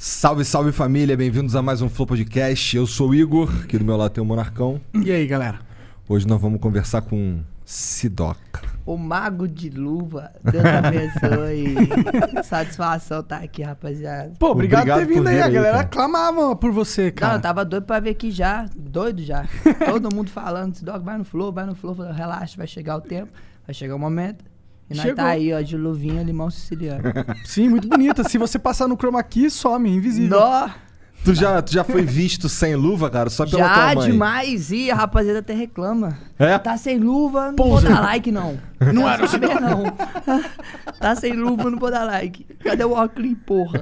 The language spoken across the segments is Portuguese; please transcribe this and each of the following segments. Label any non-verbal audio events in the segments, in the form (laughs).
Salve, salve família, bem-vindos a mais um Flow Podcast. Eu sou o Igor, aqui do meu lado tem o Monarcão. E aí, galera? Hoje nós vamos conversar com Sidoca. O mago de luva. Deus (laughs) abençoe. Satisfação tá aqui, rapaziada. Pô, obrigado, Obrigado por ter vindo por aí. A galera cara. clamava por você, Não, cara. eu tava doido pra vir aqui já. Doido já. (laughs) Todo mundo falando, dog vai no flow, vai no flow. Relaxa, vai chegar o tempo, vai chegar o momento. E nós Chegou. tá aí, ó, de luvinha, limão siciliano. (laughs) Sim, muito bonita. Se você passar no chroma key, some, invisível. Nó, Tu já, tu já foi visto sem luva, cara? Só pela já tua mãe? demais. Ih, a rapaziada até reclama. É? Tá sem luva, não vou dar like, não. (laughs) Não era saber, não. (laughs) tá sem luva, não vou dar like. Cadê o óculos, porra?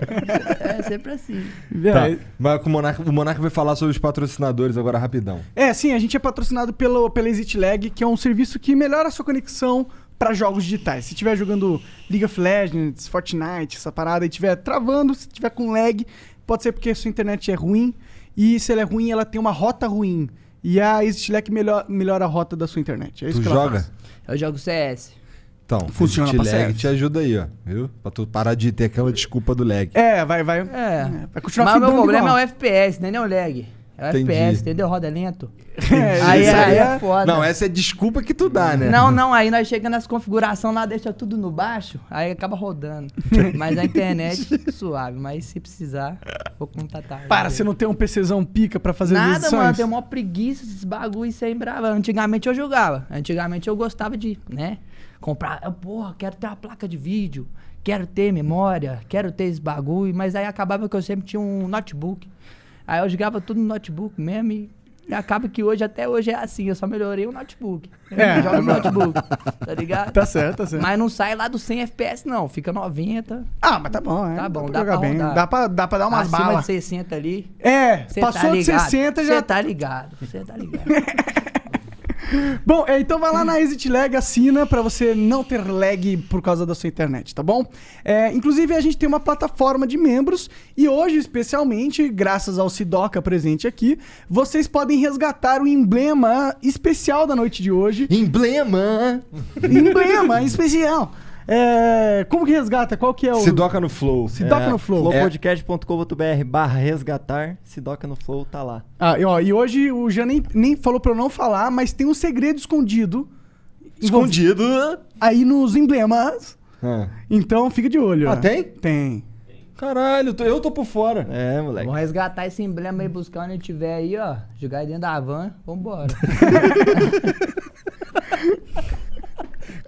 É sempre assim. Tá. É, Mas o Monarca, o Monarca vai falar sobre os patrocinadores agora rapidão. É, sim, a gente é patrocinado pelo, pela ExitLag, que é um serviço que melhora a sua conexão para jogos digitais. Se estiver jogando League of Legends, Fortnite, essa parada e estiver travando, se estiver com lag, pode ser porque a sua internet é ruim. E se ela é ruim, ela tem uma rota ruim. E a ExitLag melhor, melhora a rota da sua internet. É isso Tu que ela joga? faz. Eu jogo CS. Então, Funciona o pra lag CS. te ajuda aí, ó. Viu? Pra tu parar de ter aquela desculpa do lag. É, vai, vai. É. Vai continuar Mas o meu problema igual. é o FPS, não é o lag. É o Entendi. FPS, entendeu? Roda lento. (laughs) É, aí, isso aí aí é é- foda. Não, essa é desculpa que tu dá, né? Não, não, aí nós chegamos nas configurações lá, deixa tudo no baixo, aí acaba rodando. mas a internet, suave, mas se precisar, vou contatar. Para, você não tem um PCzão pica pra fazer as Nada, edições? mano, tem uma preguiça esses bagulho sem brava. Antigamente eu jogava. Antigamente eu gostava de, né? Comprar, eu, porra, quero ter uma placa de vídeo, quero ter memória, quero ter esse bagulho, mas aí acabava que eu sempre tinha um notebook. Aí eu jogava tudo no notebook mesmo e, acaba que hoje, até hoje é assim, eu só melhorei o notebook. Eu É. jogo no notebook, tá ligado? Tá certo, tá certo. Mas não sai lá do 100 FPS não, fica 90, Ah, mas tá bom, é. Tá bom, pra dá jogar pra bem. Dá pra, dá pra dar umas acima balas. de 60 ali. É, passou tá de ligado. 60 já. Você tá ligado, você tá ligado. (laughs) Bom, é, então vai lá na Exit Lag, assina pra você não ter lag por causa da sua internet, tá bom? É, inclusive, a gente tem uma plataforma de membros e hoje, especialmente, graças ao Sidoca presente aqui, vocês podem resgatar o emblema especial da noite de hoje. Emblema! emblema especial! É, como que resgata? Qual que é o... Sidoca no Flow. Sidoca no Flow. É. flowpodcast.com.br barra resgatar, Sidoca no Flow, tá lá. Ah, e, ó, e hoje o Jean nem, nem falou pra eu não falar, mas tem um segredo escondido Escondido. aí nos emblemas. Ah. Então fica de olho. Ah, ó. tem? Tem. Caralho, eu tô- eu tô por fora. É, moleque. Vamos resgatar esse emblema aí, buscar onde tiver aí, ó. Jogar aí dentro da van, vambora. (laughs)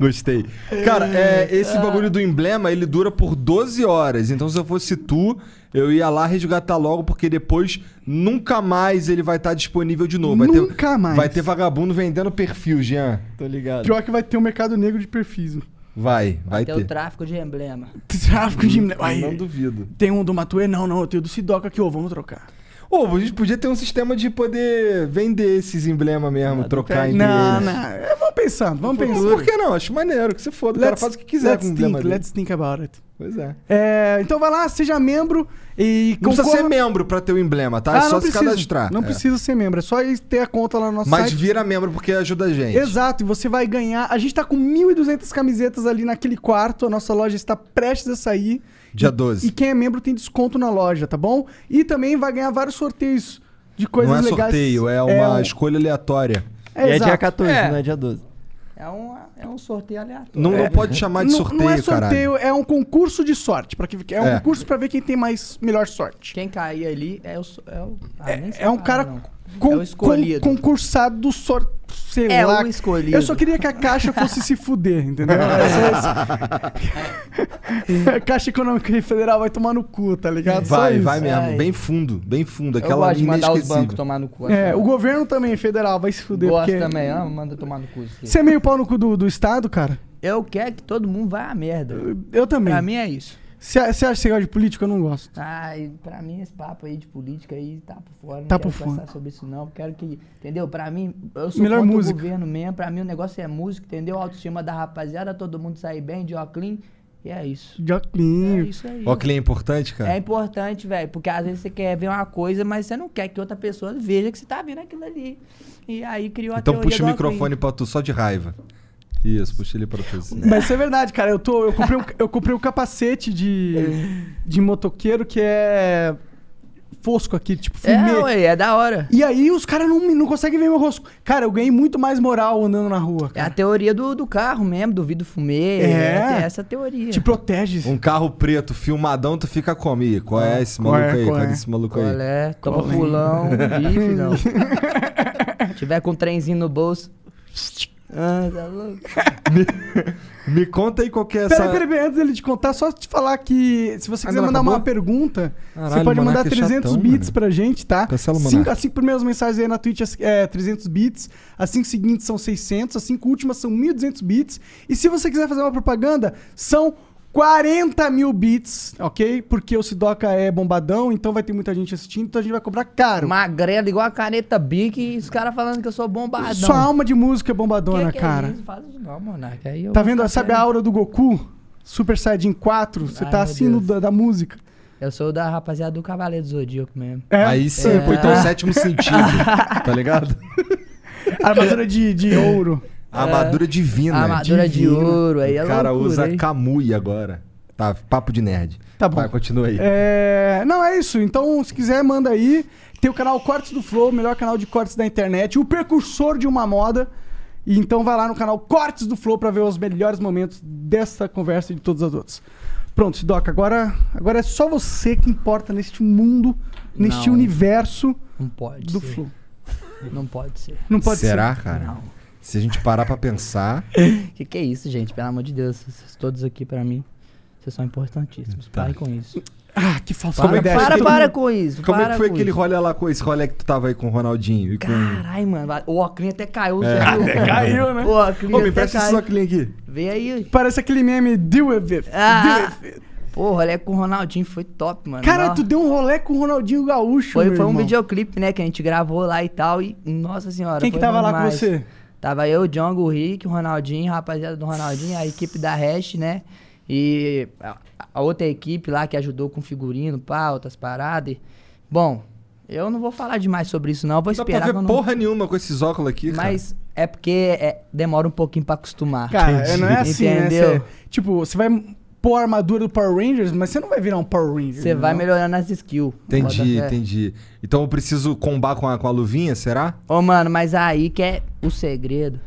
Gostei. Cara, é, esse bagulho do emblema, ele dura por 12 horas. Então, se eu fosse tu, eu ia lá resgatar logo, porque depois nunca mais ele vai estar disponível de novo. Vai Nunca ter, mais. Vai ter vagabundo vendendo perfil, Jean. Tô ligado. Pior que vai ter um mercado negro de perfis. Vai, vai Tem ter. o tráfico de emblema. (laughs) Tráfico de emblema. Aí, Não duvido. tem um do Matuê? Não, não, eu tenho do Sidoca aqui, ô, vamos trocar. Ô, a gente podia ter um sistema de poder vender esses emblemas mesmo, trocar entre Não, eles. não. é, Vamos pensando, vamos pensando. Por que não? Acho maneiro, que você foda. O cara faz o que quiser let's com o think. Let's think about it. Pois é. É, então vai lá, seja membro e Não precisa concorra- ser membro pra ter o emblema, tá? Ah, é só se precisa. cadastrar. Não É. precisa ser membro, é só ter a conta lá no nosso Mas site. vira membro porque ajuda a gente. Exato, e você vai ganhar. A gente tá com 1.200 camisetas ali naquele quarto, a nossa loja está prestes a sair. Dia E- 12. E quem é membro tem desconto na loja, tá bom? E também vai ganhar vários sorteios de coisas não é legais. sorteio, é uma um- escolha aleatória. É, e é dia 14, É. não é dia 12. É um, é um sorteio aleatório. Não, não pode chamar de sorteio, não é caralho. sorteio, é um concurso de sorte. Pra que, é um É. concurso pra ver quem tem mais melhor sorte. Quem cair ali é o. É, o, ah, sei É um cara não. Con- É o escolhido. con- concursado do sorte. Sei É lá. escolhido. Eu só queria que a caixa fosse se fuder, entendeu? (laughs) É a Caixa Econômica Federal vai tomar no cu, tá ligado? Vai, vai mesmo. Ai. Bem fundo, bem fundo. Eu Aquela gosto de mandar os bancos tomar no cu. É, assim. o governo também, federal, vai se fuder. Gosto porque... também, ah, manda tomar no cu. aqui. Você é meio pau no cu do, do Estado, cara? Eu quero que todo mundo vá à merda. Eu também. Pra mim é isso. Você acha que você gosta de política? Eu não gosto. Ai, pra mim esse papo aí de política aí tá por fora. Não Tá quero por fora. conversar sobre isso não. Quero que, entendeu? Pra mim, eu sou Melhor contra música. o governo mesmo. Pra mim o negócio é música, entendeu? A autoestima da rapaziada, todo mundo sair bem, de óculos. E é isso. De É óculos. isso aí. Ó, que é importante, cara. É importante, velho, porque às vezes você quer ver uma coisa, mas você não quer que outra pessoa veja que você tá vendo aquilo ali. E aí criou a Então teoria puxa o microfone pra tu, só de raiva. Isso, puxa ele pra assim. Mas isso é verdade, cara. Eu, tô, eu, comprei um, eu comprei um capacete de, de motoqueiro que é fosco aqui, tipo É, fumê. ué, é da hora. E aí os caras não, não conseguem ver meu rosto. Cara, eu ganhei muito mais moral andando na rua. É a Cara. teoria do, do carro mesmo, do vidro fumê. É. É, essa teoria. Te protege. Um carro preto, filmadão, tu fica como? Ih, qual é esse Qual maluco é, aí? qual Qual é é? esse maluco Qual aí? é? Toma pulão, (laughs) bife, não. (laughs) Tiver com um trenzinho no bolso. Ah, tá louco? (laughs) Me conta aí qual que é essa... Peraí, peraí, peraí, antes dele te contar, só te falar que se você Ah, quiser mandar acabou? uma pergunta, você Caralho, pode o mandar Monark é 300 chatão, bits mano. pra gente, tá? Cancela o Cinco, as cinco primeiras mensagens aí na Twitch é, é 300 bits, as cinco seguintes são 600, as cinco últimas são 1.200 bits, e se você quiser fazer uma propaganda, são 40 mil bits, ok? Porque o Sidoca é bombadão, então vai ter muita gente assistindo, então a gente vai cobrar caro. Magrelo igual a caneta Bic e os caras falando que eu sou bombadão. Sua alma de música é bombadona, Que que é cara. isso? Faz isso não, Monark. Aí eu Tá vou vendo? ficar Sabe a sério. aura do Goku? Super Saiyajin 4? Você Ai, tá meu assim no, Deus. da, da música. Eu sou da rapaziada do Cavaleiro do Zodíaco mesmo. É? Aí sim, É. pô, então o sétimo (laughs) sentido, tá ligado? Armadura de, de ouro. Armadura divina. Armadura de ouro, aí é o cara loucura, usa hein? Kamui agora. Tá, papo de nerd. Tá bom. Vai, continua aí. É, Não, é isso. Então, se quiser, manda aí. Tem o canal Cortes do Flow, o melhor canal de cortes da internet, o precursor de uma moda. E então vai lá no canal Cortes do Flow pra ver os melhores momentos dessa conversa e de todas as outras. Pronto, Sidoca, agora, agora é só você que importa neste mundo, neste Não. universo Não pode do ser. Flow. Não pode ser. Não pode Será, ser. cara? Não. Se a gente parar pra pensar. (laughs) Que que é isso, gente? Pelo amor de Deus, vocês todos aqui pra mim, vocês são importantíssimos. Tá. Parem com isso. Ah, que falsa Como é ideia. para, para com isso. Como é para que foi aquele rolê lá com esse rolê que tu tava aí com o Ronaldinho? E com... Caralho, mano. O óculos até caiu. É. Até caiu, né? O óculos Ô, me até empresta esse óculos aqui. Vê aí. Parece aquele meme Deal with it. Ah. With it. Pô, o rolê com o Ronaldinho foi top, mano. Cara, tu deu um rolê com o Ronaldinho Gaúcho, Foi, meu foi um irmão. videoclipe, né, que a gente gravou lá e tal. E, nossa senhora. Quem que tava lá com você? Tava eu, o Django, o Rick, o Ronaldinho, a rapaziada do Ronaldinho, a equipe da Hash, né? E a, outra equipe lá que ajudou com figurino, pá, outras paradas. E, bom, eu não vou falar demais sobre isso, não. eu Vou Não dá esperar pra ver porra nenhuma com esses óculos aqui, cara. Mas é porque é, demora um pouquinho pra acostumar. Cara, é, não é assim, Entendeu? né? Cê- tipo, você vai pôr a armadura do Power Rangers, mas você não vai virar um Power Ranger. Você vai não. melhorando as skills. Entendi, entendi. Então eu preciso combar com a, com a luvinha, será? Ô, mano, mas aí que é o segredo.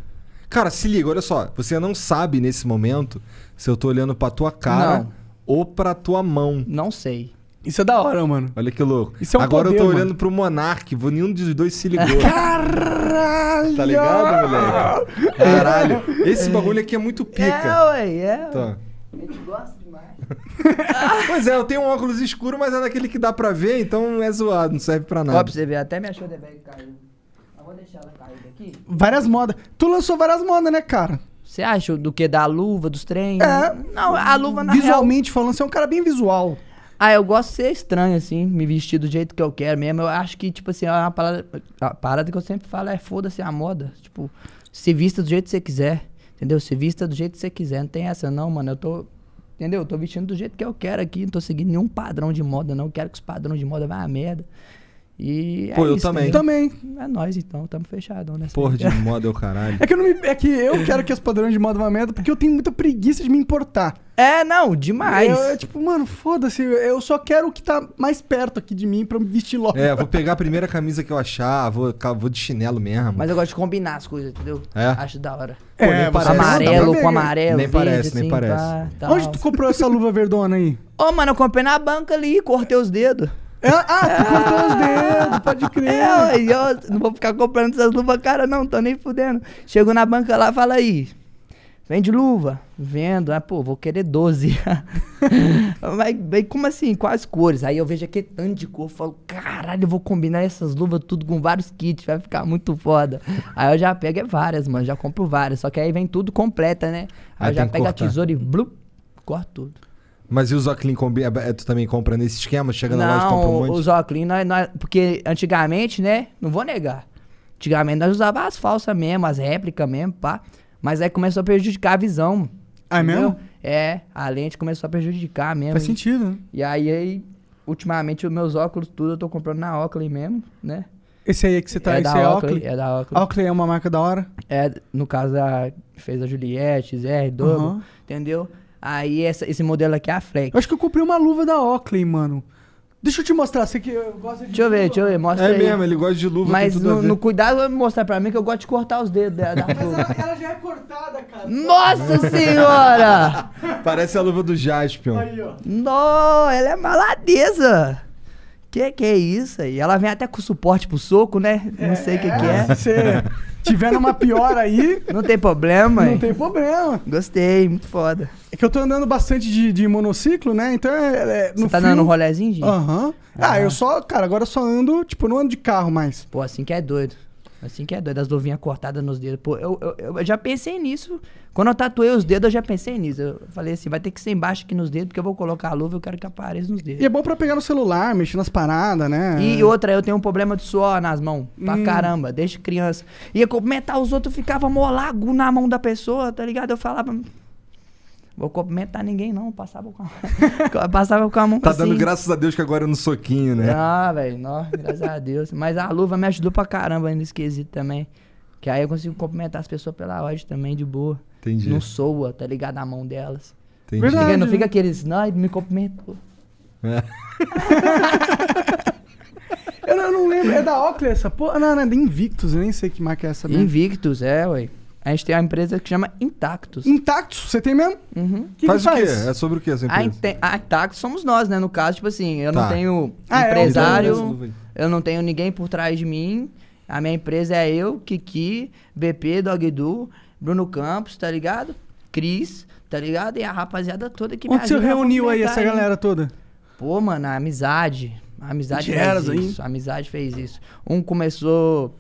Cara, se liga, olha só. Você não sabe nesse momento se eu tô olhando pra tua cara Não. ou pra tua mão. Não sei. Isso é da hora, mano. Olha que louco. Isso é um Agora eu poder, tô mano. olhando pro Monark, vou- nenhum dos dois se ligou. (laughs) Caralho! tá ligado, moleque? Caralho. Esse bagulho aqui é muito É, pica. ué, é. Tá. A gente gosta demais. (laughs) Pois é, eu tenho um óculos escuro, mas é daquele que dá pra ver, então é zoado, não serve pra Ó, nada. pra você ver, até minha shoulder bag caiu. Eu vou deixar ela cair daqui. Várias modas. Tu lançou várias modas, né, cara? Você acha do que? Da luva, dos trem? É. Não, a luva na real... Visualmente falando, você é um cara bem visual. Ah, eu gosto de ser estranho, assim, me vestir do jeito que eu quero mesmo. Eu acho que, tipo assim, é uma parada, a parada que eu sempre falo é foda-se a moda. Tipo, se vista do jeito que você quiser, entendeu? Se vista do jeito que você quiser. Não tem essa não, mano. Eu tô, entendeu? Eu tô vestindo do jeito que eu quero aqui. Não tô seguindo nenhum padrão de moda, não. Eu quero que os padrões de moda vá a merda. E Pô, é eu isso, também. Também. É nóis, então. Tamo fechadão nessa. Porra de (laughs) moda é o caralho. É que, eu não me- é que eu (laughs) quero que as padrões de moda vá merda porque eu tenho muita preguiça de me importar. É, não, demais. Eu, é tipo, mano, foda-se. Eu só quero o que tá mais perto aqui de mim pra me vestir logo. É, vou pegar a primeira camisa que eu achar, vou, vou de chinelo mesmo. Mas eu gosto de combinar as coisas, entendeu? É? Acho da hora. Pô, nem É, parece. amarelo com amarelo, Nem verde, parece, nem assim, parece. pá, tal. Onde tu comprou essa luva verdona aí? Ô, mano, eu comprei na banca ali, cortei os dedos. É, ah, tu cortou os dedos, pode crer. É, ué, eu não vou ficar comprando essas luvas cara, não, tô nem fudendo. Chego na banca lá, fala aí. Vende luva? Vendo. Ah, pô, vou querer 12. (laughs) mas, mas como assim? Quais cores? Aí eu vejo aquele tanto de cor, falo, caralho, eu vou combinar essas luvas tudo com vários kits, vai ficar muito foda. aí eu já pego é várias, mano, já compro várias. Só que aí vem tudo completa, né? Aí, Aí eu já pego a tesoura e blup, corto tudo. Mas e os óculos combi- é- é- tu também compra nesse esquema? Chega na loja e compra um Não, monte? os óculos, nós, nós- porque antigamente, né? Não vou negar. Antigamente nós usávamos as falsas mesmo, as réplicas mesmo, pá. Mas aí começou a prejudicar a visão. Ah, é entendeu? mesmo? É, a lente começou a prejudicar mesmo. Faz sentido, né? E aí, aí, ultimamente, os meus óculos, tudo eu tô comprando na Oakley mesmo, né? Esse aí que você tá, é esse da é Oakley, Oakley. é da Oakley. Oakley é uma marca da hora. É, no caso, a, fez a Juliette, Zé, Double, Aham. entendeu? Aí essa- esse modelo aqui é a Flex. Eu acho que eu comprei uma luva da Oakley, mano. Deixa eu te mostrar, você que gosta de Deixa eu ver, deixa eu ver, mostra É aí. mesmo, ele gosta de luva, Mas tem tudo a no, ver. no cuidado vai mostrar pra mim que eu gosto de cortar os dedos da, da Mas ela, ela já é cortada, cara. Nossa senhora! Parece a luva do Jaspion. Aí, ó. Nó, ela é maladeza! Que que é isso aí? Ela vem até com suporte pro soco, né? Não sei o que que é. Se tiver numa pior aí, Não tem problema, não hein? tem problema. Gostei, muito foda. É que eu tô andando bastante de, de monociclo, né? Então é. é Você no tá frio- dando um rolezinho, Dinho? Aham. Ah, eu só, cara, agora eu só ando, tipo, eu não ando de carro mais. Pô, assim que é doido. Assim que é doido, as luvinhas cortadas nos dedos. Pô, eu, eu, eu já pensei nisso. Quando eu tatuei os dedos, eu já pensei nisso. Eu falei assim, vai ter que ser embaixo aqui nos dedos, porque eu vou colocar a luva, eu quero que apareça nos dedos. E é bom pra pegar no celular, mexer nas paradas, né? E outra, eu tenho um problema de suor nas mãos. Pra Hum. caramba, desde criança. Ia cumprimentar os outros, ficava molago na mão da pessoa, tá ligado? Eu falava. Vou cumprimentar ninguém, não. Passava com a, (laughs) passava com a mão Tá assim. dando graças a Deus que agora é no soquinho, né? Ah, velho, graças a Deus. Mas a luva me ajudou pra caramba nesse quesito também. Que aí eu consigo cumprimentar as pessoas pela ordem também, de boa. Entendi. Não soa, tá ligado? A mão delas. Entendi. Verdade. Fica- não fica aqueles, não, ele me cumprimentou. É. (laughs) Eu não, eu não lembro. É da Oakley essa porra? Não, não, é da Invictus, eu nem sei que marca é essa mesmo. Invictus, é, ué. A gente tem uma empresa que chama Intactus. Intactus, você tem mesmo? Uhum. Que faz que o quê? É sobre o quê essa A, empresa? Inte- a Intactus somos nós, né? No caso, tipo assim, eu Tá. não tenho Ah, é, empresário, aí. eu não tenho ninguém por trás de mim. A minha empresa é eu, Kiki, BP, Dogdu, Bruno Campos, tá ligado? Cris, tá ligado? E a rapaziada toda que me Onde você ajuda a reuniu aí essa galera toda? Pô, mano, a amizade. A amizade Geras fez aí. isso. A amizade fez isso. Um começou.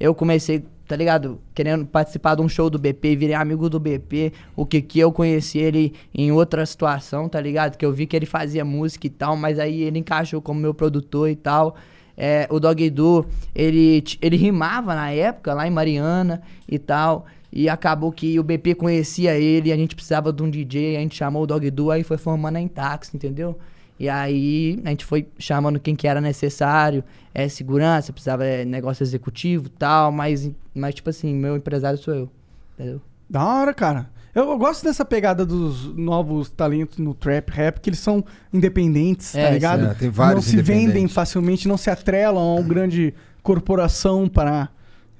Eu comecei, tá ligado? Querendo participar de um show do BP, virei amigo do BP. O Kiki eu conheci ele em outra situação, tá ligado? Que eu vi que ele fazia música e tal, mas aí ele encaixou como meu produtor e tal. É, o Dog Du, ele, ele rimava na época, lá em Mariana e tal. E acabou que o BP conhecia ele, a gente precisava de um DJ, a gente chamou o Dog Du, aí foi formando a Intax, entendeu? E aí a gente foi chamando quem que era necessário, é segurança, precisava é, negócio executivo e tal, mas, mas tipo assim, meu empresário sou eu, entendeu? Da hora, cara. Eu, eu gosto dessa pegada dos novos talentos no trap rap, que eles são independentes, É, tá ligado? é, tem vários Não se vendem facilmente, não se atrelam a uma grande corporação para.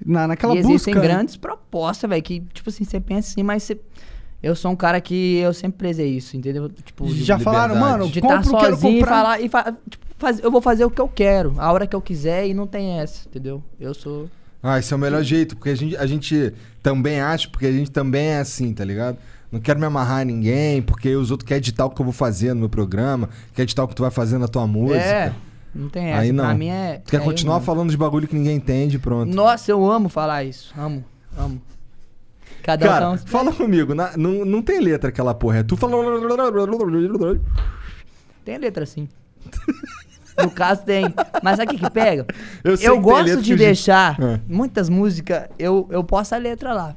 Na, naquela e existem busca. grandes propostas, velho, que tipo assim, você pensa assim, mas você... Eu sou um cara que eu sempre prezei isso, entendeu? Tipo, de- Já falaram, mano, de estar quero sozinho e falar e fa- tipo, faz- eu vou fazer o que eu quero, a hora que eu quiser e não tem essa, entendeu? Eu sou Ah, esse é o melhor jeito, porque a gente, a gente também acha, porque a gente também é assim, tá ligado? Não quero me amarrar a ninguém, porque os outros querem editar o que eu vou fazer no meu programa, quer editar o que tu vai fazer na tua música. É, não tem essa. Aí não. Pra mim é. Tu quer é continuar falando de bagulho que ninguém entende, pronto. Nossa, eu amo falar isso. Amo, amo. Cada Cara, um. fala comigo, na- não, não tem letra aquela porra, é tu falando... Tem letra sim. No caso tem. Mas sabe o que, que pega? (laughs) Eu Eu, gosto de deixar É. muitas músicas, eu, eu posto a letra lá.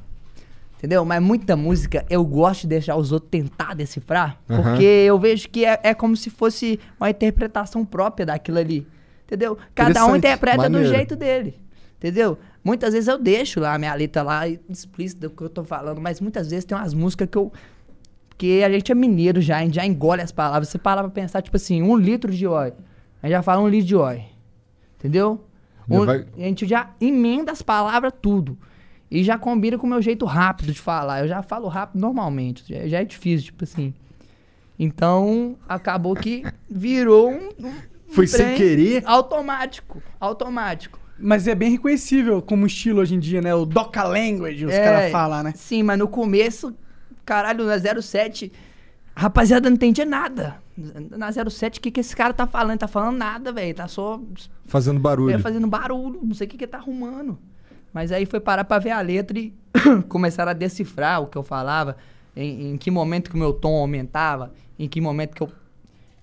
Entendeu? Mas muita música eu gosto de deixar os outros tentar decifrar. Aham. Porque eu vejo que é, é como se fosse uma interpretação própria daquilo ali. Entendeu? Cada um interpreta maneiro. do jeito dele. Entendeu? Muitas vezes eu deixo lá a minha letra lá explícita do que eu tô falando, mas muitas vezes tem umas músicas que eu. Porque a gente é mineiro já, a gente já engole as palavras. Você para pra pensar, tipo assim, um litro de óleo. A gente já fala um litro de óleo. Entendeu? Um- vai- A gente já emenda as palavras tudo. E já combina com o meu jeito rápido de falar. Eu já falo rápido normalmente. Já, já é difícil, tipo assim. Então, acabou que virou um. um Foi sem querer? Automático. Automático. Mas é bem reconhecível como estilo hoje em dia, né? O Doca Language, os É, caras falam, né? Sim, mas no começo, caralho, na 07, a rapaziada não entendia nada. Na 07, o que, que esse cara tá falando? Tá falando nada, velho. Tá só Fazendo barulho. é, fazendo barulho, não sei o que, que ele tá arrumando. Mas aí foi parar pra ver a letra e (coughs) começaram a decifrar o que eu falava, em, em que momento que o meu tom aumentava, em que momento que eu,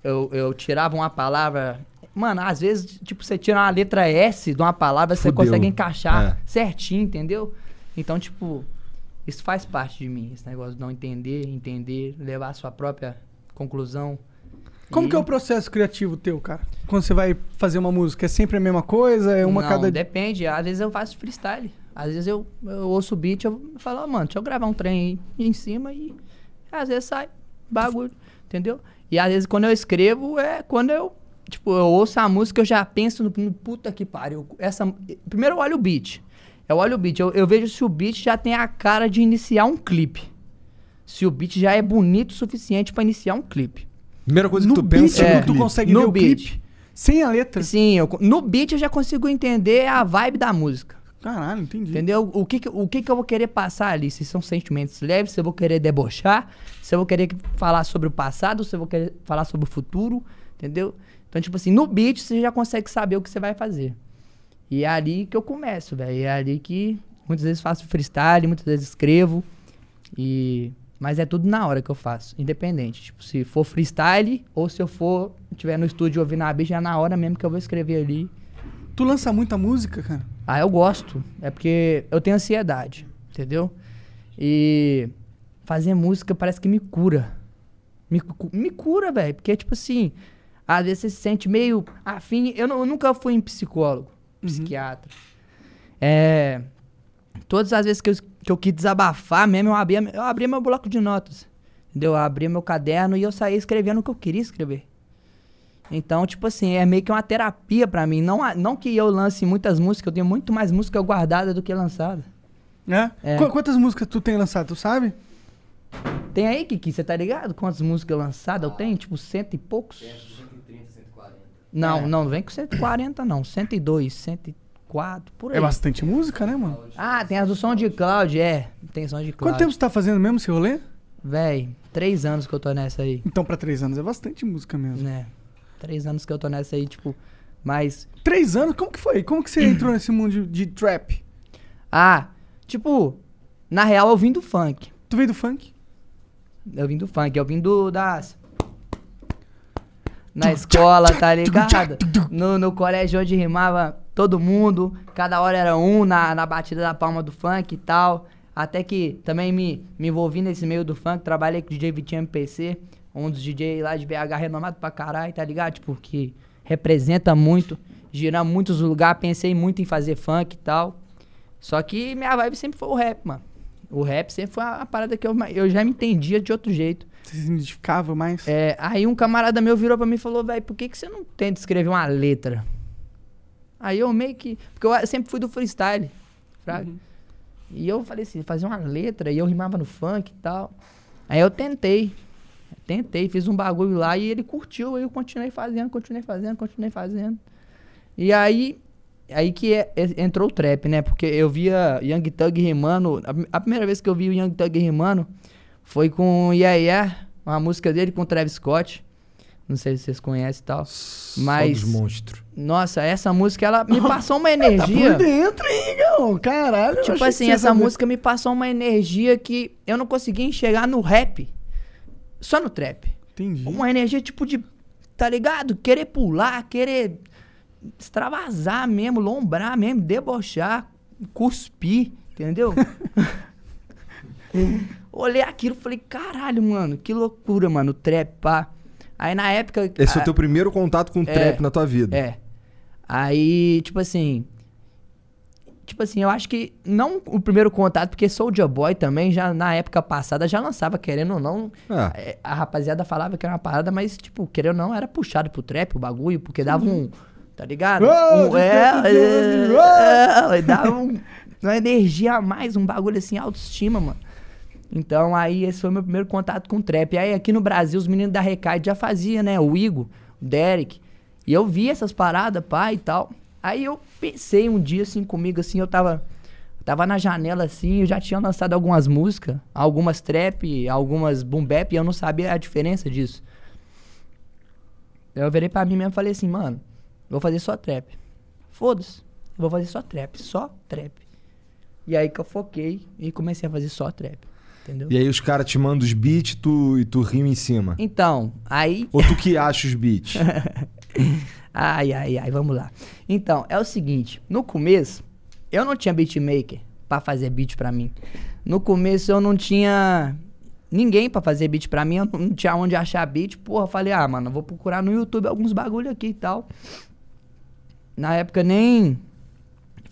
eu, eu tirava uma palavra. Mano, às vezes, tipo, você tira uma letra S de uma palavra, você Fudeu. consegue encaixar É. certinho, entendeu? Então, tipo, isso faz parte de mim, esse negócio de não entender, entender, levar a sua própria conclusão. Como E- que é o processo criativo teu, cara? Quando você vai fazer uma música, é sempre a mesma coisa? É uma não, cada. depende. Às vezes eu faço freestyle. Às vezes eu, eu ouço o beat, eu falo, "Ó, mano, deixa eu gravar um trem aí em cima e às vezes sai bagulho, entendeu? E às vezes quando eu escrevo é quando eu, tipo, eu ouço a música, eu já penso no, no puta que pariu. Essa, primeiro eu olho o beat. Eu olho o beat, eu, eu vejo se o beat já tem a cara de iniciar um clipe. Se o beat já é bonito o suficiente pra iniciar um clipe. Primeira coisa que no tu beat, pensa É, no tu consegue No ver o beat. clipe sem a letra. Sim, eu, no beat eu já consigo entender a vibe da música. Caralho, entendi. Entendeu? O que, que- o que, que eu vou querer passar ali? Se são sentimentos leves, se eu vou querer debochar, se eu vou querer falar sobre o passado, se eu vou querer falar sobre o futuro, entendeu? Então, tipo assim, no beat você já consegue saber o que você vai fazer. E é ali que eu começo, velho. É ali que muitas vezes faço freestyle, muitas vezes escrevo. E... Mas é tudo na hora que eu faço, independente. Tipo, se for freestyle ou se eu for, tiver no estúdio ouvindo a já é na hora mesmo que eu vou escrever ali. Tu lança muita música, cara? Ah, eu gosto. É porque eu tenho ansiedade, entendeu? E fazer música parece que me cura. Me, me cura, velho. Porque, tipo assim, às vezes você se sente meio afim. Eu, nu- eu nunca fui em psicólogo, psiquiatra. É. Todas as vezes que eu, que eu quis desabafar mesmo, eu abria, eu abria meu bloco de notas. Entendeu? Eu abria meu caderno e eu saía escrevendo o que eu queria escrever. Então, tipo assim, é meio que uma terapia pra mim. Não, não que eu lance muitas músicas, eu tenho muito mais música guardada do que lançada. É? É. Qu- quantas músicas tu tem lançado, tu sabe? Tem aí, Kiki, você tá ligado? Quantas músicas lançadas eu tenho? Tipo, cento e poucos? 130, 140. Não, É. não, não vem com 140 não. 102, 104, por aí. É bastante música, né, mano? Ah, tem as do som de Cloud, é. Tem som de Cloud. Quanto tempo você tá fazendo mesmo esse rolê? Véi, três anos que eu tô nessa aí. Então, pra três anos é bastante música mesmo. Né? Três anos que eu tô nessa aí, tipo. Mas. Três anos? Como que foi? Como que você (clears throat) entrou nesse mundo de, de trap? Ah, tipo, na real eu vim do funk. Tu veio do funk? Eu vim do funk, eu vim do das. Na escola, tá ligado? No, no colégio onde rimava todo mundo, cada hora era um na, na batida da palma do funk e tal. Até que também me, me envolvi nesse meio do funk, trabalhei com o DJ Vitinho MPC, um dos DJ lá de BH renomado pra caralho, tá ligado? Tipo, que representa muito, gira muitos lugares, pensei muito em fazer funk e tal. Só que minha vibe sempre foi o rap, mano. O rap sempre foi a, a parada que eu, eu já me entendia de outro jeito. Você se identificava mais? É, aí um camarada meu virou pra mim e falou, velho, por que, que você não tenta escrever uma letra? Aí eu meio que. Porque eu sempre fui do freestyle, fraga. E eu falei assim, fazer uma letra, e eu rimava no funk e tal. Aí eu tentei. Tentei, fiz um bagulho lá e ele curtiu, aí eu continuei fazendo, continuei fazendo, continuei fazendo. E aí. Aí que é- é- entrou o trap, né? Porque eu via Young Thug rimando. A, a primeira vez que eu vi o Young Thug rimando foi com Yeah Yeah, uma música dele com o Travis Scott. Não sei se vocês conhecem e tal. Mas- Só dos monstros. Nossa, essa música, ela me passou uma Tá energia. por dentro, hein, Igão? Caralho. Tipo assim, essa música me passou uma energia que eu não conseguia enxergar no rap. Só no trap. Entendi. Uma energia tipo de, tá ligado? Querer pular, querer extravasar mesmo, lombrar mesmo, debochar, cuspir, entendeu? (laughs) Olhei aquilo e falei, caralho, mano, que loucura, mano, trap, pá. Aí na época. Esse é a- o teu primeiro contato com o trap na tua vida. é. Aí, tipo assim. Tipo assim, eu acho que não o primeiro contato, porque Soulja Boy também, já na época passada, já lançava, querendo ou não. Ah. é, A rapaziada falava que era uma parada, mas, tipo, querendo ou não, era puxado pro trap, o bagulho, porque dava um. Tá ligado? Oh, Um, é, é, é, dava um- uma energia a mais, um bagulho assim, autoestima, mano. Então aí esse foi meu primeiro contato com trap. Aí aqui no Brasil os meninos da Recaide já faziam, né? O Igor, o Derek. E eu vi essas paradas, pá, e tal. Aí eu pensei um dia assim comigo, assim, eu tava. Tava na janela assim, eu já tinha lançado algumas músicas, algumas trap, algumas boom bap, e eu não sabia a diferença disso. Eu virei pra mim mesmo e falei assim, mano, vou fazer só trap. Foda-se, vou fazer só trap, só trap. E aí que eu foquei e comecei a fazer só trap. Entendeu? E aí os caras te mandam os beats tu, e tu rima em cima. Então, aí. Ou tu que acha os beats? (laughs) Ai, ai, ai, vamos lá. Então, é o seguinte, no começo, eu não tinha beatmaker pra fazer beat pra mim. No começo eu não tinha ninguém pra fazer beat pra mim, eu não tinha onde achar beat. Porra, eu falei, ah, mano, eu vou procurar no YouTube alguns bagulho aqui e tal. Na época nem.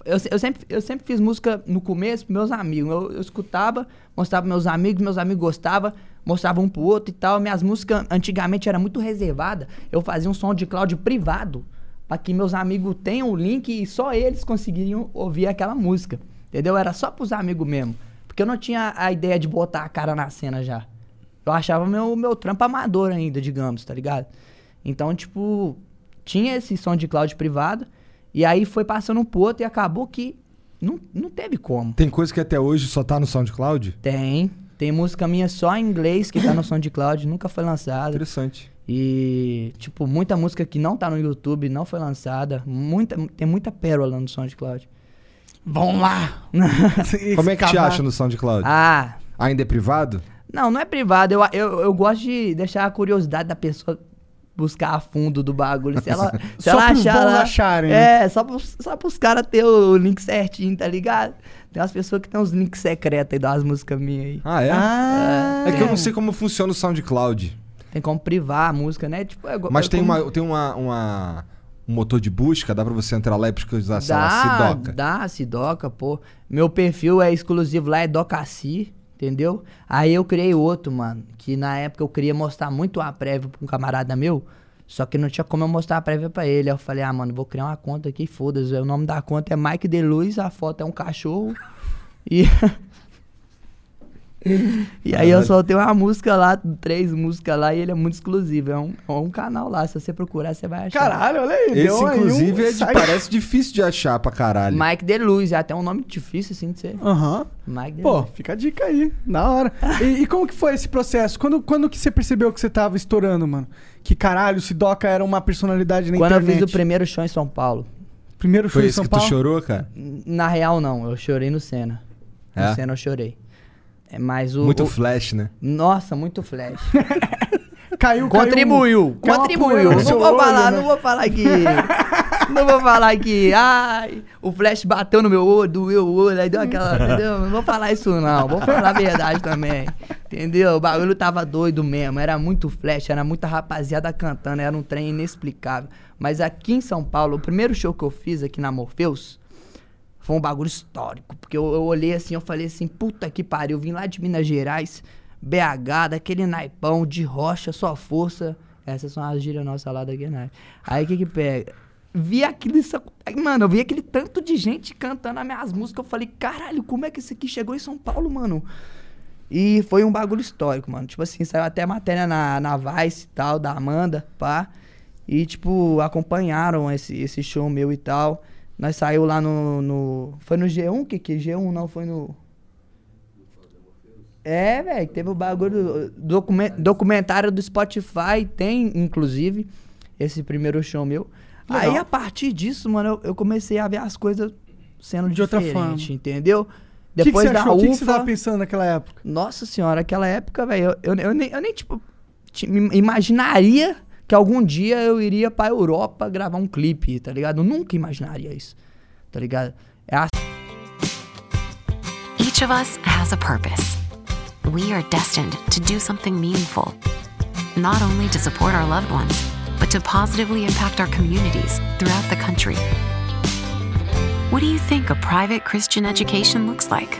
Eu, eu sempre, eu sempre fiz música no começo pros meus amigos. Eu, eu escutava, mostrava pros meus amigos, meus amigos gostavam, mostrava um pro outro e tal. Minhas músicas antigamente era muito reservada. Eu fazia um som de cloud privado pra que meus amigos tenham o link e só eles conseguiriam ouvir aquela música. Entendeu? Era só pros amigos mesmo. Porque eu não tinha a ideia de botar a cara na cena já. Eu achava meu, meu trampo amador ainda, digamos, tá ligado? Então, tipo, tinha esse som de cloud privado. E aí foi passando um pro outro e acabou que não, não teve como. Tem coisa que até hoje só tá no SoundCloud? Tem. Tem música minha só em inglês que tá no SoundCloud, nunca foi lançada. Interessante. E, tipo, muita música que não tá no YouTube, não foi lançada. Muita, tem muita pérola no SoundCloud. Vamos lá! (laughs) Como é que te acha no SoundCloud? Ah, Ainda é privado? não, não é privado. Eu, eu, eu gosto de deixar a curiosidade da pessoa buscar a fundo do bagulho. Se ela, (laughs) se Só ela achar. ela- acharem, né? É, só pros, só pros caras ter o link certinho, tá ligado? Tem umas pessoas que tem uns links secretos aí das músicas minhas aí. Ah, é? Ah, É que eu não sei como funciona o SoundCloud. Tem como privar a música, né? Tipo, é, Mas é tem, como- uma, tem uma, uma- um motor de busca, dá pra você entrar lá e pesquisar, sei lá, Dá, Sidoca. dá, Sidoca, pô. Meu perfil é exclusivo lá, é Docaci, entendeu? Aí eu criei outro, mano, que na época eu queria mostrar muito a prévia pra um camarada meu, só que não tinha como eu mostrar a prévia pra ele. Aí eu falei, ah, mano, vou criar uma conta aqui, foda-se. O nome da conta é Mike Deluz, a foto é um cachorro. E. (laughs) (laughs) E aí eu soltei uma música lá, três músicas lá, e ele é muito exclusivo. É um, é um canal lá, se você procurar, você vai achar. Caralho, olha aí. Esse, deu aí um inclusive, é de- parece difícil de achar pra caralho. Mike Deluz, é até um nome difícil assim de ser. Aham. Mike Pô, Deluz. fica a dica aí. Da hora. E, e como que foi esse processo? Quando, quando que você percebeu que você tava estourando, mano? Que caralho, o Sidoca era uma personalidade na Quando eu internet. fiz o primeiro show em São Paulo. Primeiro show Foi em isso São que Paulo? tu chorou, cara? Na real, não. Eu chorei no Senna. É? No Senna eu chorei. É, mas o. Muito o- flash, né? Nossa, muito flash. (laughs) Caiu, Contribuiu, caiu contribuiu. no Não vou olho, falar, né? não vou falar que. não vou falar que. Ai, o flash bateu no meu olho, doeu o olho, aí deu aquela. Entendeu? Não vou falar isso, não. Vou falar a verdade também. Entendeu? O bagulho tava doido mesmo. Era muito flash, era muita rapaziada cantando, era um trem inexplicável. Mas aqui em São Paulo, o primeiro show que eu fiz aqui na Morpheus. Foi um bagulho histórico, porque eu, eu olhei assim, eu falei assim, puta que pariu, eu vim lá de Minas Gerais, BH, daquele naipão, de rocha, só força. Essas são as gírias nossas lá da Guiné. Aí o que que pega? Vi aquilo, isso- mano, eu vi aquele tanto de gente cantando as minhas músicas, eu falei, caralho, como é que isso aqui chegou em São Paulo, mano? E foi um bagulho histórico, mano. Tipo assim, saiu até matéria na, na Vice e tal, da Amanda, pá. E, tipo, acompanharam esse, esse show meu e tal. Nós saiu lá no, no. Foi no G1, que que G1 não, foi no. É, velho, teve o bagulho. do- documen- documentário do Spotify, tem, inclusive, esse primeiro show meu. Legal. Aí, a partir disso, mano, eu, eu comecei a ver as coisas sendo De outra forma. entendeu? O que, que Depois da achou? O que, que você UFA- tava pensando naquela época? nossa senhora, aquela época, velho, eu, eu, eu nem, eu nem, tipo, imaginaria que algum dia eu iria pra Europa gravar um clipe, tá ligado? Eu nunca imaginaria isso, tá ligado? É a Each of us has a purpose. We are destined to do something meaningful, not only to support our loved ones, but to positively impact our communities throughout the country. What do you think a private Christian education looks like?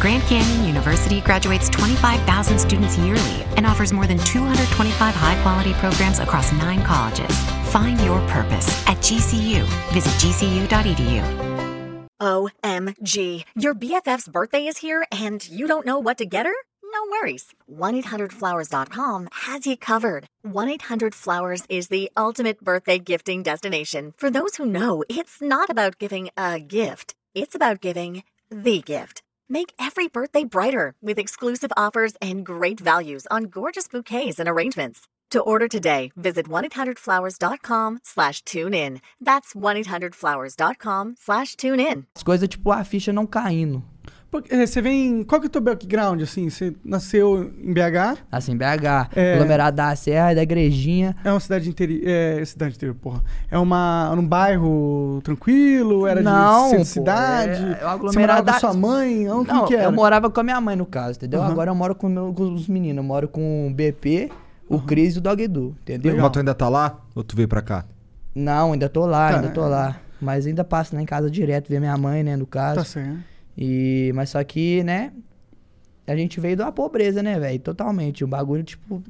Grand Canyon University graduates 25,000 students yearly and offers more than 225 high quality programs across nine colleges. Find your purpose at GCU. Visit gcu.edu. OMG. Your BFF's birthday is here and you don't know what to get her? No worries. 1-800-Flowers.com has you covered. 1-800-Flowers is the ultimate birthday gifting destination. For those who know, it's not about giving a gift. It's about giving the gift. Make every birthday brighter with exclusive offers and great values on gorgeous bouquets and arrangements. To order today, visit 1-800-Flowers.com slash tune in. That's 1-800-Flowers.com slash tune in. as coisas, tipo, a ficha não caindo. Porque, eh, Você vem. Qual que é o teu background, assim? Você nasceu em BH? Assim, BH, É. aglomerado da Serra, da Igrejinha. É uma cidade interior. É, cidade interior, porra. É uma, um bairro tranquilo? Era Não, de pô, de cidade? é- é o Você morava aglomerado com da- sua mãe? Onde Não, que era? eu morava com a minha mãe, no caso, entendeu? Aham. Agora eu moro com, meu- com os meninos. Eu moro com o BP, o Cris e o Dog Edu, entendeu? Mas tu ainda tá lá? Ou tu veio pra cá? Não, ainda tô lá, Tá, ainda tô é. lá. Mas ainda passo lá em casa direto, ver minha mãe, né, no caso. Tá certo. E, mas só que, né, a gente veio uma pobreza, né, velho? Totalmente. Um bagulho, tipo,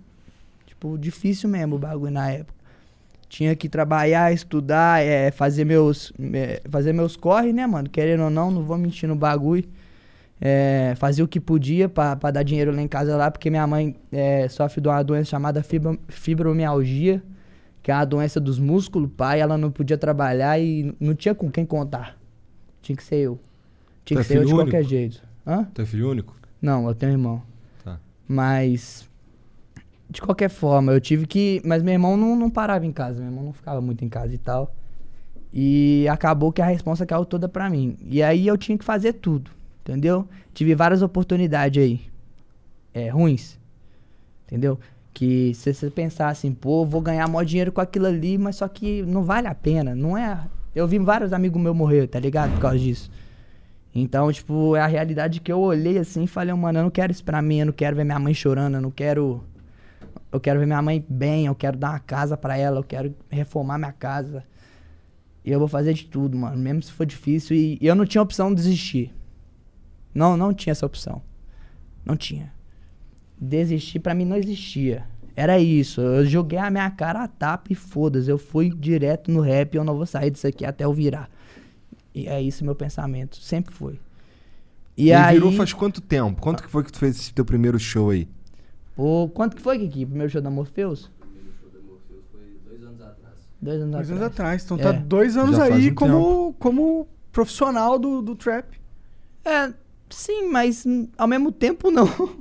tipo, difícil mesmo o bagulho na época. Tinha que trabalhar, estudar, é, fazer meus, é, fazer meus corre, né, mano? Querendo ou não, não vou mentir no bagulho. É, fazia o que podia pra dar dinheiro lá em casa lá, porque minha mãe é, sofre de uma doença chamada fibro- fibromialgia, que é uma doença dos músculos, pai. Ela não podia trabalhar e não tinha com quem contar. Tinha que ser eu. Tinha Tu é que ser eu de filho qualquer único? jeito. Hã? Tu é filho único? Não, eu tenho irmão. Tá. Mas. De qualquer forma, eu tive que. Mas meu irmão não, não parava em casa, meu irmão não ficava muito em casa e tal. E acabou que a responsa caiu toda pra mim. E aí eu tinha que fazer tudo, entendeu? Tive várias oportunidades aí. É, ruins. Entendeu? Que se você pensar assim, pô, vou ganhar maior dinheiro com aquilo ali, mas só que não vale a pena. Não é. Eu vi vários amigos meus morrer, tá ligado? Por causa disso. Então, tipo, é a realidade que eu olhei assim e falei, mano, eu não quero isso pra mim, eu não quero ver minha mãe chorando, eu não quero. Eu quero ver minha mãe bem, eu quero dar uma casa pra ela, eu quero reformar minha casa. E eu vou fazer de tudo, mano, mesmo se for difícil. E, e eu não tinha opção de desistir. Não, não tinha essa opção. Não tinha. Desistir pra mim não existia. Era isso. Eu joguei a minha cara a tapa e foda-se. Eu fui direto no rap e eu não vou sair disso aqui até eu virar. E é isso meu pensamento. Sempre foi. E, E, aí. virou faz quanto tempo? Quanto que foi que tu fez esse teu primeiro show aí? Pô, quanto que foi, Kiki? Primeiro show da Morpheus? Dois anos Dois anos atrás. atrás. Então É. tá dois anos aí um como, como profissional do, do trap. É, sim, mas ao mesmo tempo não. (laughs)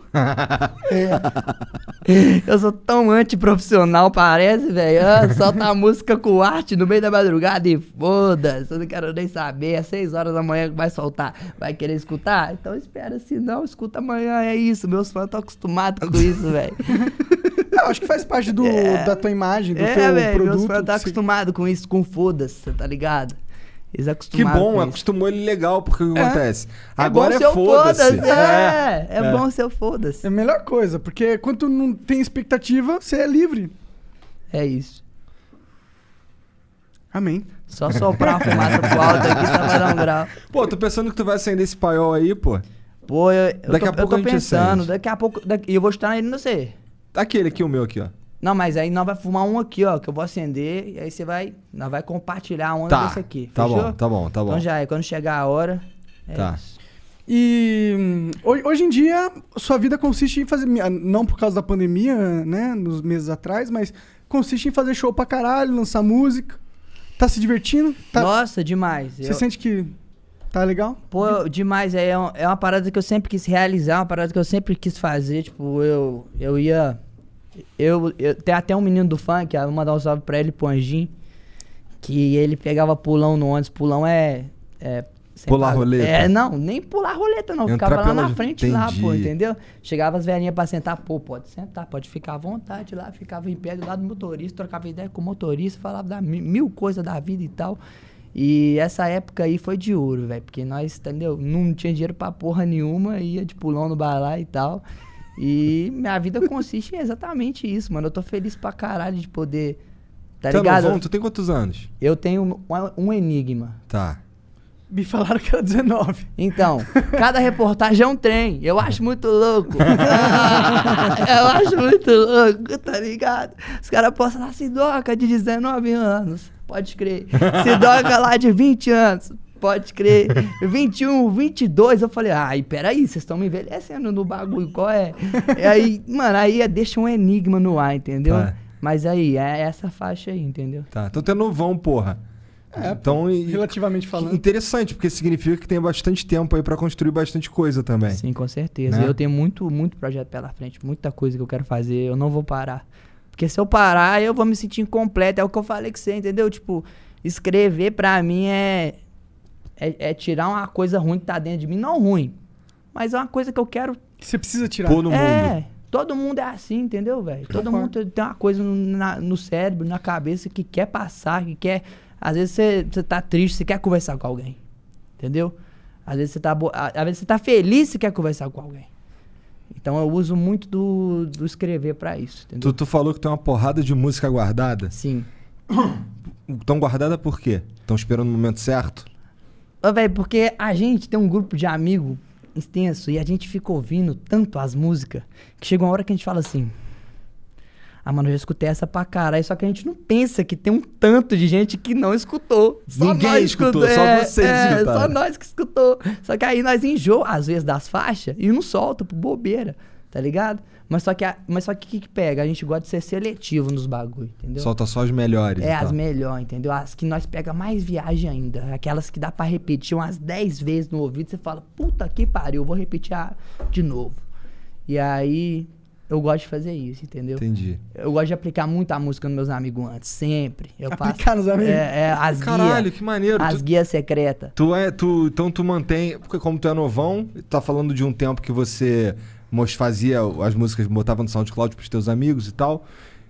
Eu sou tão antiprofissional, parece, velho. Ah, Solta a música com arte no meio da madrugada e foda-se. Eu não quero nem saber. Às seis horas da manhã que vai soltar. Vai querer escutar? Então espera, se não, escuta amanhã. É isso. Meus fãs estão acostumados com isso, velho. (laughs) Acho que faz parte do, da tua imagem, do É, teu velho. produto. Meus fãs estão você- acostumados com isso, com foda-se, tá ligado? Eles Que acostumaram bom, com isso. acostumou ele legal, porque o que acontece? É Agora bom é ser o foda-se. É, é, bom ser o foda-se. É a melhor coisa, porque quando tu não tem expectativa, você é livre. É isso. Amém. Só soprar a fumaça pro alto aqui só vai dar um grau. Pô, tô pensando que tu vai acender esse paiol aí, pô. Pô, eu, eu Daqui tô, a pouco eu tô a gente pensando, acende. daqui a pouco. daqui- eu vou estar ele no você. Aquele aqui, o meu aqui, ó. Não, mas aí nós vai fumar um aqui, ó, que eu vou acender, e aí você vai. Nós vai compartilhar um Tá, desse aqui. tá fechou? bom, tá bom, tá bom. Então já é, quando chegar a hora. É Tá. isso. E hum, ho- hoje em dia, sua vida consiste em fazer. Não por causa da pandemia, né? Nos meses atrás, mas consiste em fazer show pra caralho, lançar música. Tá se divertindo? Tá, Nossa, demais. você Eu- sente que tá legal? Pô, demais, é, é uma parada que eu sempre quis realizar, uma parada que eu sempre quis fazer, tipo, eu, eu ia... Eu, eu tem até um menino do funk, eu vou mandar um salve pra ele, pro Anjinho, que ele pegava pulão no ônibus, pulão é... é Pular roleta. É, não, nem pular roleta não, Entrar ficava lá na frente lá, pô, Entendi. entendeu? Chegava as velhinhas pra sentar, pô, pode sentar, pode ficar à vontade lá, ficava em pé do lado do motorista, trocava ideia com o motorista, falava da mi- mil coisas da vida e tal. E essa época aí foi de ouro, velho, porque nós, entendeu? Não tinha dinheiro pra porra nenhuma, ia de pulão no balai e tal. E minha vida consiste em exatamente isso, mano. Eu tô feliz pra caralho de poder. Tá Tu é ligado? novão? Tu tem quantos anos? Eu tenho um, um enigma. Tá. Me falaram que era 19. Então, cada reportagem é um trem. Eu acho muito louco. (laughs) eu acho muito louco, tá ligado? Os caras postam lá, Sidoca de 19 anos. Pode crer. Sidoca lá de 20 anos. Pode crer. (laughs) 21, 22. Eu falei, ai, peraí, vocês estão me envelhecendo no bagulho, qual é? E aí, (laughs) mano, aí é- deixa um enigma no ar, entendeu? Tá. Mas aí, é essa faixa aí, entendeu? Tá. Então tu é novão, porra. É, então, e- Relativamente falando. Interessante, porque significa que tem bastante tempo aí pra construir bastante coisa também. Sim, com certeza. Né? Eu tenho muito, muito projeto pela frente, muita coisa que eu quero fazer, eu não vou parar. Porque se eu parar, eu vou me sentir incompleto. É o que eu falei com você, entendeu? Tipo, escrever pra mim é, é, é tirar uma coisa ruim que tá dentro de mim. Não ruim. mas é uma coisa que eu quero Que você precisa tirar. Pô no é, mundo. todo mundo é assim, entendeu, velho? Todo mundo tem uma coisa no, na- no cérebro, na cabeça que quer passar, que quer. Às vezes você, você tá triste, você quer conversar com alguém. Entendeu? Às vezes você tá, bo- às vezes você tá feliz, você quer conversar com alguém. Então eu uso muito do, do escrever pra isso, entendeu? Tu, tu falou que tem uma porrada de música guardada. Sim. Estão guardada por quê? Estão esperando o momento certo? Ô, velho, porque a gente tem um grupo de amigo extenso e a gente fica ouvindo tanto as músicas que chega uma hora que a gente fala assim. Ah, mano, eu já escutei essa pra caralho. Só que a gente não pensa que tem um tanto de gente que não escutou. Só Ninguém nós escutou, escutou, só é, vocês é, escutaram. Só nós que escutou. Só que aí nós enjoa, às vezes, das faixas e não solta por bobeira, tá ligado? Mas só que a- mas só que o que, que pega? A gente gosta de ser seletivo nos bagulho, entendeu? Solta só as melhores. É, as tal. melhores, entendeu? As que nós pega mais viagem ainda. Aquelas que dá pra repetir umas 10 vezes no ouvido. Você fala, puta que pariu, vou repetir a- de novo. E aí, eu gosto de fazer isso, entendeu? Entendi. Eu gosto de aplicar muito a música nos meus amigos antes, sempre. Eu Aplicar nos amigos? É, é, as Caralho, que maneiro. As Tu- guias secretas. Tu é, tu, então tu mantém, porque como tu é novão, tu tá falando de um tempo que você fazia as músicas, botava no SoundCloud pros teus amigos e tal.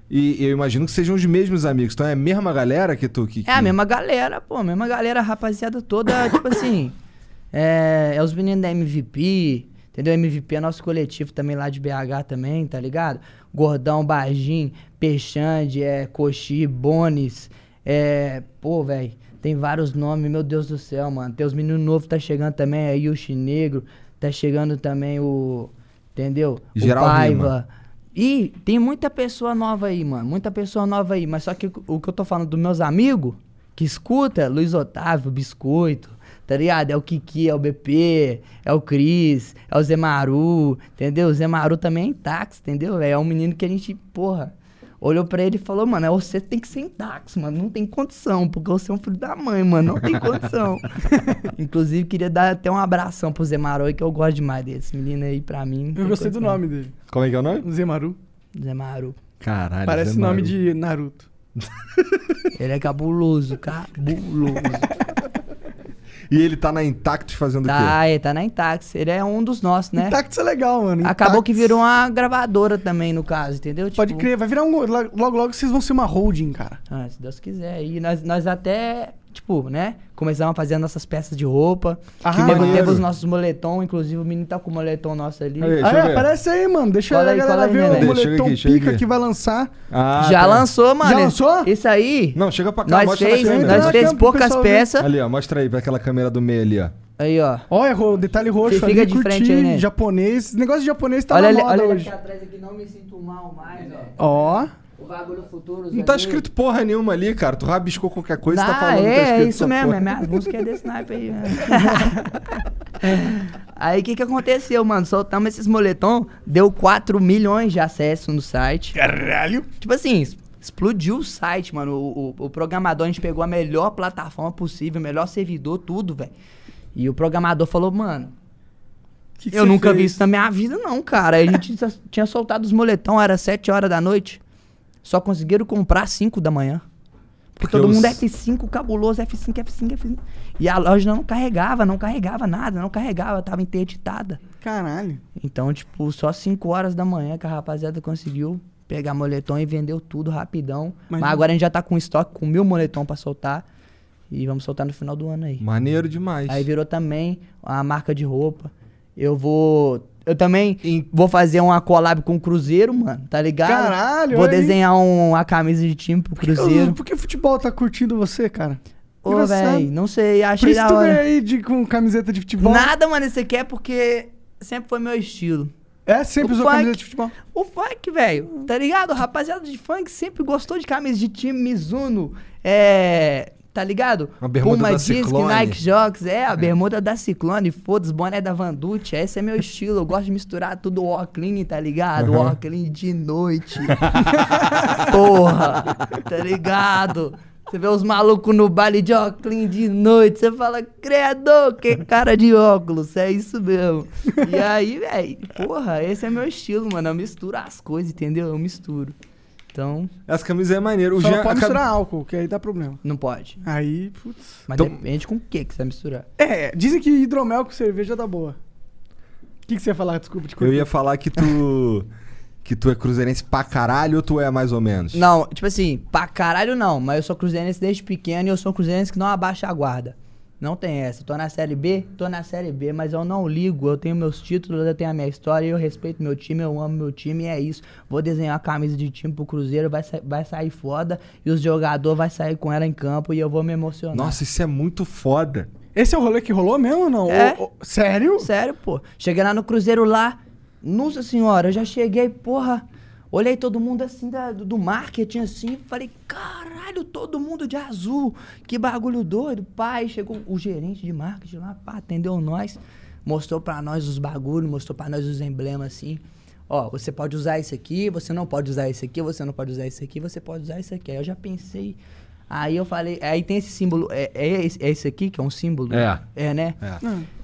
E eu imagino que sejam os mesmos amigos. Então é a mesma galera que tu que, É a que- mesma galera, pô, a mesma galera, a rapaziada toda, (coughs) tipo assim. É, é os meninos da MVP, entendeu? MVP é nosso coletivo também lá de BH também, tá ligado? Gordão, Bajim, Peixande, é, Coxi, Bones, é. Pô, velho, tem vários nomes, meu Deus do céu, mano. Tem os meninos novos, tá chegando também, é Yushi Negro, tá chegando também o. Entendeu? Geral o rima. Paiva. E tem muita pessoa nova aí, mano. Muita pessoa nova aí. Mas só que o, que eu tô falando dos meus amigos que escuta, Luiz Otávio, Biscoito, tá ligado? É o Kiki, é o BP, é o Cris, é o Zemaru, entendeu? O Zemaru também é em táxi, entendeu? É um menino que a gente, porra, olhou pra ele e falou, mano, é você tem que ser em táxi, mano. Não tem condição, porque você é um filho da mãe, mano. Não tem condição. (laughs) Inclusive, queria dar até um abração pro Zemaru que eu gosto demais desse menino aí, pra mim. Eu gostei do nome dele. Como é que é o nome? Zemaru. Zemaru. Caralho. Parece Zé nome de Naruto. Ele é cabuloso, cabuloso. (laughs) E ele tá na Intactus fazendo o quê? Tá, ele tá na Intax. Ele é um dos nossos, né? Intactus é legal, mano. Acabou Intactus. que virou uma gravadora também, no caso, entendeu? Pode Tipo, crer, vai virar um. Logo, logo vocês vão ser uma holding, cara. Ah, se Deus quiser. E nós, nós até, tipo, né? Começamos a fazer nossas peças de roupa. Ah, que teve, os nossos moletom, inclusive o menino tá com o moletom nosso ali. Aí, Ah, é, aparece aí, mano. Deixa Cola a aí, galera cola aí, ver o neném. Chega moletom aqui, pica aqui. que vai lançar. Ah, Já tá. lançou, mano. Já lançou? Isso aí. Não, chega pra cá, nós mostra fez, na câmera. Entra nós fez poucas peças. Ali, ó, mostra aí pra aquela câmera do meio ali, ó. Aí, ó. Olha, o detalhe roxo Fica ali, de curti, frente aí, né? japonês. Esse negócio de japonês tá olha na ali, moda olha hoje. aqui atrás aqui, não me sinto mal mais, ó. Ó, O bagulho futuro. Não tá escrito porra nenhuma ali, cara. Tu rabiscou qualquer coisa e tá Ah, falando que é, tá é escrito isso essa mesmo, porra. é minha música é desse naipe aí. (laughs) aí o que que aconteceu, mano? Soltamos esses moletom, deu 4 milhões de acessos no site. caralho. Tipo assim, explodiu o site, mano. O, o- o programador, a gente pegou a melhor plataforma possível, o melhor servidor, tudo, velho. E o programador falou, mano, Que que eu nunca vi fez? isso na minha vida, não, cara. (laughs) A gente tinha soltado os moletom, era 7 horas da noite. Só conseguiram comprar 5 da manhã. Porque, Porque todo os- mundo é F5 cabuloso, F5, F5, F5. E a loja não carregava, não carregava nada, não carregava, tava interditada. Caralho. Então, tipo, só 5 horas da manhã que a rapaziada conseguiu pegar moletom e vendeu tudo rapidão. Mas- Mas, agora a gente já tá com estoque, com mil moletom pra soltar. E vamos soltar no final do ano aí. Maneiro demais. Aí virou também a marca de roupa. Eu vou. Eu também vou fazer uma collab com o Cruzeiro, mano, tá ligado? Caralho, Vou desenhar um, a camisa de time pro Por que, Cruzeiro. por que o futebol tá curtindo você, cara? Ô, velho, não sei, Por achei isso da tu hora. veio aí de, com camiseta de futebol. Nada, mano, isso aqui é porque sempre foi meu estilo. É, sempre O usou funk. camiseta de futebol. O funk, velho, tá ligado? O rapaziada de funk sempre gostou de camisa de time, Mizuno, é. Tá ligado? Uma bermuda Puma da Disc, Ciclone. Nike Jocks, é, a bermuda da Ciclone, foda-se, boné da Vandute, esse é meu estilo, eu gosto de misturar tudo óculos, tá ligado? Óculos de noite. (laughs) Porra, tá ligado? Você vê os malucos no baile de óculos de noite, você fala, credo, que cara de óculos, é isso mesmo. E aí, velho, porra, esse é meu estilo, mano, eu misturo as coisas, entendeu? Eu misturo. Então, Essa camisa é maneira. O Só Jean não pode misturar álcool, que aí dá problema. não pode. Aí, putz. Mas Então- depende com o que que você vai misturar. É, dizem que hidromel com cerveja dá boa. O que, que você ia falar? Desculpa, te Eu cortei. ia falar que tu. (laughs) que tu é cruzeirense pra caralho ou tu é mais ou menos? Não, tipo assim, pra caralho não, mas eu sou cruzeirense desde pequeno e eu sou um cruzeirense que não abaixa a guarda. Não tem essa. Tô na Série B, tô na Série B, mas eu não ligo. Eu tenho meus títulos, eu tenho a minha história, eu respeito meu time, eu amo meu time e é isso. Vou desenhar a camisa de time pro Cruzeiro, vai, sa- vai sair foda e os jogadores vai sair com ela em campo e eu vou me emocionar. Nossa, isso é muito foda. Esse é o rolê que rolou mesmo ou não? É. Ô, ô, sério? Sério, pô. Cheguei lá no Cruzeiro lá. Nossa senhora, eu já cheguei, porra. Olhei todo mundo assim da- do, do marketing assim. Falei, caralho, todo mundo de azul. Que bagulho doido. Pai, chegou o gerente de marketing lá, pá, atendeu nós. Mostrou pra nós os bagulhos, mostrou pra nós os emblemas assim. Ó, você pode usar isso aqui, você não pode usar isso aqui, você não pode usar isso aqui, você pode usar isso aqui. Aí eu já pensei. Aí eu falei, aí tem esse símbolo, é, é, esse, é esse aqui que é um símbolo? É. É, né? É.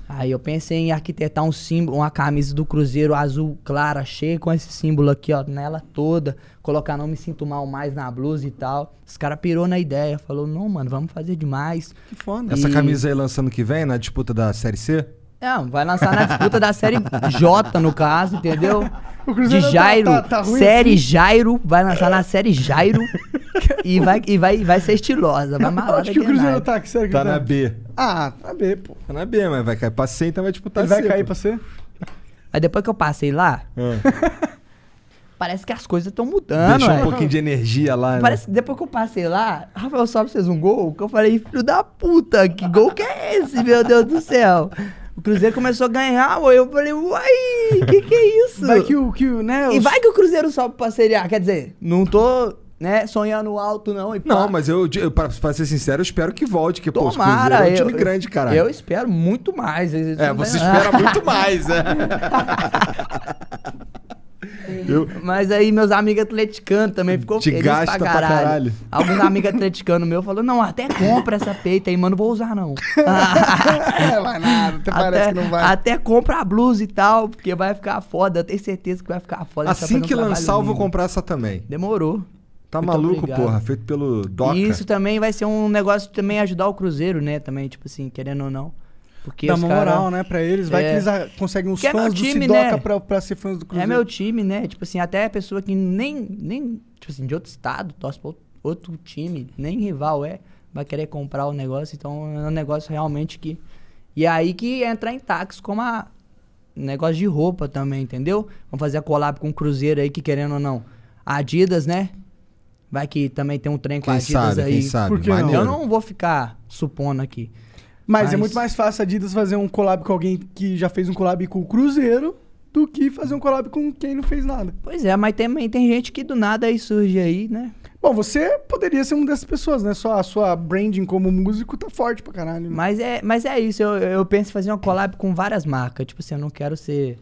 Aí eu pensei em arquitetar um símbolo, uma camisa do Cruzeiro azul clara, cheia com esse símbolo aqui, ó, nela toda. Colocar não me sinto mal mais na blusa e tal. Os caras pirou na ideia, falou, não, mano, vamos fazer demais. Que foda. Essa E- camisa aí lançando que vem na disputa da Série C? Não, vai lançar na disputa da série J, no caso, entendeu? O De tá- Jairo. tá- tá ruim série assim? Jairo, vai lançar na série Jairo. e vai, e vai, vai ser estilosa, vai malar Onde que o Cruzeiro tá? Que sério que Tá tá? na B. Ah, na B, pô. Tá na B, mas vai cair pra C, então vai disputar Ele vai C, cair pô. pra ser? Aí depois que eu passei lá, Ah. (laughs) parece que as coisas estão mudando, Deixou um pouquinho de energia lá, né? Parece que depois que eu passei lá, Rafael Sobres fez um gol, que eu falei, filho da puta, que gol que é esse, meu Deus do céu? O Cruzeiro começou a ganhar, eu falei, uai, que que é isso? Vai que o, que o né? E os- vai que o Cruzeiro sobe pra Série A, quer dizer, não tô, né, sonhando alto não. E. Não, mas eu, eu pra, pra ser sincero, eu espero que volte, que pô, Tomara, Cruzeiro é um eu, time grande, caralho. eu espero muito mais. É, você espera muito mais, é. (laughs) Eu- Mas aí meus amigos atleticanos também ficou Te feliz gasta pra pra caralho. caralho. Alguns amigos atleticanos meus falaram, não, até compra essa peita aí, mano, não vou usar não. (laughs) É, vai nada, até parece que não vai. até compra a blusa e tal, porque vai ficar foda, eu tenho certeza que vai ficar foda. Assim que lançar, eu vou comprar essa também. Demorou. Tá Muito maluco, obrigado. porra? Feito pelo Doca. E isso também vai ser um negócio de também ajudar o Cruzeiro, né? Também, tipo assim, querendo ou não. Porque Dá os uma cara- moral, né, pra eles. Vai É. que eles conseguem uns Que é meu fãs do time, Sidoca né? pra, pra ser fãs do É Cruzeiro. meu time, né? Tipo assim, até a pessoa que nem, nem, tipo assim, de outro estado, torce pra outro- time, nem rival é, vai querer comprar o negócio. Então é um negócio realmente que. E é aí que entra em táxi como a. Negócio de roupa também, entendeu? Vamos fazer a collab com o Cruzeiro aí, que querendo ou não. A Adidas, né? Vai que também tem um trem com a Quem Adidas sabe, aí. quem sabe. Por que não? Eu não vou ficar supondo aqui. Mas, é muito mais fácil a Adidas fazer um collab com alguém que já fez um collab com o Cruzeiro do que fazer um collab com quem não fez nada. Pois é, mas também tem gente que do nada aí surge aí, né? Bom, você poderia ser uma dessas pessoas, né? Só a sua branding como músico tá forte pra caralho. né? Mas é, mas é isso, eu, eu penso em fazer uma collab com várias marcas. Tipo assim, eu não quero ser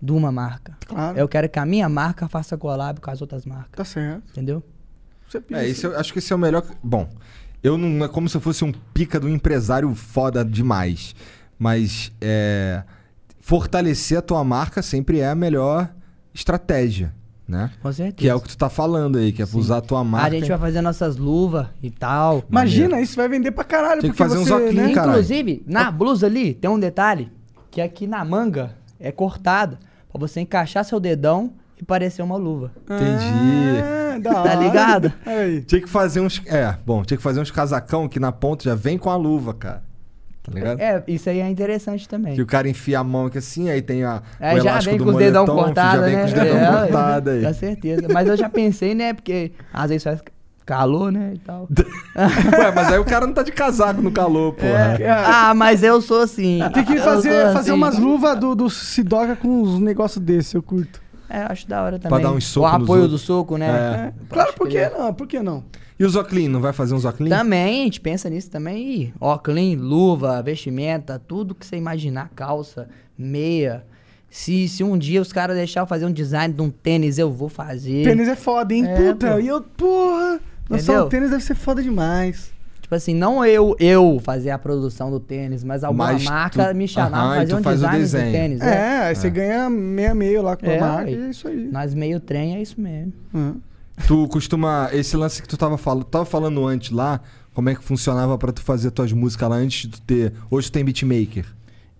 de uma marca. Claro. Eu quero que a minha marca faça collab com as outras marcas. Tá certo. Entendeu? Você pensa. É, isso eu acho que esse é o melhor. Bom, eu não é como se eu fosse um pica do empresário foda demais. Mas é, fortalecer a tua marca sempre é a melhor estratégia, né? Com certeza. Que é o que tu tá falando aí, que é usar a tua marca. A gente vai fazer nossas luvas e tal. Imagina, isso vai vender pra caralho. Tem que fazer uns óculos, né? caralho. Inclusive, na blusa ali, tem um detalhe. Que aqui na manga é cortada. Pra você encaixar seu dedão e parecer uma luva. Entendi. Ah, Tá ligado? Aí. Tinha que fazer uns. É, bom, tinha que fazer uns casacão que na ponta já vem com a luva, cara. Tá ligado? É, isso aí é interessante também. Que o cara enfia a mão aqui assim, aí tem a, Aí o já elástico vem com os dedão moletom, cortados, já vem né? com os dedão É, cortados aí. Com certeza. Mas eu já pensei, né? Porque às vezes faz calor, né? E tal. (laughs) Ué, mas aí o cara não tá de casaco no calor, porra. É. Ah, mas eu sou assim. Tem que Eu fazer, fazer assim. umas luvas do, do Sidoca com uns negócios desses, eu curto. É, eu acho da hora também. dar um soco O apoio outros. do soco, né? É. Claro, Pode por que crer. não? Por que não? E os óculos, não vai fazer uns óculos? Também, a gente pensa nisso também. Óculos, luva, vestimenta, tudo que você imaginar, calça, meia. Se, se um dia os caras deixarem eu fazer um design de um tênis, eu vou fazer. Tênis é foda, hein? É, Puta, pô. e eu, porra. Nossa, Entendeu? o tênis deve ser foda demais. Tipo assim, não eu eu fazer a produção do tênis, mas alguma Mas marca tu- me chamar pra e fazer um faz o design desenho. do tênis. É, aí você ganha meia meio lá com a É, marca aí. e é isso aí. Nós meio trem é isso mesmo. Uhum. Tu costuma. Esse lance que tu tava falando, tava falando antes lá, como é que funcionava pra tu fazer tuas músicas lá antes de ter. Hoje tu tem beatmaker.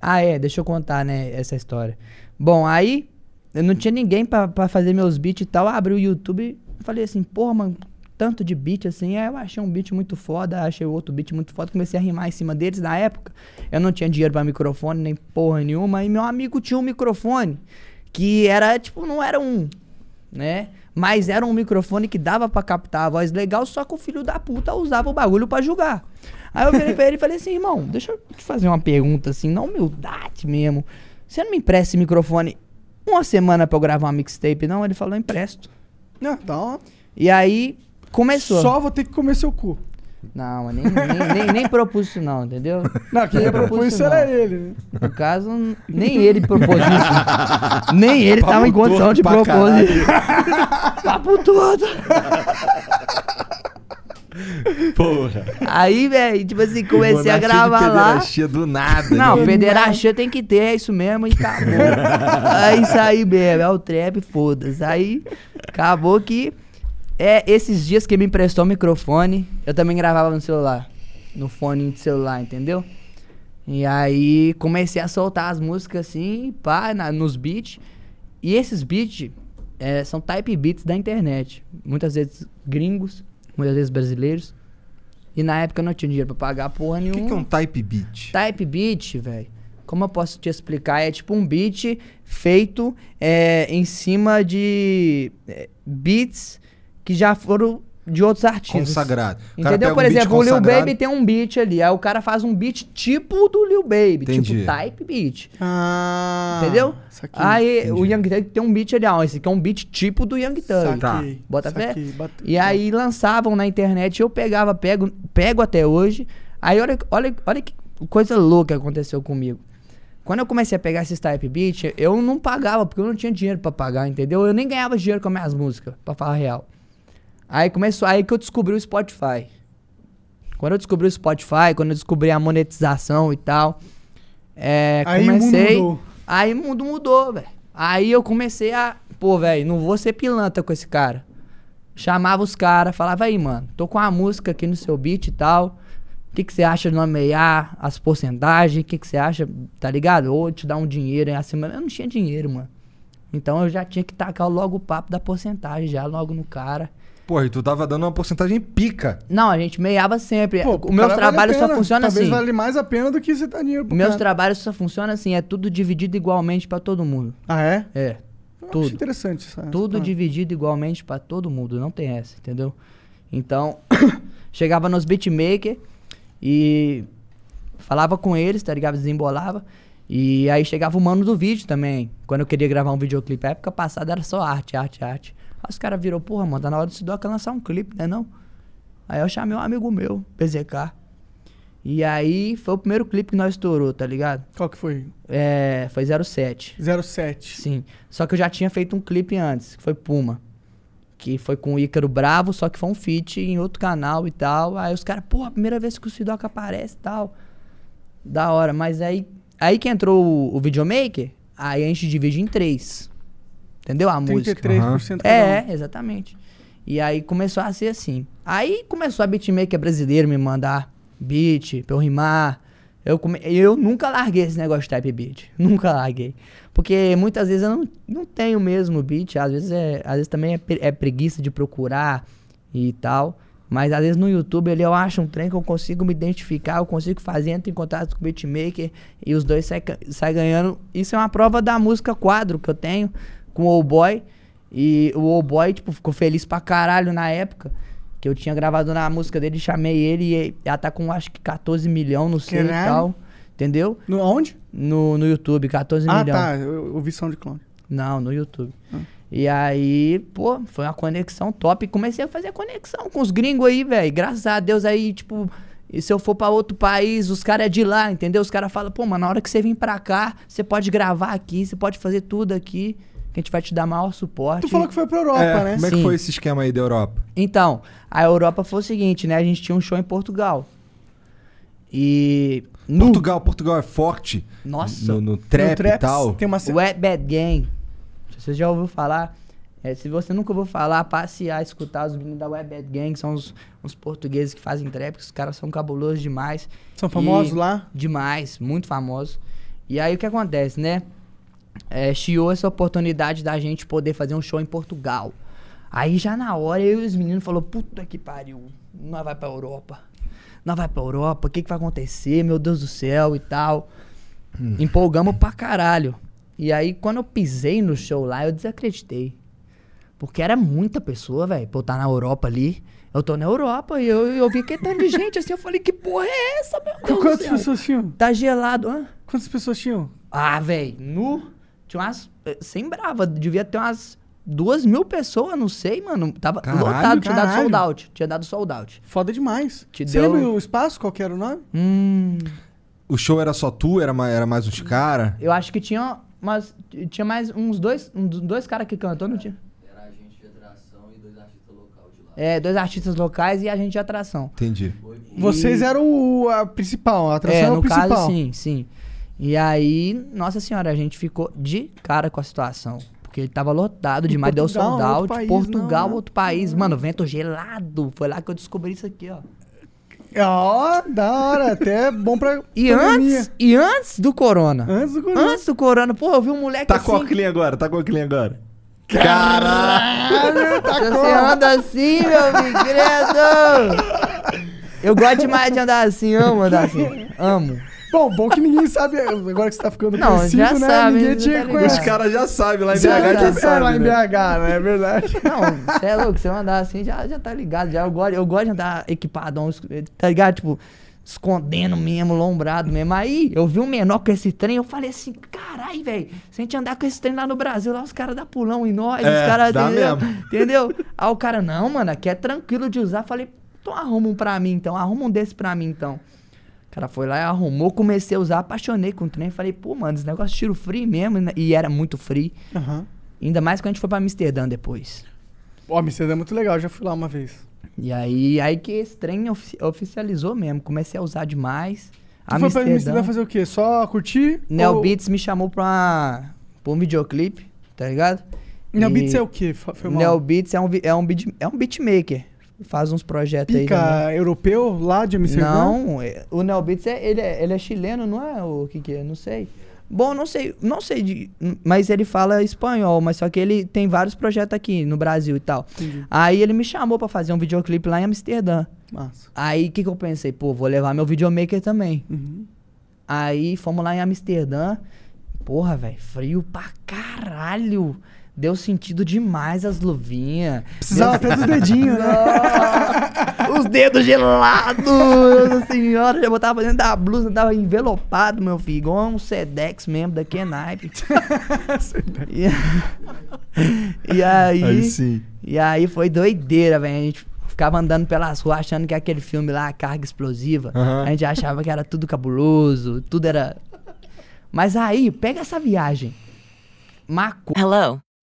Ah, é, deixa eu contar, né, essa história. Bom, aí eu não tinha ninguém pra fazer meus beats e tal. Abri o YouTube e falei assim, porra, mano, tanto de beat assim. Aí eu achei um beat muito foda, achei outro beat muito foda. Comecei a rimar em cima deles. Na época, eu não tinha dinheiro pra microfone, nem porra nenhuma. E meu amigo tinha um microfone que era, tipo, não era um, né? Mas era um microfone que dava pra captar a voz legal, só que o filho da puta usava o bagulho pra julgar. Aí eu virei pra ele e falei assim, irmão, deixa eu te fazer uma pergunta assim, na humildade mesmo. Você não me empresta esse microfone uma semana pra eu gravar uma mixtape, não? Ele falou, empresto. Não, então, E aí começou. só vou ter que comer seu cu. Não, mas nem, nem, nem, nem propus isso não, entendeu? Não, quem propor isso não. era ele, né? No caso, nem ele propôs isso. (laughs) nem ele tava em Papo condição de propor isso. (laughs) Papo todo. Porra. Aí, velho, tipo assim, comecei a gravar lá. pederastia do nada. Não, né? pederastia tem que ter, é isso mesmo, e acabou. é (laughs) isso aí mesmo, é o trap, foda-se. Aí, acabou que, é, esses dias que me emprestou o microfone, eu também gravava no celular, no fone de celular, entendeu? E aí, comecei a soltar as músicas assim, pá, na- nos beats. E esses beats é, são type beats da internet. Muitas vezes gringos, muitas vezes brasileiros. E na época eu não tinha dinheiro pra pagar porra O nenhuma. que, que é um type beat? Type beat, velho. Como eu posso te explicar? É tipo um beat feito é, em cima de é, beats que já foram de outros artistas. Consagrado. O Entendeu? Por um exemplo, o Lil Baby tem um beat ali. Aí o cara faz um beat tipo do Lil Baby. Entendi. Tipo type beat. Ah. Entendeu? Saquei. Aí o Young Thug tem um beat ali. Ó, esse aqui é um beat tipo do Young Thug. Tá. Bota fé? E aí lançavam na internet, eu pegava, pego, pego até hoje. Aí olha, olha, olha que coisa louca que aconteceu comigo. Quando eu comecei a pegar esses type beat, eu não pagava, porque eu não tinha dinheiro pra pagar, entendeu? Eu nem ganhava dinheiro com as minhas músicas, pra falar a real. Aí começou, aí que eu descobri o Spotify. Quando eu descobri o Spotify, quando eu descobri a monetização e tal, é, Aí o mundo comecei. mudou. Aí o mundo mudou, velho. Aí eu comecei a. Pô, velho, não vou ser pilantra com esse cara. Chamava os caras, falava aí, mano, tô com uma música aqui no seu beat e tal. O que, você acha de nomear as porcentagens? O que, você acha, tá ligado? Ou te dar um dinheiro aí acima. Eu não tinha dinheiro, mano. Então eu já tinha que tacar logo o papo da porcentagem, já logo no cara. Porra, e tu tava dando uma porcentagem pica. Não, a gente meiava sempre. Pô, o meu trabalho vale só funciona Talvez assim. vale mais a pena do que você dar dinheiro pro Meus cara. trabalhos só funcionam assim, é tudo dividido igualmente pra todo mundo. Ah, é? É. Eu Tudo. Acho interessante isso. Tudo dividido igualmente pra todo mundo, não tem essa, entendeu? Então, (coughs) chegava nos beatmaker e falava com eles, tá ligado? Desembolava. E aí chegava o mano do vídeo também. Quando eu queria gravar um videoclipe, a época passada era só arte, arte, arte. Aí os caras viram, porra, mano, tá na hora do Sidoca lançar um clipe, né não? Aí eu chamei um amigo meu, PZK. E aí foi o primeiro clipe que nós estourou, tá ligado? Qual que foi? É, foi 07. 07. Sim. Só que eu já tinha feito um clipe antes, que foi Puma. Que foi com o Ícaro Bravo, só que foi um feat em outro canal e tal. Aí os caras, pô, a primeira vez que o Sidoca aparece e tal. Da hora. Mas aí, aí que entrou o, o videomaker, aí a gente divide em três. Entendeu? A música. 33% cada É, um. exatamente. E aí começou a ser assim. Aí começou a beatmaker brasileiro me mandar beat pra eu rimar. Eu, come... eu nunca larguei esse negócio de type beat. (laughs) Nunca larguei. Porque muitas vezes eu não, não tenho mesmo beat. Às vezes, é, às vezes também é, pre- é preguiça de procurar e tal. Mas às vezes no YouTube ali eu acho um trem que eu consigo me identificar, eu consigo fazer, entro em contato com o beatmaker e os dois saem sai ganhando. Isso é uma prova da música quadro que eu tenho com o Old Boy. E o Old Boy, tipo, ficou feliz pra caralho na época. Que eu tinha gravado na música dele, chamei ele e ela tá com acho que 14 milhões, não sei e tal. Entendeu? No, aonde? No, no YouTube, 14 Ah, milhões. tá. Eu, ouvi SoundCloud. Não, no YouTube. E aí, pô, foi uma conexão top. E comecei a fazer conexão com os gringos aí, velho. Graças a Deus aí, tipo, e se eu for pra outro país, os caras é de lá, entendeu? Os caras falam, pô, mano, na hora que você vir pra cá, você pode gravar aqui, você pode fazer tudo aqui, que a gente vai te dar maior suporte. Tu falou que foi pra Europa, É, né? Como é que Sim. foi esse esquema aí da Europa? Então, a Europa foi o seguinte, né? A gente tinha um show em Portugal. E. No, Portugal, Portugal é forte. Nossa. No, no trap, No trap e tal. Tem uma... Wet Bad Gang. Você já ouviu falar? É, se você nunca ouviu falar, passe a escutar os meninos da Wet Bad Gang. São os, os portugueses que fazem trap. que Os caras são cabulosos demais. São famosos E- lá? Demais, muito famosos. E aí o que acontece, né? É, chiou essa oportunidade da gente poder fazer um show em Portugal. Aí já na hora, eu e os meninos falou, puta que pariu, nós vai pra Europa. Nós vai pra Europa, o que que vai acontecer, meu Deus do céu e tal. Empolgamos pra caralho. E aí, quando eu pisei no show lá, eu desacreditei. Porque era muita pessoa, velho, pra eu estar na Europa ali. Eu tô na Europa e eu, eu vi que tanto de (laughs) gente assim. Eu falei, que porra é essa, meu Deus Quantas pessoas tinham? Tá gelado, hã? Quantas pessoas tinham? Ah, velho, nu. Tinha umas. eh, Sem brava, devia ter umas duas mil pessoas, não sei, mano. Tava Caralho, lotado, tinha dado caralho. sold out. Tinha dado sold out. Foda demais. Te Você deu- lembra o espaço? Qual que era o nome? Hum. O show era só tu? Era mais, era mais uns caras? Eu acho que tinha. Mas tinha mais uns dois, uns dois caras que cantou, não tinha? Era agente de atração e dois artistas locais de lá. É, dois artistas locais e agente de atração. Entendi. Vocês eram o, a principal, a atração É, era o no principal. caso, sim, sim. E aí, nossa senhora, a gente ficou de cara com a situação. Porque ele tava lotado demais, deu sold out. país, Portugal, não, outro país. Mano, vento gelado. Foi lá que eu descobri isso aqui, ó. Ó, da hora. Até bom pra E pandemia. antes, e antes do corona. Antes do corona. Antes do corona, pô, eu vi um moleque Tá assim. com o óculos agora, tá com o óculos agora. Caralho, tá com- você anda assim, meu filho, credo! Eu gosto demais de andar assim, amo andar assim. Amo. Bom, bom que ninguém sabe. Agora que você tá ficando Não, conhecido, já né? sabe, ninguém tinha tá conhecer. Os caras já sabem, lá em BH já já sabe, é, lá em né? BH, né? É verdade. (laughs) Não, você é louco, você andar assim, já, já tá ligado. Já, eu, gosto, eu gosto de andar equipadão, tá ligado? Tipo, escondendo mesmo, lombrado mesmo. Aí eu vi um menor com esse trem, eu falei assim, carai, velho, se a gente andar com esse trem lá no Brasil, lá os caras dão pulão em nós, É, os caras. dá entendeu? mesmo. (laughs) entendeu? Aí o cara, não, mano, aqui é tranquilo de usar. Falei, então arruma um pra mim então, arruma um desse pra mim então. Cara foi lá e arrumou, comecei a usar, apaixonei com o trem. Falei, pô, mano, esse negócio tiro free mesmo. E era muito free. Aham. Ainda mais quando a gente foi pra Amsterdã depois. Ó, Amsterdã é muito legal, já fui lá uma vez. E aí, aí que esse trem ofici- oficializou mesmo. Comecei a usar demais. Tu foi pra Amsterdã fazer o quê? Só curtir? Neo Ou- Beats me chamou pra, pra um videoclipe, tá ligado? Neo E Beats é o quê? Foi mal. Neo Beats é um, é um, beat, é um beatmaker. Faz uns projetos aí. também. Pica europeu lá de Amsterdã? Não, é- o Neo Beats é, ele, é, ele é chileno, não é o que que é? Não sei. Bom, não sei, não sei, de, mas ele fala espanhol, mas só que ele tem vários projetos aqui no Brasil e tal. Entendi. Aí ele me chamou pra fazer um videoclipe lá em Amsterdã. Massa. Aí o que, que eu pensei? Pô, vou levar meu videomaker também. Uhum. Aí fomos lá em Amsterdã. Porra, velho, frio pra caralho. Deu sentido demais as luvinhas. Precisava até dos dedinhos, né? Os dedos gelados! Nossa senhora, já botava dentro da blusa, tava envelopado, meu filho. Igual um Sedex mesmo, daqui é naipe. e, e aí. Aí sim. E aí foi doideira, velho. A gente ficava andando pelas ruas achando que aquele filme lá, Carga Explosiva, Aham. a gente achava que era tudo cabuloso, tudo era. Mas aí, pega essa viagem. Maco. Hello,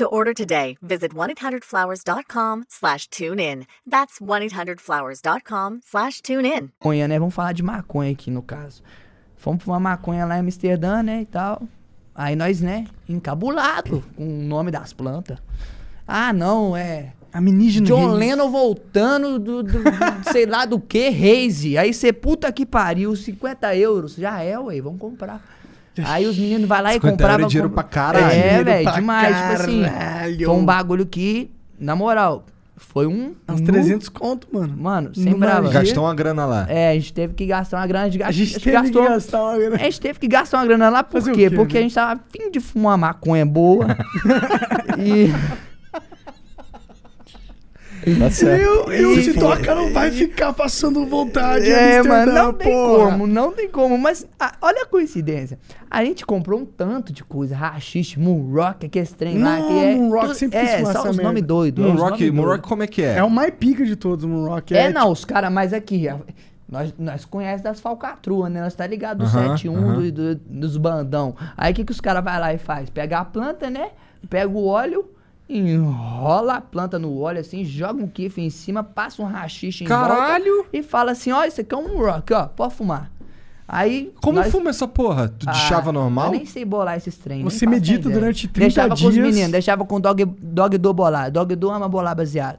To order today, visit 1-800-Flowers.com slash tune in. That's 1-800-Flowers.com slash tune in. maconha, né? Vamos falar de maconha aqui no caso. Fomos pra uma maconha lá em Amsterdã, né? E tal. Aí nós, né? Encabulado com o nome das plantas. Ah, não, é. Aminígena. John Reis. Lennon voltando do, do- do- sei lá do que, Reise. Aí você, puta que pariu, 50 euros. Já é, ué, vamos comprar. Aí os meninos vai lá e 50 compravam. é dinheiro com- pra caralho. É, velho, demais. Tipo assim, caralho. foi um bagulho que, na moral, foi um. Uns nu- 300 conto, mano. Mano, sem brava. Gastou uma grana lá. É, a gente teve que gastar uma grana de A gente teve gastou, que gastar uma grana. A gente teve que gastar uma grana lá por Fazer quê? quê, Porque né? a gente tava a fim de fumar uma maconha boa. (laughs) e. Tá certo. Eu, eu E- se toca não vai ficar passando vontade. É, mano, não tem porra. como, não tem como. Mas ah, olha a coincidência. A gente comprou um tanto de coisa. Rachixe, Moonrock, aquele trem lá. Não, Que é, Moonrock tudo- sempre É, só os nomes doidos. os Moonrock, nome Moonrock doido. como é que é? É o mais pica de todos, o Moonrock. É, não, os caras mais aqui. a- Nós, nós conhecemos das falcatruas, né? Nós tá ligado do Aham, 7-1, aham. do- do- dos bandão. Aí o que, que os caras vai lá e faz? Pega a planta, né? Pega o óleo, enrola a planta no óleo assim, joga um kiff em cima, passa um rachixe em Caralho! volta e fala assim, ó, isso aqui é um rock, ó, pode fumar. Aí... Como nós- fuma essa porra? Tu Ah, chava normal? Eu nem sei bolar esses trem. Você medita durante 30 deixava com os dias. meninos, deixava com dog, dog do bolar. Dog do ama bolar baseado.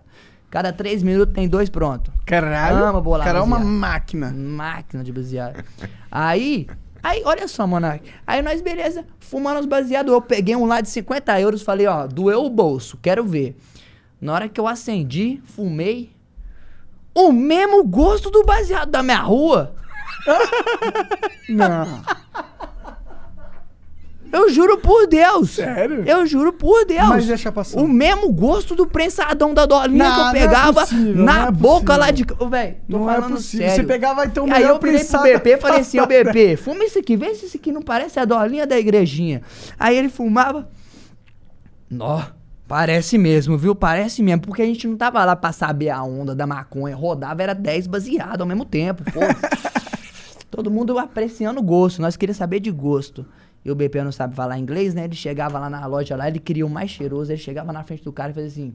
Cada três minutos tem dois pronto. Caralho. Ama bolar O cara é uma máquina. Máquina de baseado. aí, aí, olha só, Monark. Aí nós, beleza, fumando os baseados. Eu peguei um lá de 50 euros, falei, ó, doeu o bolso, quero ver. Na hora que eu acendi, fumei. O mesmo gosto do baseado da minha rua. (laughs) Não. Eu juro por Deus. Sério? Eu juro por Deus. Mas é chapação. O mesmo gosto do prensadão da dolinha Não, que eu é pegava possível, na é boca lá de. Ô, Véi, tô Não é falando possível. sério. Você pegava então o Aí melhor eu virei pro BP e falei assim, ô. BP, fuma isso aqui, vê se isso aqui não parece a dolinha da igrejinha. Aí ele fumava. Nó, parece mesmo, viu? Parece mesmo. Porque a gente não tava lá pra saber a onda da maconha. Rodava, era 10 baseado ao mesmo tempo, pô. (laughs) Todo mundo apreciando o gosto. Nós queríamos saber de gosto. E o BP não sabe falar inglês, né? Ele chegava lá na loja lá, ele queria o mais cheiroso. Ele chegava na frente do cara e fazia assim.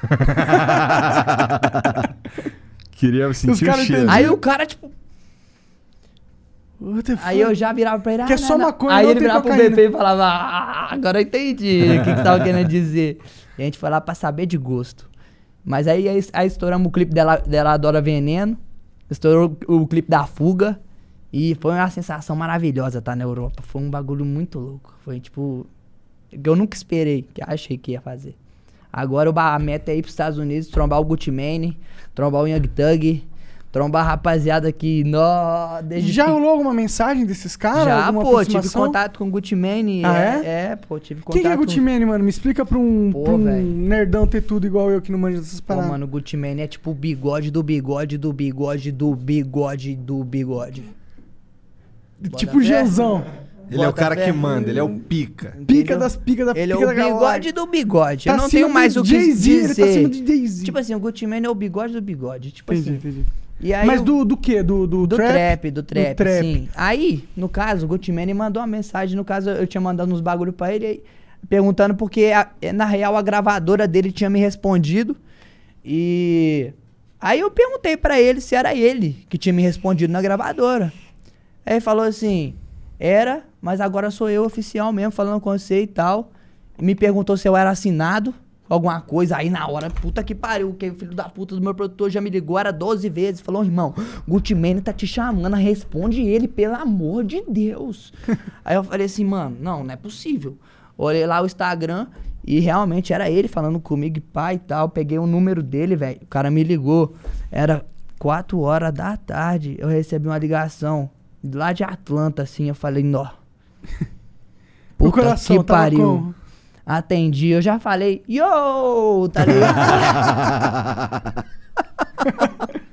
(laughs) Queria sentir o cheiro. entendiam. Aí o cara, tipo. What the fuck? Aí eu já virava pra ele. Que é "Ah, só não." maconha, Aí não ele tem virava pro. BP e falava, ah, agora eu entendi o que, que você tava querendo dizer. E a gente foi lá pra saber de gosto. Mas aí, aí, aí estouramos o clipe dela, dela Adora Veneno, estourou o clipe da Fuga. E foi uma sensação maravilhosa estar na Europa. Foi um bagulho muito louco. Foi tipo. Que eu nunca esperei, que achei que ia fazer. Agora a meta é ir pros Estados Unidos, trombar o Gucci Mane, trombar o Young Thug, trombar a rapaziada que. Nó, desde Já que- rolou alguma mensagem desses caras? já, pô, tive contato com o Gucci Mane. Ah, é? é? pô, tive contato Quem que é Gucci. Mane, mano? Me explica pra um, Pô, pra um nerdão ter tudo igual eu que não manja dessas Pô, paradas. mano, o Gucci Mane é tipo o bigode do bigode do bigode do bigode do bigode. Tipo Bota. Genzão. Ele é o Bota cara que manda, ele é o pica. Pica Entendeu? das picas da Ele é pica o da bigode do bigode. Tá Eu não tenho mais do o que dizer. ele tá acima do Jay-Z. Tipo assim, o Gucci Mane é o bigode do bigode. Tipo Entendi, assim. entendi. E aí Mas o- do, do quê? Do, do, Do trap? trap, do trap, trap. sim. Aí, no caso, o Gucci Mane mandou uma mensagem, no caso, eu tinha mandado uns bagulho pra ele, aí, perguntando porque, a- na real, a gravadora dele tinha me respondido. E aí eu perguntei pra ele se era ele que tinha me respondido na gravadora. Aí falou assim, era, mas agora sou eu oficial mesmo, falando com você e tal. Me perguntou se eu era assinado, alguma coisa. Aí na hora, puta que pariu, que o filho da puta do meu produtor já me ligou, era 12 vezes. Falou, irmão, Gucci Mane tá te chamando, responde ele, pelo amor de Deus. (laughs) Aí eu falei assim, mano, não, não é possível. Olhei lá o Instagram e realmente era ele falando comigo, pai e tal. Peguei o número dele, velho. O cara me ligou. Era 4 horas da tarde. Eu recebi uma ligação lá de Atlanta, assim. Eu falei, nó. (laughs) O coração que tava pariu. como? Atendi, eu já falei, yo, tá ligado?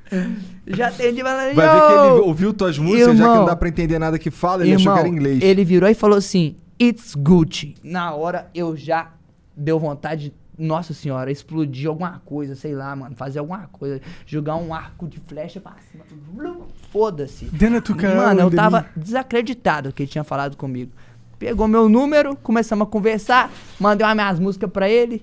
(laughs) já atendi, falei, Vai ver que ele ouviu tuas músicas, já que Irmão, não dá pra entender nada que fala, ele achou que era inglês. Ele virou e falou assim: It's Gucci. Na hora eu já deu vontade, nossa senhora, explodir alguma coisa, sei lá, mano, fazer alguma coisa, jogar um arco de flecha pra cima. Foda-se. Dentro do cara, Mano, eu tava desacreditado que ele tinha falado comigo. Pegou meu número, começamos a conversar, mandei umas minhas músicas pra ele.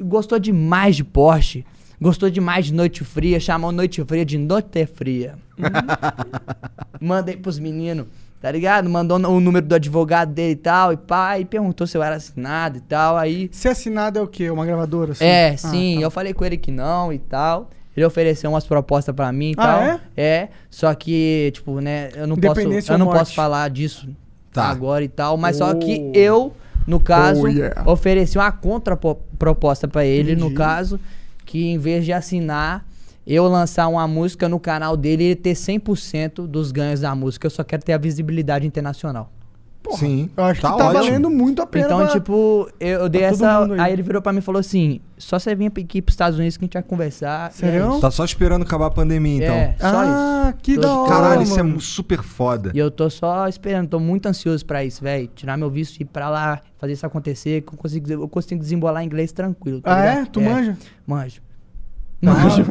Gostou demais de Porsche. Gostou demais de Noite Fria, chamou Noite Fria de Noite Fria. (laughs) Mandei pros meninos, tá ligado? Mandou o número do advogado dele e tal, e pá, e perguntou se eu era assinado e tal. Aí, Se assinado é o quê? Uma gravadora? assim? é, Ah, sim, tá. eu falei com ele que não e tal. Ele ofereceu umas propostas pra mim e Ah, tal. é? É, só que, tipo, né, eu não posso, eu não morte? posso falar disso Tá. agora e tal, mas só que Oh. eu, no caso, Oh, yeah. ofereci uma contraproposta pra ele, no Entendi. caso, que em vez de assinar, eu lançar uma música no canal dele e ele ter 100% dos ganhos da música. Eu só quero ter a visibilidade internacional. Sim. Eu acho tá que tá ótimo. valendo muito a pena. Então, pra- tipo, eu, eu dei essa. Aí. aí. ele virou pra mim e falou assim: só você vir aqui pros Estados Unidos que a gente vai conversar. é Sério? isso. Tá só esperando acabar a pandemia, então. É, só isso. ah, que Tô- da hora. Caralho, isso é super foda. E eu tô só esperando, tô muito ansioso pra isso, velho. Tirar meu visto e ir pra lá, fazer isso acontecer, que eu consigo, eu consigo desembolar inglês tranquilo. tá Ah, é? ligado? Tu manja? Manjo. Manjo.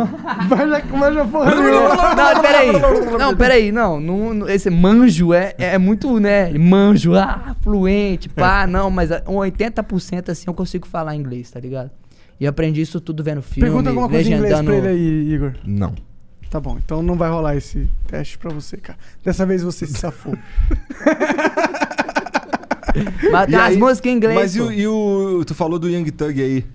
Manja, manja porra não, peraí. Não, peraí, não. não, não, esse manjo é, é muito, né? Manjo, ah, fluente, pá, não, mas ah, um 80% assim eu consigo falar inglês, tá ligado? E eu aprendi isso tudo vendo filme, Pergunta alguma coisa em inglês pra ele aí, Igor. Não. Tá bom, então não vai rolar esse teste pra você, cara. Dessa vez você se safou. (laughs) Mas tem as aí- músicas em inglês. Mas e o, e o- Tu falou do Young Thug aí.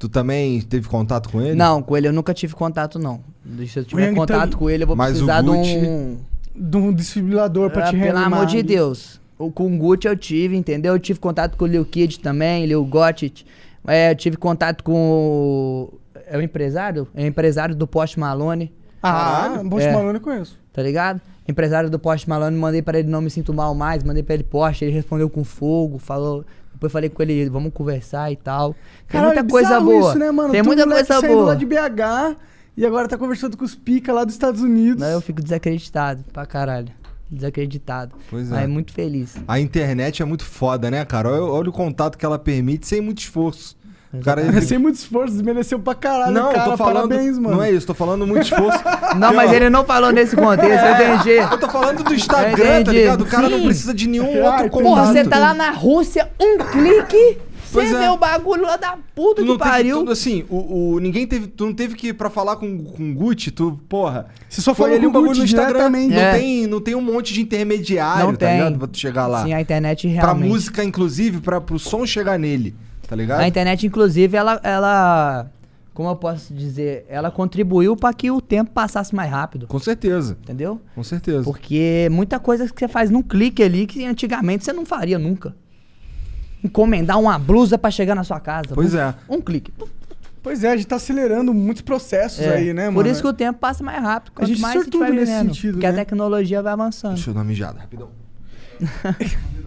Tu também teve contato com ele? Não, com ele eu nunca tive contato, não. Se eu tiver Young contato Thug- com ele, eu vou Mas precisar de Gucci- um. De um desfibrilador pra Ah, te pelo reanimar. amor de. Deus. O, com o Gucci eu tive, entendeu? Eu tive contato com o Lil Kid também, Lil Gotit. É, eu tive contato com o... É o empresário? É o empresário do Post Malone, Ah, Post É. Malone eu conheço. tá ligado? Empresário do Post Malone, mandei pra ele não me sinto mal mais, mandei pra ele Post, ele respondeu com fogo, falou... Depois falei com ele, vamos conversar e tal. Tem Caralho, muita é coisa boa. Isso, né, mano? Tem Tu, muita moleque, coisa saindo boa. lá de BH e agora tá conversando com os pica lá dos Estados Unidos. Não, eu fico desacreditado pra caralho. Desacreditado. Pois é. Mas muito feliz. A internet é muito foda, né, cara? Olha, olha o contato que ela permite sem muito esforço. O cara, Sem muito esforço, desmereceu pra caralho, não, cara. tô falando. Parabéns, mano. Não é isso, tô falando muito esforço. (laughs) Não, mas ele não falou nesse contexto, eu entendi. Eu tô falando do Instagram, tá ligado? O cara não Sim. precisa de nenhum Ah, outro contato. Porra, você tá lá na Rússia, um clique, você Pois é. vê o bagulho lá da puta Tu que não teve pariu. tudo assim, o, o- ninguém teve, tu não teve que ir pra falar com, com o Gucci, tu, porra. Você só falou ali com o bagulho no Instagram. Não, É. tem, não tem um monte de intermediário, Não tá tem. ligado? Pra tu chegar lá. Sim, a internet pra realmente. música, inclusive, pra, pro som chegar nele, tá ligado? A internet, inclusive, ela, ela. Como eu posso dizer? Ela contribuiu pra que o tempo passasse mais rápido. Com certeza, Entendeu? com certeza. Porque muita coisa que você faz num clique ali que antigamente você não faria nunca. Encomendar uma blusa pra chegar na sua casa. Pois é. Um clique. Pois é, a gente tá acelerando muitos processos É. aí, né, mano? Por isso que o tempo passa mais rápido. Quanto gente mais sortudo nesse vivendo, sentido, Porque né? a tecnologia vai avançando. Deixa eu dar uma mijada, rapidão. (laughs)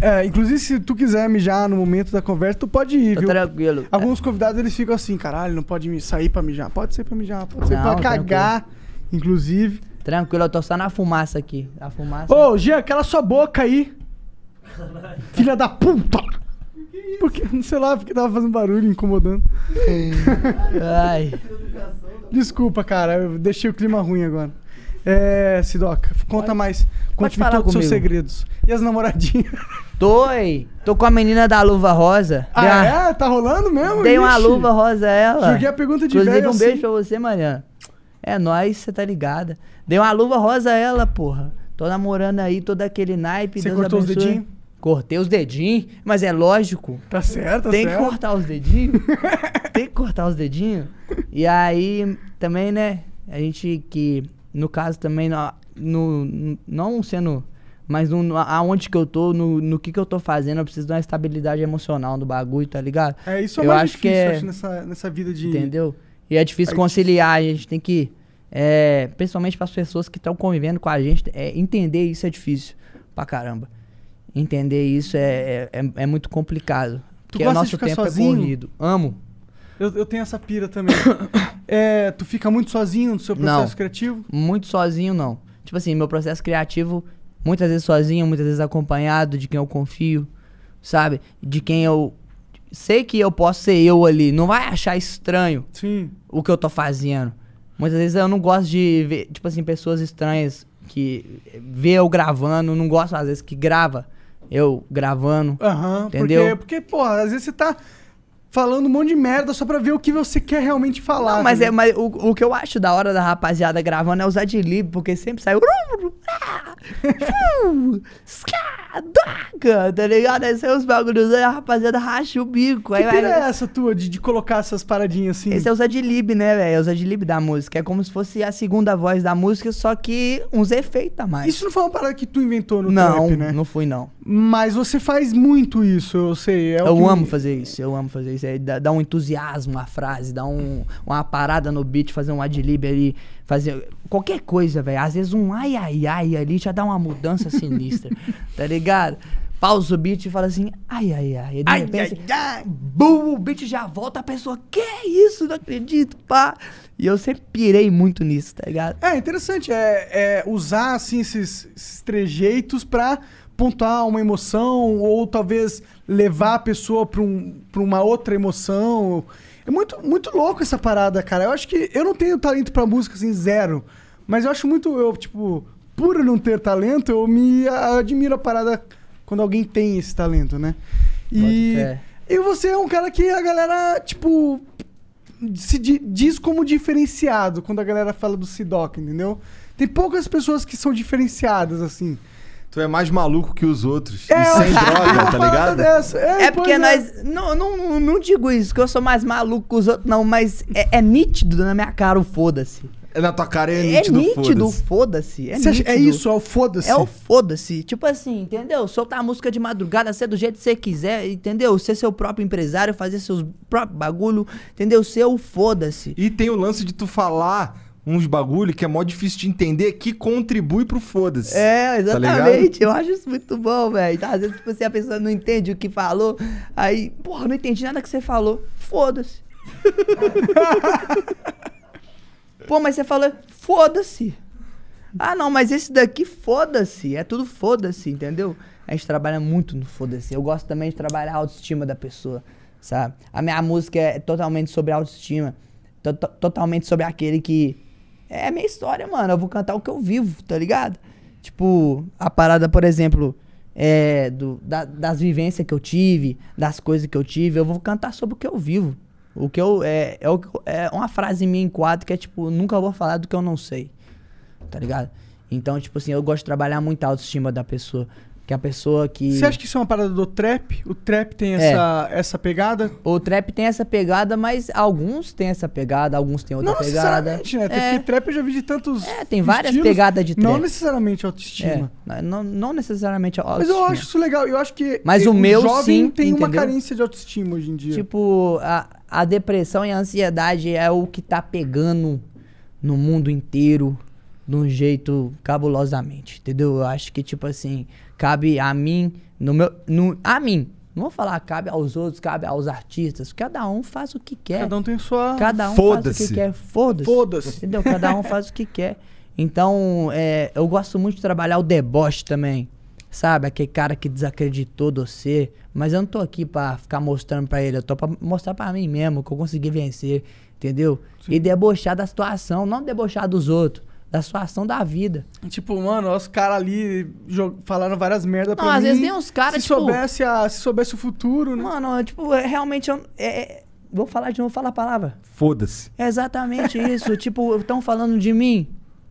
É, inclusive, se tu quiser mijar no momento da conversa, tu pode ir, Tô viu? tranquilo. Alguns convidados, eles ficam assim, caralho, não pode sair pra mijar. Pode ser pra mijar, pode ser Não, pra cagar, inclusive. Tranquilo, eu tô só na fumaça aqui. A fumaça. Ô, Jean, cala sua boca aí. (laughs) Filha da puta! Porque, (laughs) sei lá, porque tava fazendo barulho, incomodando. (laughs) Ai. Desculpa, cara, eu deixei o clima ruim agora. É, Sidoca, conta mais. pode Conte-me falar todos os seus comigo. segredos. E as namoradinhas? Tô, ei. Tô com a menina da luva rosa. Ah, uma- é? Tá rolando mesmo? Dei uma luva rosa a ela. Joguei a pergunta de Inclusive, velho um beijo assim. pra você, Mariana. É nóis, você tá ligada. Dei uma luva rosa a ela, porra. Tô namorando aí todo aquele naipe. Você Deus cortou os abençoe. dedinhos? Cortei os dedinhos, mas é lógico. Tá certo, tá Tem que certo. cortar os dedinhos. (laughs) Tem que cortar os dedinhos. E aí, também, né? A gente que, no caso também, no, no- não sendo. Mas no, no- aonde que eu tô, no, no que que eu tô fazendo, eu preciso de uma estabilidade emocional do bagulho, tá ligado? É, isso é Eu mais acho que difícil, é- acho, nessa, nessa vida de... Entendeu? E é difícil conciliar, a gente tem que. É, principalmente para as pessoas que estão convivendo com a gente, é, entender isso é difícil pra caramba. Entender isso é, é, é- é muito complicado. Porque o gosta de nosso ficar tempo sozinho? é corrido. Amo. Eu, eu tenho essa pira também. (coughs) É, tu fica muito sozinho no seu processo Não. criativo? Muito sozinho, não. Tipo assim, meu processo criativo, muitas vezes sozinho, muitas vezes acompanhado de quem eu confio, sabe? De quem eu. Sei que eu posso ser eu ali. Não vai achar estranho Sim. o que eu tô fazendo. Muitas vezes eu não gosto de ver, tipo assim, pessoas estranhas que vê eu gravando, não gosto às vezes que grava eu gravando. Aham, Entendeu? porque, porque, porra, às vezes você tá falando um monte de merda só pra ver o que você quer realmente falar. Não, mas, é, entendeu? mas o, o que eu acho da hora da rapaziada gravando é os adlib, porque sempre sai. (laughs) Tá ligado? Aí sai os bagulhos aí a rapaziada racha o bico. Aí Que pira é vai, essa tua de, de colocar essas paradinhas assim? esse é os adlib, né, velho? É os adlib da música. É como se fosse a segunda voz da música, só que uns efeitos a mais. Isso não foi uma parada que tu inventou no não, trap, né? não fui não. Mas você faz muito isso, eu sei. É eu que- amo fazer isso, eu amo fazer isso. É, dá, dá um entusiasmo a frase, dá um, uma parada no beat, fazer um adlib ali, fazer qualquer coisa, velho. Às vezes um ai ai ai ali já dá uma mudança (laughs) sinistra, tá ligado? Pausa o beat e fala assim, ai ai ai. E de Ai, repente, ai, ai. bum, o beat já volta, a pessoa, que isso? Não acredito, pá. E eu sempre pirei muito nisso, tá ligado? É interessante, é, é usar assim esses, esses trejeitos pra pontuar uma emoção ou talvez levar a pessoa pra, um, pra uma outra emoção. É muito, muito louco essa parada, cara. Eu acho que eu não tenho talento pra música assim, zero. Mas eu acho muito, eu, tipo, por não ter talento, eu me admiro a parada quando alguém tem esse talento, né? E, e você é um cara que a galera, tipo, se di- diz como diferenciado quando a galera fala do Sidoc, entendeu? Tem poucas pessoas que são diferenciadas, assim. Tu é mais maluco que os outros. É, e sem (laughs) droga, uma tá ligado? dessa. É, É porque pois nós. Não, não, não digo isso, que eu sou mais maluco que os outros, não, mas é, é nítido na minha cara o foda-se. É Na tua cara é É nítido, nítido o foda-se. foda-se. É, é nítido. isso, é o foda-se. É o foda-se. Tipo assim, entendeu? Soltar a música de madrugada, ser do jeito que você quiser, entendeu? Ser seu próprio empresário, fazer seus próprios bagulho, entendeu? Ser o foda-se. E tem o lance de tu falar uns bagulho que é mó difícil de entender que contribui pro foda-se. É, Tá exatamente. eu acho isso muito bom, velho. Às vezes, tipo assim, a pessoa não entende o que falou. Aí, porra, não entendi nada que você falou. Foda-se. (laughs) Pô, mas você falou, foda-se. Ah, não, mas esse daqui, foda-se. É tudo foda-se, entendeu? A gente trabalha muito no foda-se. Eu gosto também de trabalhar a autoestima da pessoa, sabe? A minha música é totalmente sobre autoestima. To- to- totalmente sobre aquele que. É a minha história, mano. Eu vou cantar o que eu vivo, tá ligado? Tipo, a parada, por exemplo, é, do, da- das vivências que eu tive, das coisas que eu tive, eu vou cantar sobre o que eu vivo. O que eu. É, é, é uma frase minha em quadro que é tipo, nunca vou falar do que eu não sei. Tá ligado? Então, tipo assim, eu gosto de trabalhar muito a autoestima da pessoa. Que a pessoa que. Você acha que isso é uma parada do trap? O trap tem É. essa, essa pegada? O trap tem essa pegada, mas alguns têm essa pegada, alguns têm outra não pegada. necessariamente, né? É. Porque trap eu já vi de tantos. É, tem várias estilos, pegadas de Não trap. necessariamente É, autoestima. não, não necessariamente a Mas eu autoestima. acho isso legal. Eu acho que Mas o meu, jovem sim, tem uma entendeu? carência de autoestima hoje em dia. Tipo, a, a depressão e a ansiedade é o que tá pegando no mundo inteiro de um jeito cabulosamente, entendeu? Eu acho que, tipo assim, cabe a mim, no meu. No, a mim. Não vou falar cabe aos outros, cabe aos artistas. Cada um faz o que quer. Cada um tem sua. Cada um faz o que quer. Foda-se. Foda-se. Entendeu? Cada um faz o que quer. Então, é, eu gosto muito de trabalhar o deboche também. Sabe? Aquele cara que desacreditou de você. Mas eu não tô aqui pra ficar mostrando pra ele. Eu tô pra mostrar pra mim mesmo que eu consegui vencer. Entendeu? E debochar da situação. Não debochar dos outros. Da situação da vida. Tipo, mano, os caras ali falaram várias merdas pra Não, mim. às vezes tem uns caras, se tipo- Soubesse a, se soubesse o futuro, né? Mano, tipo, é, realmente eu. é- é- vou falar de novo, falar a palavra. Foda-se. É exatamente isso. (laughs) tipo, estão falando de mim.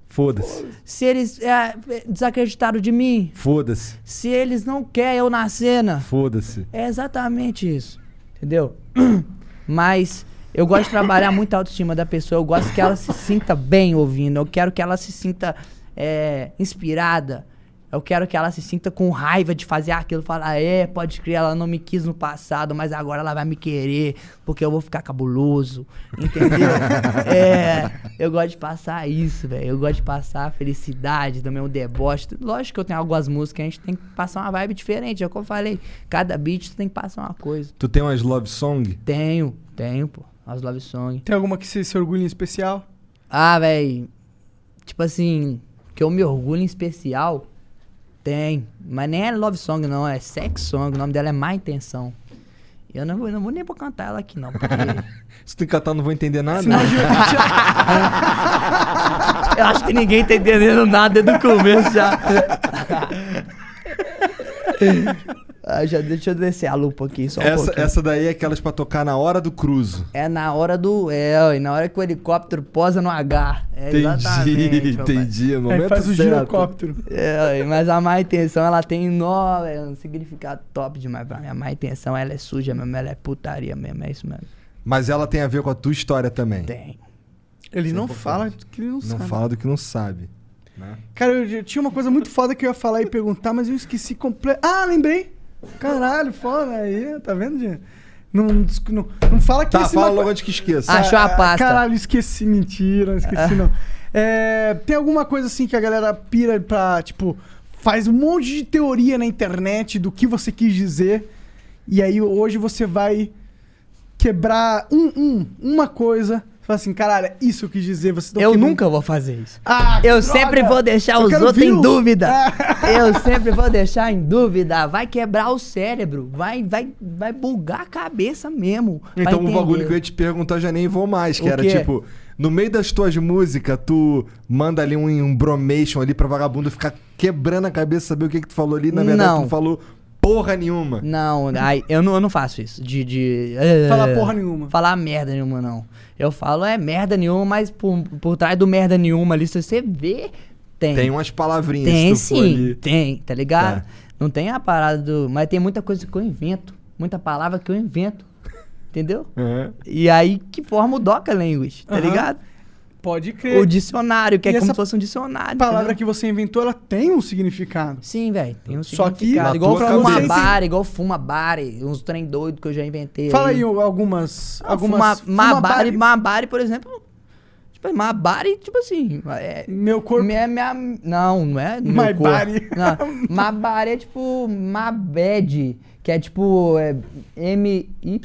Foda-se. Se eles é, desacreditaram de mim, Foda-se. se eles não querem eu na cena, Foda-se. é exatamente isso. Entendeu? (clears throat) Mas eu gosto de trabalhar muito a autoestima da pessoa. Eu gosto que ela se sinta bem ouvindo. Eu quero que ela se sinta é, inspirada. Eu quero que ela se sinta com raiva de fazer aquilo. Falar, é, pode crer, ela não me quis no passado, mas agora ela vai me querer, porque eu vou ficar cabuloso. Entendeu? (laughs) é, eu gosto de passar isso, velho. Eu gosto de passar a felicidade, também o deboche. Lógico que eu tenho algumas músicas que a gente tem que passar uma vibe diferente. É o que eu falei. Cada beat tu tem que passar uma coisa. Tu tem umas love song? Tenho, tenho, pô. As love song. Tem alguma que você se orgulha em especial? Ah, velho. Tipo assim, que eu me orgulho em especial. Tem. Mas nem é love song, não. É sex song. O nome dela é Má Intenção. Eu não vou, não vou nem pra cantar ela aqui, não. Porque (laughs) Se tu cantar, não vou entender nada. De- eu acho que ninguém tá entendendo nada desde o começo já. (laughs) ah, já deixa eu descer a lupa aqui só um essa, pouquinho. essa daí é aquelas pra tocar na hora do cruzo. É na hora do. É, e na hora que o helicóptero posa no H. É. Entendi, entendi. No momento faz o certo. girocóptero. É, mas a má intenção, ela tem nó, é um significado top demais pra mim. A má intenção, ela é suja mesmo, ela é putaria mesmo, é isso mesmo. Mas ela tem a ver com a tua história também. Tem. Ele não fala que ele não, Não sabe. fala do que não sabe. Né? Cara, eu, eu tinha uma coisa muito foda que eu ia falar e perguntar, mas eu esqueci completo. Ah, lembrei! Caralho, foda aí, tá vendo, Jean? Não, não, não fala que Tá, esse fala logo antes que esqueça. Achou a Ah, pasta. Caralho, esqueci. Mentira, não esqueci não. É, tem alguma coisa assim que a galera pira pra, tipo, faz um monte de teoria na internet do que você quis dizer. E aí hoje você vai quebrar um, um, uma coisa. Fala assim, caralho, é isso que eu quis dizer. Você Eu quebrando- nunca vou fazer isso. Ah, Eu droga! sempre vou deixar Eu os outros em dúvida. Ah. (laughs) Eu sempre vou deixar em dúvida. Vai quebrar o cérebro. Vai, vai, vai bugar a cabeça mesmo. Então o bagulho que eu ia te perguntar já nem vou mais, que O era quê? tipo, no meio das tuas músicas, tu manda ali um, um bromation ali pra vagabundo ficar quebrando a cabeça, saber o que que tu falou ali, na verdade tu Não. não falou porra nenhuma. Não, ai, eu, não, eu não faço isso. De. de Falar eh, porra nenhuma. Falar merda nenhuma, não. Eu falo é merda nenhuma, mas por, por trás do merda nenhuma ali, se você vê, tem. Tem umas palavrinhas Tem sim, ali. tem, tá ligado? Tá. Não tem a parada do. Mas tem muita coisa que eu invento. Muita palavra que eu invento. Entendeu? Aham. E aí que forma o Doca Language, tá Aham. ligado? Pode crer. O dicionário, que E é como essa se fosse um dicionário. A palavra entendeu? que você inventou, ela tem um significado. Sim, velho. Tem um Só que significado. na Igual fuma cabeça- bar, igual fuma bar, uns trem doido que eu já inventei. Fala aí algumas. Ah, algumas fuma, Mabari. Mabari, por exemplo. Tipo, Mabari, tipo assim. É, Meu corpo. minha, minha, não, não é meu My corpo. body. Não, (laughs) Mabari é tipo Mabed, que é tipo é, M-Y-B-A-D-D-I-E.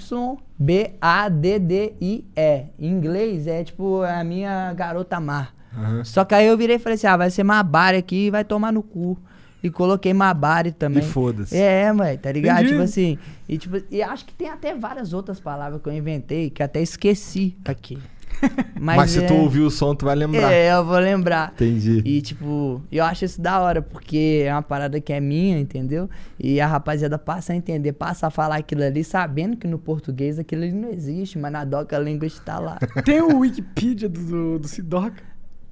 Em inglês é tipo a minha garota mar. Aham. Só que aí eu virei e falei assim: ah, vai ser Mabari aqui e vai tomar no cu. E coloquei Mabari também. E foda-se. É, mãe, tá ligado? Entendi. Tipo assim. E, tipo, e acho que tem até várias outras palavras que eu inventei que até esqueci aqui. (laughs) Mas, Mas, se é, tu ouvir o som, tu vai lembrar. É, eu vou lembrar. Entendi. E, tipo, eu acho isso da hora, porque é uma parada que é minha, entendeu? E a rapaziada passa a entender, passa a falar aquilo ali, sabendo que no português aquilo ali não existe, mas na Doca Language tá lá. (laughs) Tem o Wikipedia do, do, do Sidoca.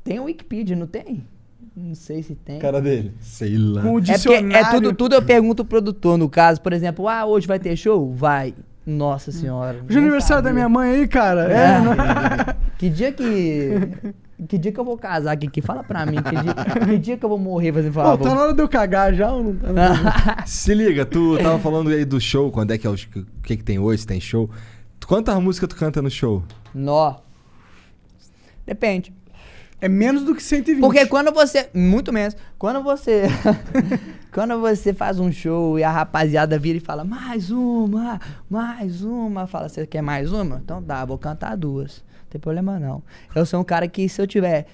tem o Wikipedia, não tem? Não sei se tem. Cara dele. Sei lá. Com o É dicionário. é tudo, tudo eu pergunto pro produtor, no caso, por exemplo, ah, hoje vai ter show? Vai. Nossa senhora. Hoje é aniversário da minha mãe aí, cara. É, É. né? (laughs) Que dia que. Que dia que eu vou casar aqui? Que fala pra mim. Que dia, que dia que eu vou morrer fazendo Pô, favor? tá na hora de eu cagar já ou não tá? (laughs) Se liga, tu tava falando aí do show, quando é que é o, o que que tem hoje, se tem show. Quantas músicas tu canta no show? Nó. Depende. É menos do que 120. Porque quando você. Muito menos. Quando você. (laughs) quando você faz um show e a rapaziada vira e fala, mais uma, mais uma. Fala, você quer mais uma? Então tá, vou cantar duas. Não tem problema não. Eu sou um cara que se eu tiver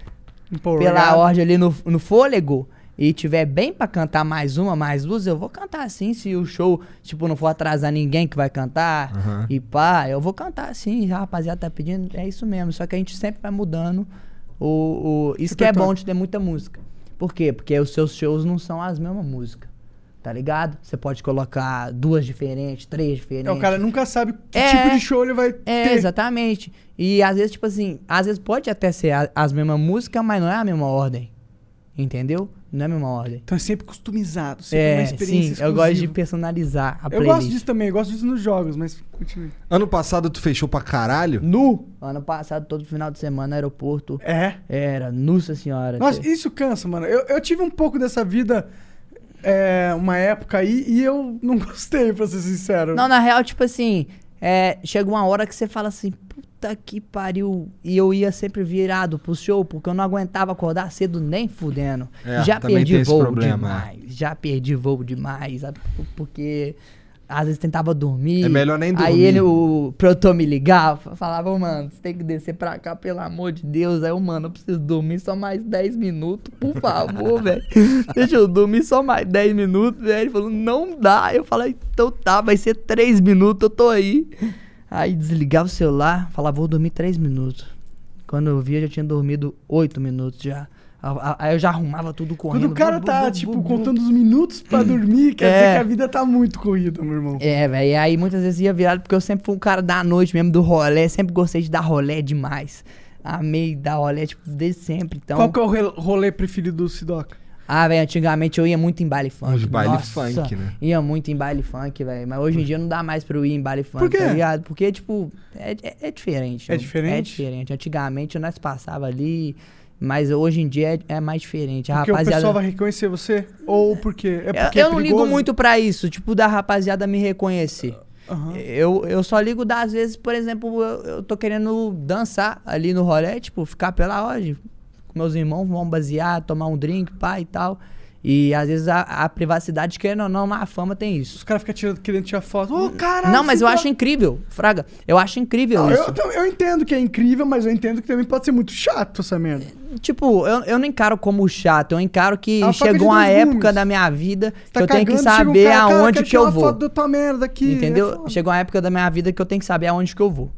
pela Empolgado. ordem ali no, no fôlego e tiver bem pra cantar mais uma, mais duas, eu vou cantar assim. Se o show, tipo, não for atrasar ninguém que vai cantar Aham. e pá, eu vou cantar assim. A rapaziada tá pedindo, é isso mesmo. Só que a gente sempre vai mudando o. o isso que é bom de ter muita música. Por quê? Porque os seus shows não são as mesmas músicas. Tá ligado? Você pode colocar duas diferentes, três diferentes. É, o cara nunca sabe que É. tipo de show ele vai É, ter. exatamente. E às vezes, tipo assim, às vezes pode até ser a- as mesmas músicas, mas não é a mesma ordem. Entendeu? Não é a mesma ordem. Então é sempre customizado, sempre uma É, experiência sim, eu gosto de exclusiva. personalizar a Eu playlist. gosto disso também, eu gosto disso nos jogos, mas continue. Ano passado tu fechou pra caralho? Nu! Ano passado, todo final de semana, no aeroporto. É. Era, nossa senhora. Nossa, isso cansa, mano. Eu, eu tive um pouco dessa vida é, uma época aí e eu não (laughs) gostei, pra ser sincero. Não, na real, tipo assim, é, chega uma hora que você fala assim, puta que pariu. E eu ia sempre virado pro show, porque eu não aguentava acordar cedo nem fudendo. É, já perdi voo problema, demais. Já perdi voo demais, sabe? Porque às vezes tentava dormir. É melhor nem Aí dormir. ele, o produtor me ligava, falava, "Ô, mano, você tem que descer pra cá, pelo amor de Deus. Aí eu, mano, eu preciso dormir só mais 10 minutos, por favor, (laughs) velho. Deixa eu dormir só mais 10 minutos, velho. Ele falou, não dá. Eu falei, então tá, vai ser 3 minutos, eu tô aí. Aí desligava o celular, falava, vou dormir 3 minutos. Quando eu via, eu já tinha dormido 8 minutos já. Aí eu já arrumava tudo correndo. Quando o cara Bu, bu, tá, bu, tipo, bu, bu. contando os minutos pra (clears throat) dormir, quer É. dizer que a vida tá muito corrida, meu irmão. É, velho. E aí muitas vezes ia virado porque eu sempre fui um cara da noite mesmo, do rolê. Sempre gostei de dar rolê demais. Amei dar rolê, tipo, desde sempre. Então. Qual que é o rolê preferido do Sidoca? Ah, velho, antigamente eu ia muito em baile funk. Uns baile Nossa, funk, né? Ia muito em baile funk, velho. Mas hoje em dia não dá mais pra eu ir em baile funk, Por quê? tá ligado? Porque, tipo, é, é, é diferente. É né? diferente? É diferente. Antigamente nós passava ali, mas hoje em dia é, é mais diferente. A Porque o rapaziada. pessoal vai reconhecer você? Ou porque? É Eu- porque eu é não ligo muito pra isso, tipo, da rapaziada me reconhecer. Aham. Eu, eu só ligo das vezes, por exemplo, eu, eu tô querendo dançar ali no rolê, tipo, ficar pela hora, com meus irmãos, vamos basear, tomar um drink, pá e tal. E às vezes a, a privacidade, querendo ou não, na fama tem isso. Os caras ficam querendo tirar foto. Ô, caralho. não, mas eu tá- acho incrível, Fraga. Eu acho incrível Não, isso. eu, eu entendo que é incrível, mas eu entendo que também pode ser muito chato essa merda. Tipo, eu, eu não encaro como chato, eu encaro que É chegou uma época da minha vida que Tá eu tenho que chega um saber cara, cara, aonde quero que eu vou. foto da tua merda aqui. é Entendeu? foda. Chegou uma época da minha vida que eu tenho que saber aonde que eu vou.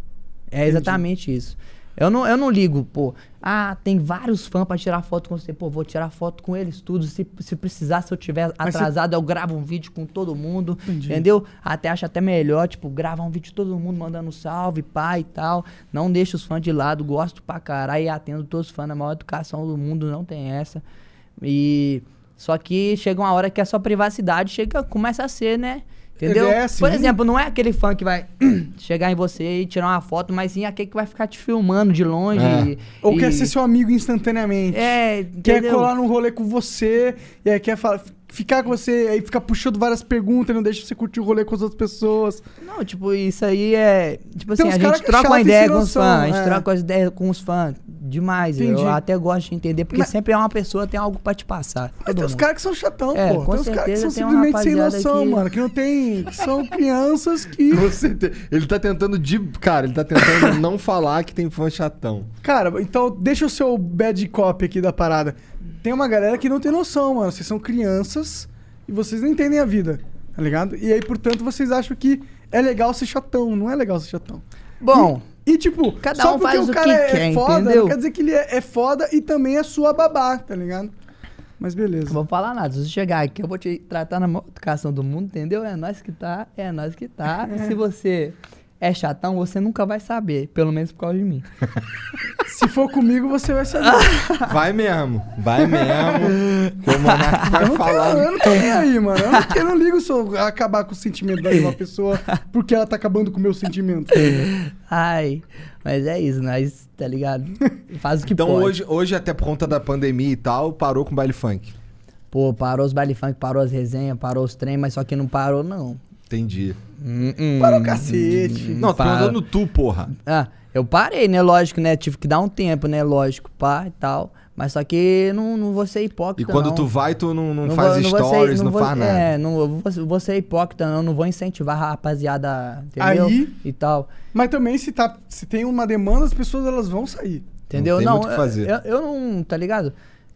É exatamente isso. Eu não, eu não ligo, pô. Ah, tem vários fãs pra tirar foto com você. Pô, vou tirar foto com eles tudo. Se, se precisar, se eu tiver Mas você- atrasado, eu gravo um vídeo com todo mundo. Entendi. Entendeu? Até acho até melhor, tipo, gravar um vídeo de todo mundo mandando salve, pai e tal. Não deixo os fãs de lado, gosto pra caralho e atendo todos os fãs na maior educação do mundo, não tem essa. E. Só que chega uma hora que a sua privacidade chega, começa a ser, né? Entendeu? É assim. Por exemplo, não é aquele fã que vai (clears throat) chegar em você e tirar uma foto, mas sim aquele que vai ficar te filmando de longe. É. e- Ou e- quer ser seu amigo instantaneamente. É, Quer entendeu? colar num rolê com você, e aí quer falar, ficar com você, aí ficar puxando várias perguntas e não deixa você curtir o rolê com as outras pessoas. Não, tipo, isso aí é. Tipo assim, Tem uns a gente que é troca uma ideia com os fãs, a gente é. troca as ideias com os fãs. Demais. Entendi. Eu até gosto de entender, porque Mas- sempre é uma pessoa tem algo pra te passar. Mas tem uns caras que são chatão, É, pô. com Tem uns caras que certeza são simplesmente sem noção, que- mano. Que não tem. que são (laughs) crianças que. Com certeza. Ele tá tentando de. Cara, ele tá tentando não falar que tem fã chatão. Cara, então deixa o seu bad copy aqui da parada. Tem uma galera que não tem noção, mano. Vocês são crianças e vocês não entendem a vida, tá ligado? E aí, portanto, vocês acham que é legal ser chatão. Não é legal ser chatão. Bom, E tipo, Cada só um porque faz o cara que é, quer, foda, entendeu? não quer dizer que ele é, é foda e também é sua babá, tá ligado? Mas beleza. não vou falar nada. Se você chegar aqui, eu vou te tratar na maior educação do mundo, entendeu? É nós que tá, é nós que tá. E (laughs) se você é chatão, você nunca vai saber. Pelo menos por causa de mim. (laughs) Se for comigo, você vai saber. (laughs) Vai mesmo. Vai mesmo. que o Monark vai Eu falar. tenho, eu não tô nem aí, mano. Eu não, eu não ligo se eu acabar com o sentimento de uma pessoa porque ela tá acabando com o meu sentimento. (laughs) Ai, mas é isso, nós, tá ligado? Faz o que Então pode. hoje, hoje, até por conta da pandemia e tal, parou com o baile funk. Pô, parou os baile funk, parou as resenhas, parou os trem, mas só que não parou, não. Entendi. Para o cacete. Não, tô Para. perguntando tu, porra. Ah, eu parei, né? Lógico, né? Tive que dar um tempo, né? Lógico, pá e tal. Mas só que não, não vou ser E hipócrita. quando não. tu vai, tu não, não, Não faz vou- não vou ser- stories, não, vou- faz nada. É, não eu vou, vou ser hipócrita, não. Não vou incentivar a rapaziada, entendeu? Aí- E tal. Mas também, se, tá, se tem uma demanda, as pessoas elas vão sair. Entendeu? tem Não, muito o que fazer. Eu, eu não, tá ligado?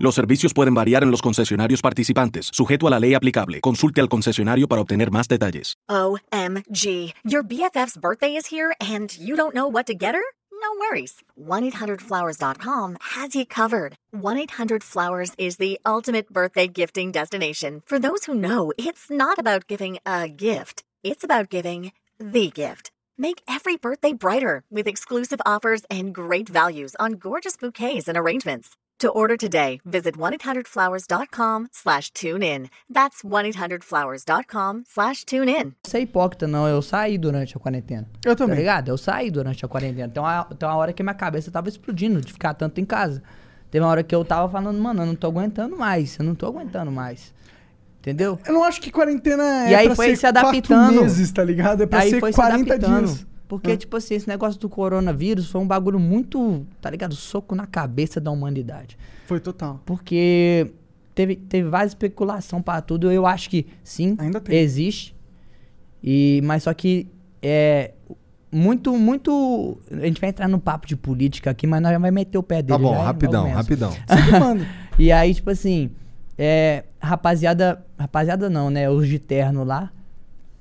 Los servicios pueden variar en los concesionarios participantes, sujeto a la ley aplicable. Consulte al concesionario para obtener más detalles. OMG. Your BFF's birthday is here and you don't know what to get her? No worries. 1-800-Flowers.com has you covered. 1-800-Flowers is the ultimate birthday gifting destination. For those who know, it's not about giving a gift. It's about giving the gift. Make every birthday brighter with exclusive offers and great values on gorgeous bouquets and arrangements. To order today, visit 1-800-Flowers.com slash tune in. That's 1-800-Flowers.com slash tune in. ser hipócrita, não. Eu saí durante a quarentena. Eu também. Tá ligado? Eu saí durante a quarentena. Tem uma, tem uma hora que minha cabeça tava explodindo de ficar tanto em casa. Teve uma hora que eu tava falando, mano, eu não tô aguentando mais. Eu não tô aguentando mais. Entendeu? Eu não acho que quarentena é E aí pra foi ser se adaptando. quatro meses, tá ligado? É pra Aí ser foi 40 se adaptando. dias. Porque, Ah. tipo assim, esse negócio do coronavírus foi um bagulho muito, tá ligado? Soco na cabeça da humanidade. Foi total. Porque teve, teve várias especulação pra tudo. Eu acho que sim, Ainda tem. existe. E, mas só que é muito, muito. A gente vai entrar no papo de política aqui, mas nós já vai meter o pé dele. Tá bom, já, rapidão, rapidão. (laughs) E aí, tipo assim, é, rapaziada, rapaziada não, né? Os de terno lá,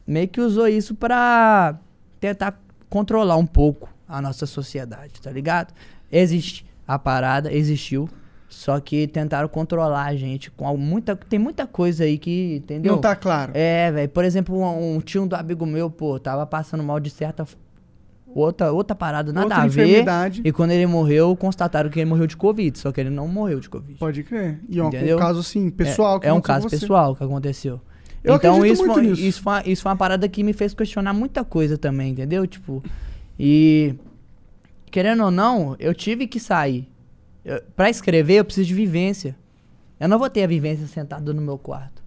meio que usou isso pra tentar controlar um pouco a nossa sociedade, tá ligado? Existe a parada, existiu. Só que tentaram controlar a gente com muita. Tem muita coisa aí que, entendeu? Não tá claro. É, velho. Por exemplo, um, um tio do amigo meu, pô, tava passando mal de certa. Outra, outra parada, nada Outra a ver. enfermidade. E quando ele morreu, constataram que ele morreu de Covid. Só que ele não morreu de Covid. Pode crer. E é um, caso, assim, pessoal. É, que é um caso pessoal que aconteceu. Eu então isso foi, nisso. isso, foi, uma- isso foi uma parada que me fez questionar muita coisa também, entendeu? Tipo, e querendo ou não, eu tive que sair. Eu, pra escrever, eu preciso de vivência. Eu não vou ter a vivência sentado no meu quarto.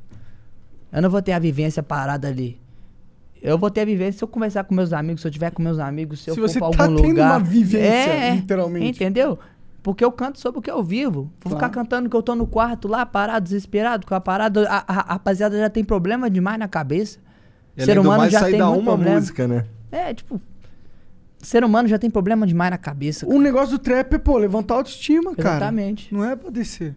Eu não vou ter a vivência parada ali. Eu vou ter a vivência se eu conversar com meus amigos, se eu tiver com meus amigos, se, eu Se for você pra tá algum tendo lugar. uma vivência, é, literalmente. Entendeu? Porque eu canto sobre o que eu vivo. Vou ficar Claro. cantando que eu tô no quarto lá, parado, desesperado, com a parada. A, a- a rapaziada já tem problema demais na cabeça. E além do mais, sair da uma problema. música, né? É, tipo. Ser humano já tem problema demais na cabeça. O negócio do trap é, pô, levantar a autoestima, cara. Exatamente. Não é pra descer.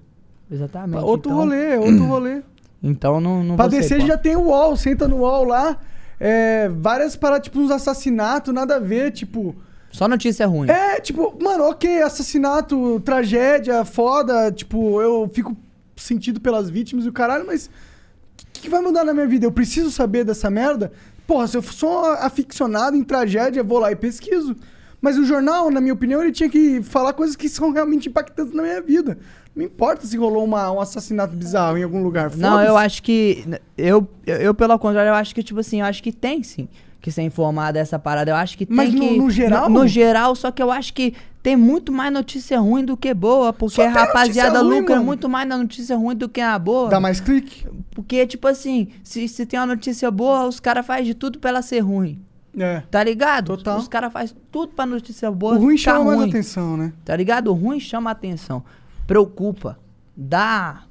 Exatamente. Outro então, rolê, é outro (clears throat) rolê. Então não, não Pra ser descer já tem o UOL, senta no UOL lá. É, várias paradas, tipo, uns assassinatos, nada a ver, tipo. Só notícia ruim. É, tipo, mano, ok, assassinato, tragédia, foda, tipo, eu fico sentido pelas vítimas e o caralho, mas o que, que vai mudar na minha vida? Eu preciso saber dessa merda? Porra, se eu sou aficionado em tragédia, vou lá e pesquiso. Mas o jornal, na minha opinião, ele tinha que falar coisas que são realmente impactantes na minha vida. Não importa se rolou uma- um assassinato bizarro em algum lugar. Não, eu acho que. Eu, eu, eu, pelo contrário, eu acho que, tipo assim, eu acho que tem sim que ser informado dessa parada. Eu acho que Mas tem no- que. no geral? No, no geral, só que eu acho que tem muito mais notícia ruim do que boa. Porque a rapaziada ruim, lucra mano. muito mais na notícia ruim do que na boa. Dá mais clique? Porque, tipo assim, se, se tem uma notícia boa, os caras fazem de tudo pra ela ser ruim. É. Tá ligado? Total. Os caras fazem tudo pra notícia boa. O ruim chama mais ruim. atenção, né? Tá ligado? O ruim chama atenção. Preocupa. Dá.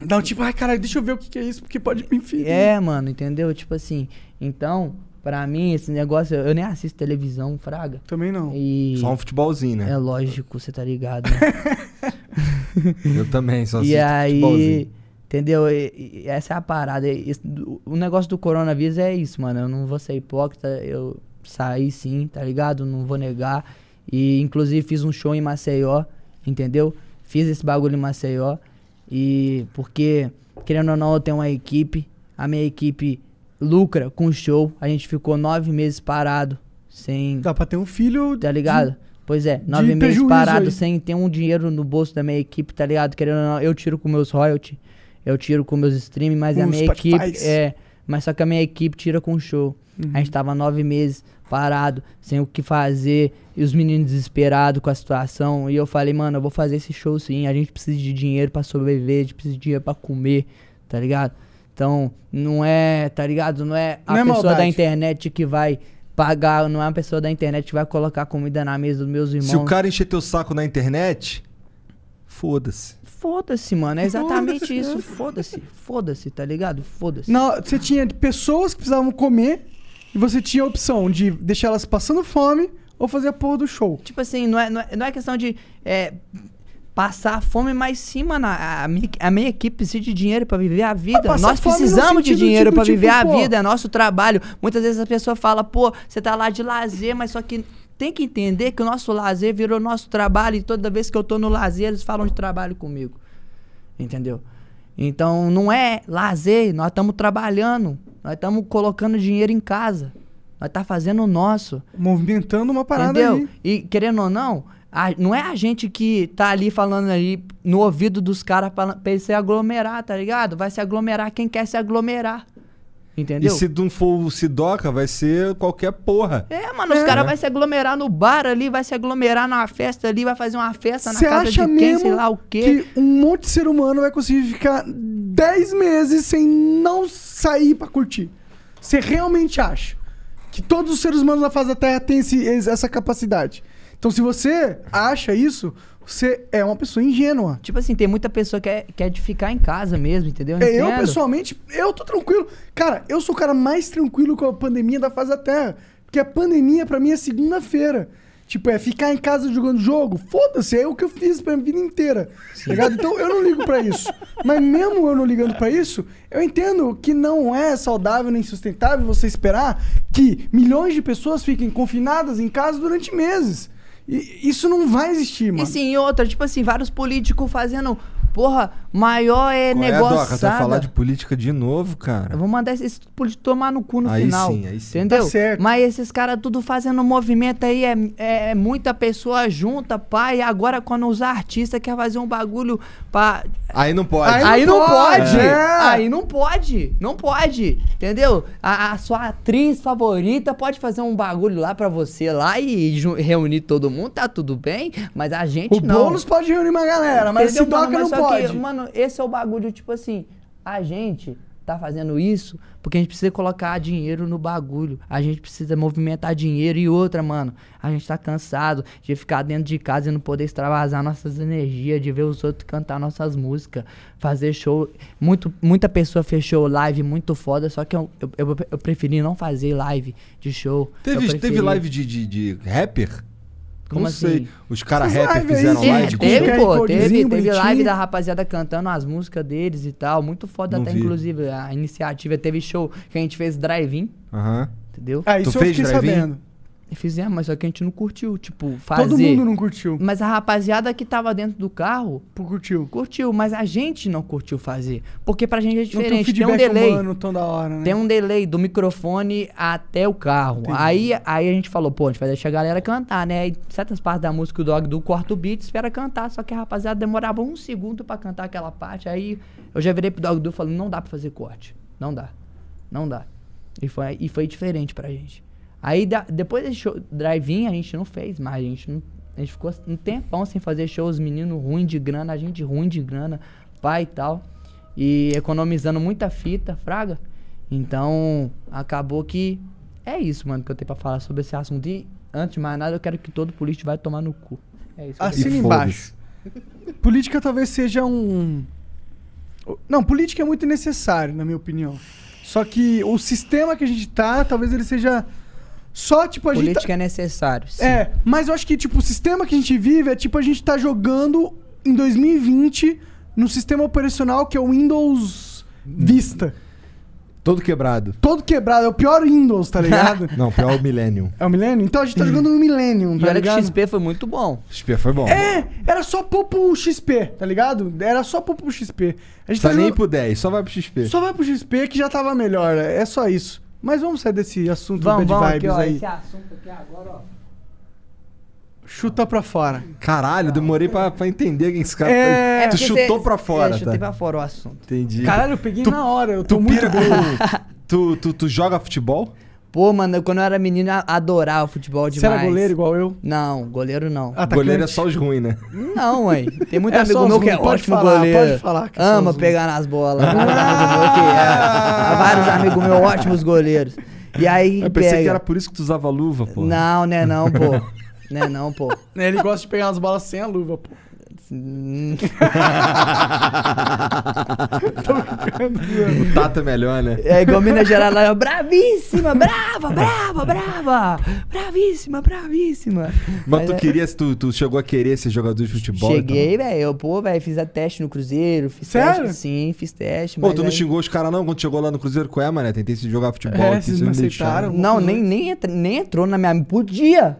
Dá um tipo, ai caralho, deixa eu ver o que, que é isso, porque pode me ferir. É, mano, entendeu? Tipo assim. Então, pra mim, esse negócio. Eu nem assisto televisão, Fraga. Também não. E. Só um futebolzinho, né? É lógico, você tá ligado, né? (laughs) Eu também, só e assisto futebolzinho. aí. Entendeu? E- e essa é a parada. E esse- o negócio do coronavírus é isso, mano. Eu não vou ser hipócrita. Eu saí sim, tá ligado? Não vou negar. E inclusive fiz um show em Maceió, entendeu? Fiz esse bagulho em Maceió. E porque, querendo ou não, eu tenho uma equipe. A minha equipe lucra com o show. A gente ficou nove meses parado. Sem. Dá pra ter um filho. Tá ligado? Pois é, nove meses parado aí. sem ter um dinheiro no bolso da minha equipe, tá ligado? Querendo ou não, eu tiro com meus royalties, eu tiro com meus streams, mas Com a minha Spotifys. equipe. É, mas só que a minha equipe tira com o show. Uhum. A gente tava nove meses parado, sem o que fazer, e os meninos desesperados com a situação. E eu falei, mano, eu vou fazer esse show sim. A gente precisa de dinheiro pra sobreviver, a gente precisa de dinheiro pra comer, tá ligado? Então, não é, tá ligado? Não é a Não é pessoa da maldade. internet que vai pagar, não é uma pessoa da internet que vai colocar comida na mesa dos meus irmãos. Se o cara encher teu saco na internet, foda-se. Foda-se, mano. É exatamente Foda-se, isso. Foda-se. Foda-se, tá ligado? Foda-se. Não, você tinha pessoas que precisavam comer e você tinha a opção de deixar elas passando fome ou fazer a porra do show. Tipo assim, não é, não é, não é questão de é, passar fome, mas sim, mano. A, a minha, a minha equipe precisa de dinheiro pra viver a vida. Nós precisamos de dinheiro tipo, tipo, viver a pô. vida. É nosso trabalho. Muitas vezes a pessoa fala, pô, você tá lá de lazer, mas só que. Tem que entender que o nosso lazer virou nosso trabalho e toda vez que eu tô no lazer, eles falam de trabalho comigo. Entendeu? Então não é lazer, nós estamos trabalhando, nós estamos colocando dinheiro em casa, nós tá fazendo o nosso. Movimentando uma parada entendeu? aí. E querendo ou não, a- não é a gente que tá ali falando ali no ouvido dos caras pra, pra eles se aglomerar, tá ligado? Vai se aglomerar quem quer se aglomerar. Entendeu? E se não for o Sidoca, vai ser qualquer porra. É, mano, os É. caras vão se aglomerar no bar ali, vai se aglomerar numa festa ali, vai fazer uma festa na casa acha de quem, mesmo sei lá o quê. que um monte de ser humano vai conseguir ficar 10 meses sem não sair pra curtir? Você realmente acha que todos os seres humanos da face da Terra têm esse- essa capacidade? Então, se você acha isso, você é uma pessoa ingênua. Tipo assim, tem muita pessoa que quer, quer de ficar em casa mesmo, entendeu? É, Eu, pessoalmente, eu tô tranquilo. Cara, eu sou o cara mais tranquilo com a pandemia da face da Terra. Porque a pandemia, pra mim, é segunda-feira. Tipo, é ficar em casa jogando jogo. Foda-se, é o que eu fiz pra minha vida inteira. Tá ligado? Então eu não ligo pra isso. Mas mesmo eu não ligando pra isso, eu entendo que não é saudável nem sustentável você esperar que milhões de pessoas fiquem confinadas em casa durante meses. Isso não vai existir, mano. E sim, e outra, tipo assim, vários políticos fazendo Porra, maior é Qual é, negócio. Vai falar de política de novo, cara? Eu vou mandar esses políticos tomar no cu no Aí final. sim, aí sim. Entendeu? Tá certo. Mas esses caras tudo fazendo movimento aí, é, é muita pessoa junta, pai. E agora quando os artistas querem fazer um bagulho pra. Aí não pode. Aí Aí não pode, pode! é. Aí não pode! Não pode! Entendeu? A, a sua atriz favorita pode fazer um bagulho lá pra você lá e reunir todo mundo, tá tudo bem, mas a gente O não. Boulos pode reunir uma galera, mas Entendeu, esse Doca mano? não que, pode. mano, esse é o bagulho, tipo assim, a gente tá fazendo isso porque a gente precisa colocar dinheiro no bagulho. A gente precisa movimentar dinheiro e outra, mano. A gente tá cansado de ficar dentro de casa e não poder extravasar nossas energias, de ver os outros cantar nossas músicas, fazer show. Muito, muita pessoa fechou live muito foda, só que eu, eu, eu, eu preferi não fazer live de show. Teve, teve preferi- live de, de, de rapper? Como não assim? sei. Os caras aí, fizeram sim, live. com com- Teve, QR pô, teve, teve live da rapaziada cantando as músicas deles e tal. Muito foda Não até, vi. inclusive. A iniciativa teve show que a gente fez drive-in, Aham. entendeu? Ah, isso Tu eu fez fiquei drive-in? sabendo. Fizemos, mas só que a gente não curtiu, tipo, fazer. Todo mundo não curtiu. Mas a rapaziada que tava dentro do carro curtiu. curtiu, mas a gente não curtiu fazer. Porque pra gente é um diferente. Tem um delay. humano tão da hora, né? Tem um delay do microfone até o carro. Aí, aí a gente falou, pô, a gente vai deixar a galera cantar, né? Aí certas partes da música o dog do corta o beat, espera cantar. Só que a rapaziada demorava um segundo pra cantar aquela parte. Aí eu já virei pro dog do falando, não dá pra fazer corte. Não dá. Não dá. E foi, e foi diferente pra gente. Aí da- depois desse show drive-in a gente não fez mais. A gente, não, a gente ficou um tempão sem fazer shows, menino ruim de grana, a gente ruim de grana, pai e tal. E economizando muita fita, fraga. Então, acabou que é isso, mano, que eu tenho pra falar sobre esse assunto. E, antes de mais nada, eu quero que todo político vai tomar no cu. É isso. que eu Assina embaixo. (laughs) Política talvez seja um. Não, política é muito necessário, na minha opinião. Só que o sistema que a gente tá, talvez ele seja. Só, tipo, a gente. Política tá- é necessário. Sim. É, mas eu acho que, tipo, o sistema que a gente vive é tipo a gente tá jogando em 2020 no sistema operacional que é o Windows Vista. Todo quebrado. Todo quebrado, é o pior Windows, tá ligado? (laughs) Não, pior é o Millennium. é o Millennium? Então a gente tá jogando no Millennium, E tá olha que ligado? XP foi muito bom. XP foi bom. É, era só pôr pro XP, tá ligado? Era só pôr pro XP. A gente Tá tá nem jogando- pro 10, só vai pro XP. Só vai pro XP que já tava melhor, é só isso. Mas vamos sair desse assunto Vamos, bad vamos vibes aqui, ó. aí. Esse assunto aqui agora, ó. Chuta pra fora. Caralho, demorei pra, pra entender quem esse cara É, Tu porque chutou cê- pra fora, É, chutei tá? pra fora o assunto. Entendi. Caralho, eu peguei Tu- na hora, eu tô tu muito pira (laughs) tu, tu, tu joga futebol? Pô, mano, quando eu era menino, eu adorava futebol Você demais. era goleiro igual eu? Não, goleiro não. Atacante? Goleiro é só os ruins, né? Não, ué. Tem muito É amigo meu que é pode ótimo falar, goleiro. pode falar que é Ama pegar nas bolas. É. (laughs) Vários amigos meus ótimos goleiros. E aí Eu pensei pega. que era por isso que tu usava luva, pô. Não, né (laughs) não, pô. Né não, pô. Ele gosta de pegar as bolas sem a luva, pô. (laughs) O tato é melhor, né? É igual Minas Gerais lá, bravíssima, brava, brava, brava. Bravíssima, bravíssima. Mas tu é- queria, tu, tu chegou a querer ser jogador de futebol? Cheguei, velho. Eu, pô, velho, fiz a teste no Cruzeiro. Fiz Sério? teste, sim, fiz teste. Pô, mas tu não aí- xingou os caras não quando chegou lá no Cruzeiro? Qual é, mané? Tentei se jogar futebol É, aqui, vocês não aceitaram? Não, nem, nem, entra- nem entrou na minha. Podia!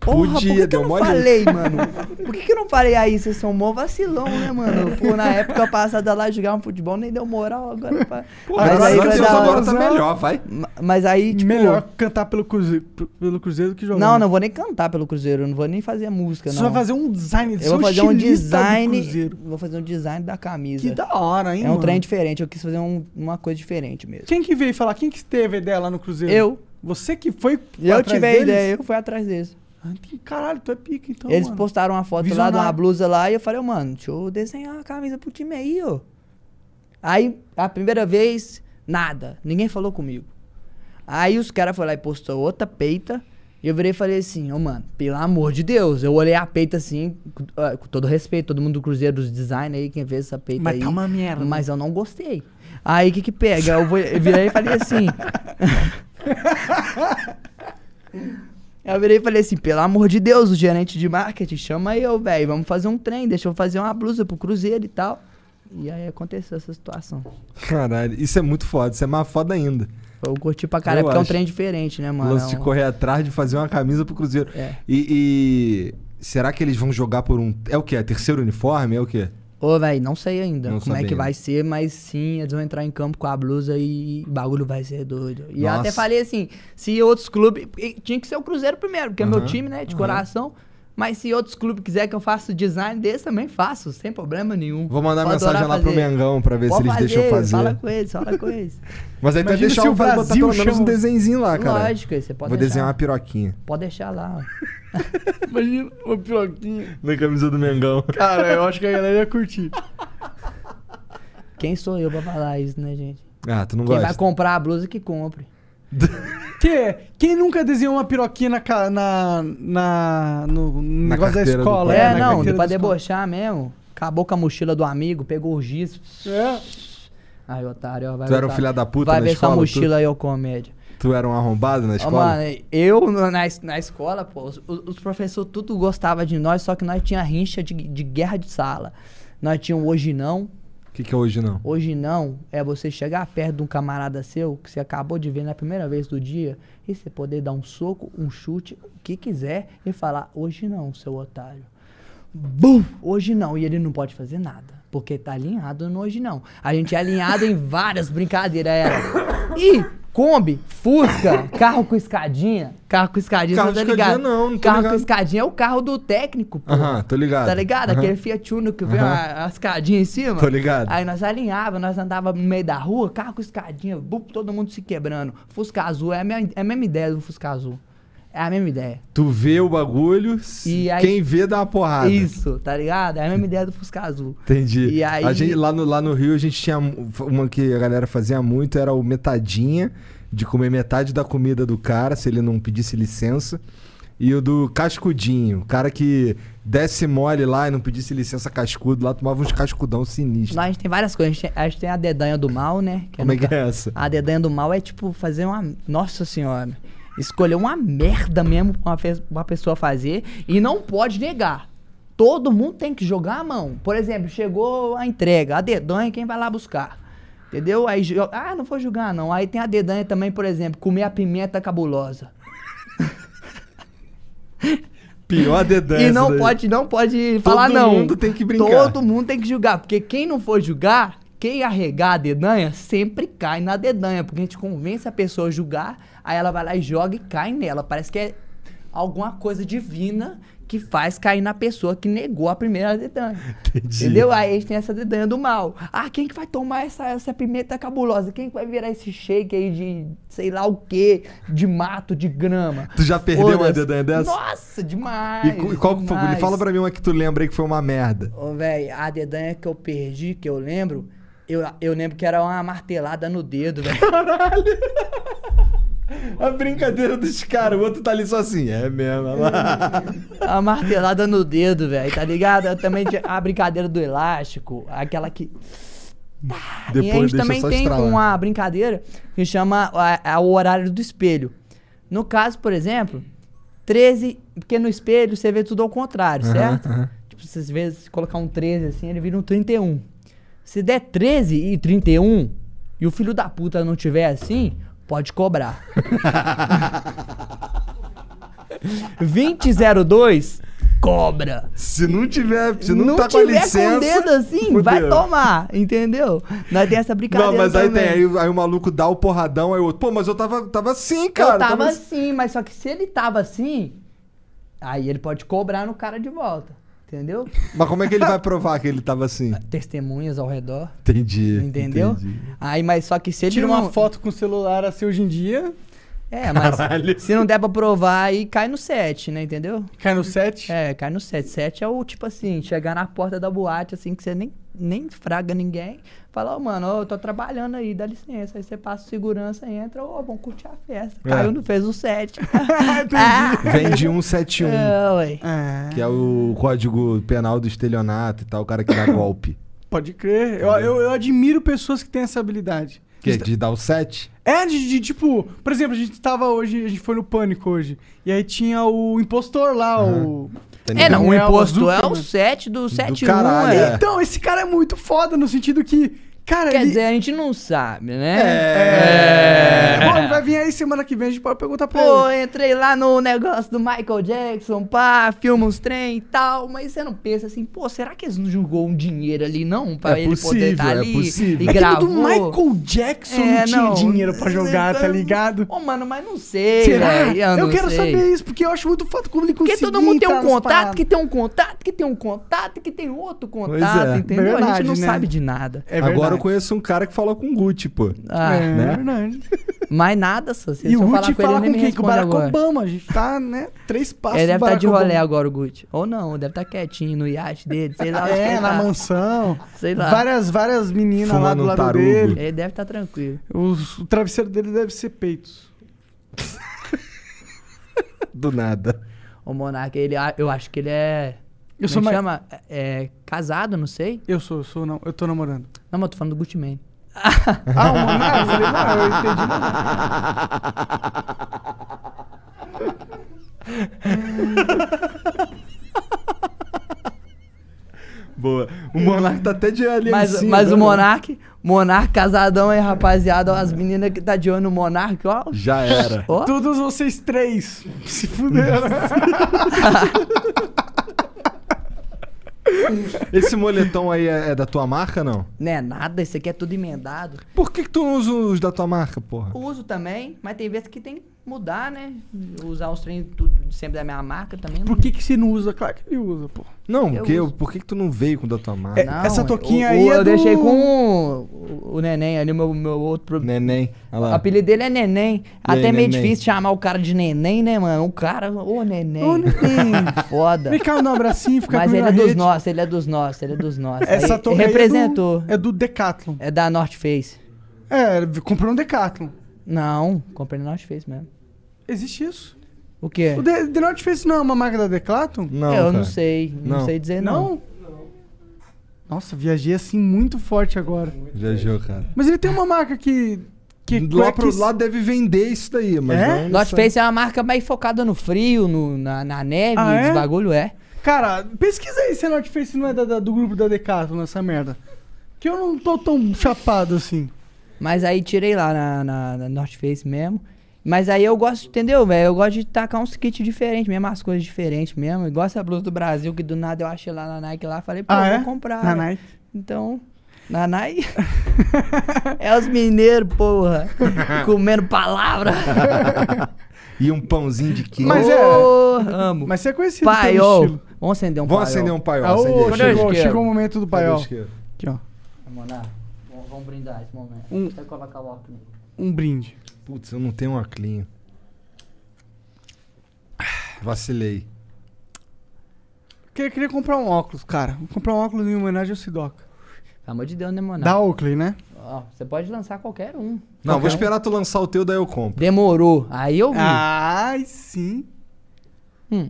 Porra, por Podia, que, que deu eu não falei, mano? (laughs) Por que, que eu não falei aí? Vocês são mó vacilão, né, mano? Pô, na época passada lá jogar um futebol nem deu moral agora. Pra... Pô, mas aí Deus, dar- agora tá melhor, vai. Ma- Mas aí, tipo. Melhor cantar pelo Cruzeiro, pelo Cruzeiro do que jogar. Não, não vou nem cantar pelo Cruzeiro, eu não vou nem fazer música, Você não. vai fazer um design, Eu vou fazer um design. Cruzeiro. Vou fazer um design da camisa. Que da hora, hein, É um mano? trem diferente, eu quis fazer um- uma coisa diferente mesmo. Quem que veio falar? Quem que teve a ideia lá no Cruzeiro? Eu. Você que foi Eu atrás tive a ideia, eu fui atrás deles. Ah, Caralho, tu é pica, então, Eles mano. postaram uma foto lá de Visionário. uma blusa lá e eu falei, mano, deixa eu desenhar uma camisa pro time aí, ó. Aí, a primeira vez, nada. Ninguém falou comigo. Aí os caras foram lá e postou outra peita. E eu virei e falei assim, ô mano, pelo amor de Deus. Eu olhei a peita assim, com, ah, com todo respeito, todo mundo do Cruzeiro, dos design aí, quem fez essa peita Mas aí. tá uma merda. Mas eu não gostei. Aí o que que pega? Eu, vou, eu virei e falei assim. (laughs) Eu virei e falei assim, pelo amor de Deus, o gerente de marketing, chama eu, velho, vamos fazer um trem, deixa eu fazer uma blusa pro Cruzeiro e tal. E aí aconteceu essa situação. Caralho, isso é muito foda, isso é mais foda ainda. Eu curti pra caralho, porque é um acho. trem diferente, né, O mano? lance É de um- correr atrás de fazer uma camisa pro Cruzeiro. É. E, e será que eles vão jogar por um. É o quê? É terceiro uniforme? É o quê? Ô, velho, não sei ainda Não como é sabe que vai ser, mas sim, eles vão entrar em campo com a blusa e o bagulho vai ser doido. E eu até falei assim, se outros clubes. Tinha que ser o Cruzeiro primeiro, porque é meu time, né? De aham. coração. Mas se outros clubes quiserem que eu faça o design desse, também faço, sem problema nenhum. Vou mandar Vou mensagem lá pro fazer. Mengão pra ver se Pode eles deixam fazer. Fala com eles, fala com eles. (laughs) Mas aí vai Imagina deixar se o vai botar Brasil pelo menos um desenhozinho lá, cara. Lógico, você pode Vou deixar. desenhar uma piroquinha Pode deixar lá, ó. (laughs) Imagina uma piroquinha. na camisa do Mengão. Cara, eu acho que a galera ia curtir. Quem sou eu pra falar isso, né, gente? Ah, tu não Quem vai gosta? comprar a blusa que compre. (laughs) Que, quem nunca desenhou uma piroquinha na, ca- na, na, no no Na negócio da carteira do escola? pai. É, na não, carteira pra da escola. debochar mesmo. Acabou com a mochila do amigo, pegou o giz. É. Ai, otário, ó, vai Tu era um ver filho da puta Vai na ver escola, sua tu? mochila aí, ô comédia. Tu era um arrombado na escola? mano, eu na, na escola, pô, os, os- professores tudo gostavam de nós, só que nós tinha rincha de, de guerra de sala. Nós tínhamos hoje não. O que, que é hoje não? Hoje não é você chegar perto de um camarada seu que você acabou de ver na primeira vez do dia e você poder dar um soco, um chute, o que quiser e falar: hoje não, seu otário. Bum! Hoje não. E ele não pode fazer nada. Porque tá alinhado no hoje não. A gente é alinhado em várias brincadeiras. Era. Ih, Kombi, Fusca, (coughs) carro com escadinha. Carro com escadinha, Carro você tá com escadinha ligado? não, não tô Carro ligado. com escadinha é o carro do técnico, pô. Aham, tô ligado. Tá ligado? Aham. Aquele Fiat Uno que vem Aham. a, a escadinha em cima. Tô ligado. Aí nós alinhava, nós andava no meio da rua, carro com escadinha, bum, todo mundo se quebrando. Fusca azul, é a, mesma, é a mesma ideia do Fusca azul. É a mesma ideia. Tu vê o bagulho, E aí- quem vê dá uma porrada. Isso, tá ligado? É a mesma ideia do Fusca azul. Entendi. E aí- A gente, lá, no, lá no Rio, a gente tinha uma que a galera fazia muito, era o metadinha, de comer metade da comida do cara, se ele não pedisse licença. E o do cascudinho, o cara que desce mole lá e não pedisse licença cascudo, lá tomava uns cascudão sinistro. Lá a gente tem várias coisas. A gente tem, a gente tem a dedanha do mal, né? Como é no que é essa? A dedanha do mal é tipo fazer uma. Nossa senhora. Escolher uma merda mesmo pra uma, pessoa fazer e não pode negar. Todo mundo tem que jogar a mão. Por exemplo, chegou a entrega, a dedanha quem vai lá buscar. Entendeu? Aí, ah, não vou julgar não. Aí tem a dedanha também, por exemplo, comer a pimenta cabulosa. Pior dedanha. E não pode, não pode falar não. mundo tem que brincar. Todo mundo tem que julgar, porque quem não for julgar, quem arregar a dedanha, sempre cai na dedanha, porque a gente convence a pessoa a julgar, aí ela vai lá e joga e cai nela. Parece que é alguma coisa divina que faz cair na pessoa que negou a primeira dedanha. (laughs) Entendi. Entendeu? Aí a gente tem essa dedanha do mal. Ah, quem que vai tomar essa, essa pimenta cabulosa? Quem que vai virar esse shake aí de sei lá o que, de mato, de grama? Tu já perdeu uma dedanha dessa? Nossa, demais. E, cu- qual que foi? demais. Fala pra mim uma que tu lembra aí que foi uma merda. Ô, velho, a dedanha que eu perdi, que eu lembro, eu, eu lembro que era uma martelada no dedo, velho. (laughs) A brincadeira dos caras, o outro tá ali só assim. É mesmo, olha lá. a martelada no dedo, velho, tá ligado? Eu também tinha a brincadeira do elástico, aquela que. e a Depois gente também tem estralar. uma brincadeira que chama a- a- o horário do espelho. No caso, por exemplo, 13. Porque no espelho você vê tudo ao contrário, Aham, certo? aham. Tipo, se às vezes colocar um 13 assim, ele vira um 31. Se der 13 e 31 e o filho da puta não tiver assim, pode cobrar. (laughs) 2002, cobra. Se não tiver, se não, tá com a tiver licença. com o dedo assim, vai fudeu. tomar, entendeu? Nós tem essa brincadeira Não, mas aí também. tem, aí, aí o maluco dá o porradão, aí o outro, pô, mas eu tava, tava assim, cara. eu tava assim, mas só que se ele tava assim, aí ele pode cobrar no cara de volta, entendeu? Mas como é que ele vai provar que ele tava assim? (laughs) Testemunhas ao redor, Entendi. entendeu? entendi. Aí, mas só que se ele Tira não... uma foto com o celular assim hoje em dia, É, mas Caralho. se não der pra provar, aí cai no 7, né, entendeu? cai no set. É, cai no 7. 7 é o tipo assim, chegar na porta da boate, assim, que você nem, nem fraga ninguém. Fala, ô, mano, ô, eu tô trabalhando aí, dá licença. Aí você passa o segurança, entra, ô, vamos curtir a festa. É. Caiu, não fez o 7. (laughs) ah, Vende 171, é, ué. Ah, que é o código penal do estelionato e tal, o cara que dá golpe. Pode crer. Eu, eu, eu admiro pessoas que têm essa habilidade. Que é de dar o 7? É, de, de, tipo, por exemplo, a gente tava hoje, a gente foi no Pânico hoje. E aí tinha o impostor lá, o. É, não, o Daniel imposto é o Zuckerman. 7 do 7 caralho, é. é. Então, esse cara é muito foda no sentido que Cara, Quer ele... dizer, a gente não sabe, né? É. Bom, ele vai vir aí semana que vem, a gente pode perguntar pra Pô, ele. entrei lá no negócio do Michael Jackson, pá, filma uns trem e tal, mas você não pensa assim, pô, será que eles não jogou um dinheiro ali, não? Pra É ele poder possível, estar é ali possível. e É que gravou? do Michael Jackson É, não tinha não. dinheiro pra jogar, tá ligado? Ô, mano, mas não sei, Será? velho. Eu, não quero sei. saber isso, porque eu acho muito foda como ele Porque conseguiu todo mundo tem um contato, paradas. que tem um contato, que tem um contato, que tem outro contato, é. entendeu? a Verdade, gente não né? sabe de nada. É Agora verdade. eu conheço um cara que falou com o Gucci, pô. Ah, É né? verdade. mais nada, só. Se E o Gucci falar com ele, fala ele com me quem? Com o Barack agora. Obama. A gente tá, né? Três passos Ele do deve estar Barack de rolê Obama. agora, o Gucci. Ou não, deve estar quietinho no iate dele, sei lá. (laughs) É, ele na tá. mansão. Sei lá. Várias, várias meninas lá Fumando do um lado tarugo. dele. Ele deve estar tranquilo. Os- o travesseiro dele deve ser peitos. Do nada. O Monark, ele, eu acho que ele é. Eu sou é que mais- chama? É, casado, não sei. Eu sou, eu sou, não. Eu tô namorando. Não, mas eu tô falando do Gucci Mane. Ah, o Monark? Eu falei, não, eu entendi. (laughs) Boa. O Monark tá até de ali Mas, mas o Monark, Monark casadão aí, rapaziada. ó, As meninas que tá de olho no Monark, ó. Já era. Ó. Todos vocês três se fuderam. (laughs) (laughs) Esse moletom aí é, é da tua marca, não? Não é nada, isso aqui é tudo emendado. Por que, que tu não usa os da tua marca, porra? Uso também, mas tem vezes que tem que mudar, né? Usar os treinos tudo sempre da minha marca também. Por que que você não usa? Claro que ele usa, pô. Não, Eu porque, uso. por que, que tu não veio com o da tua marca? É, essa touquinha aí o, é Eu do- deixei com o, o, o Neném ali, meu, meu outro... Neném. Olha O lá. apelido dele é Neném. Até aí, meio Neném? difícil chamar o cara de Neném, né, mano? O cara, ô Neném. Ô, neném. (laughs) Foda. Vem cá, um abracinho, fica Mas ele é dos rede. nossos, ele é dos nossos, ele é dos nossos. Essa Aí, aí representou. É do, é do Decathlon. É da North Face. É, comprou um Decathlon. Não, comprei na North Face mesmo. Existe isso. O quê? O The, The North Face não é uma marca da Decathlon? Não, eu cara. não sei, não, Não. sei dizer não. Nossa, viajei assim muito forte agora. Viajou, cara. Mas ele tem uma marca que. que Lá pro cuecas- lado deve vender isso daí, mas É? não... North Face é uma marca mais focada no frio, no, na, na neve, Ah, é? bagulho é. Cara, pesquisa aí se a North Face não é da- da- do grupo da Decathlon, essa merda. Que eu não tô tão chapado assim. Mas aí tirei lá na, na, na North Face mesmo. Mas aí eu gosto, entendeu, velho? Eu gosto de tacar uns kits diferentes mesmo, as coisas diferentes mesmo. Igual essa blusa do Brasil, que do nada eu achei lá na Nike lá, falei, pô, Ah, é? vou comprar. Na velho. Nike. Então, na Nike. (laughs) é os mineiros, porra. (laughs) comendo palavra. E um pãozinho de queijo. Mas é- Ô, amo. Mas você é conhecido pelo Paiol. estilo. Vamos acender um Vamos paiol. acender um paiol. Ah, ô, acende aí. Cadê o chegou, chegou o momento do paiol. Aqui, ó. Vamos lá. Vamos, vamos brindar esse momento. Um- eu colocar o óculos. Um brinde. Putz, eu não tenho um aclinho. Vacilei. Queria, queria comprar um óculos, cara. Vou comprar um óculos em homenagem ao Sidoca. Pelo amor de Deus, né, mano? Da Oakley, né? Ó, você pode lançar qualquer um. Não, vou Qualquer um. esperar tu lançar o teu, daí eu compro. Demorou. Aí eu vi. Ai, sim. Hum.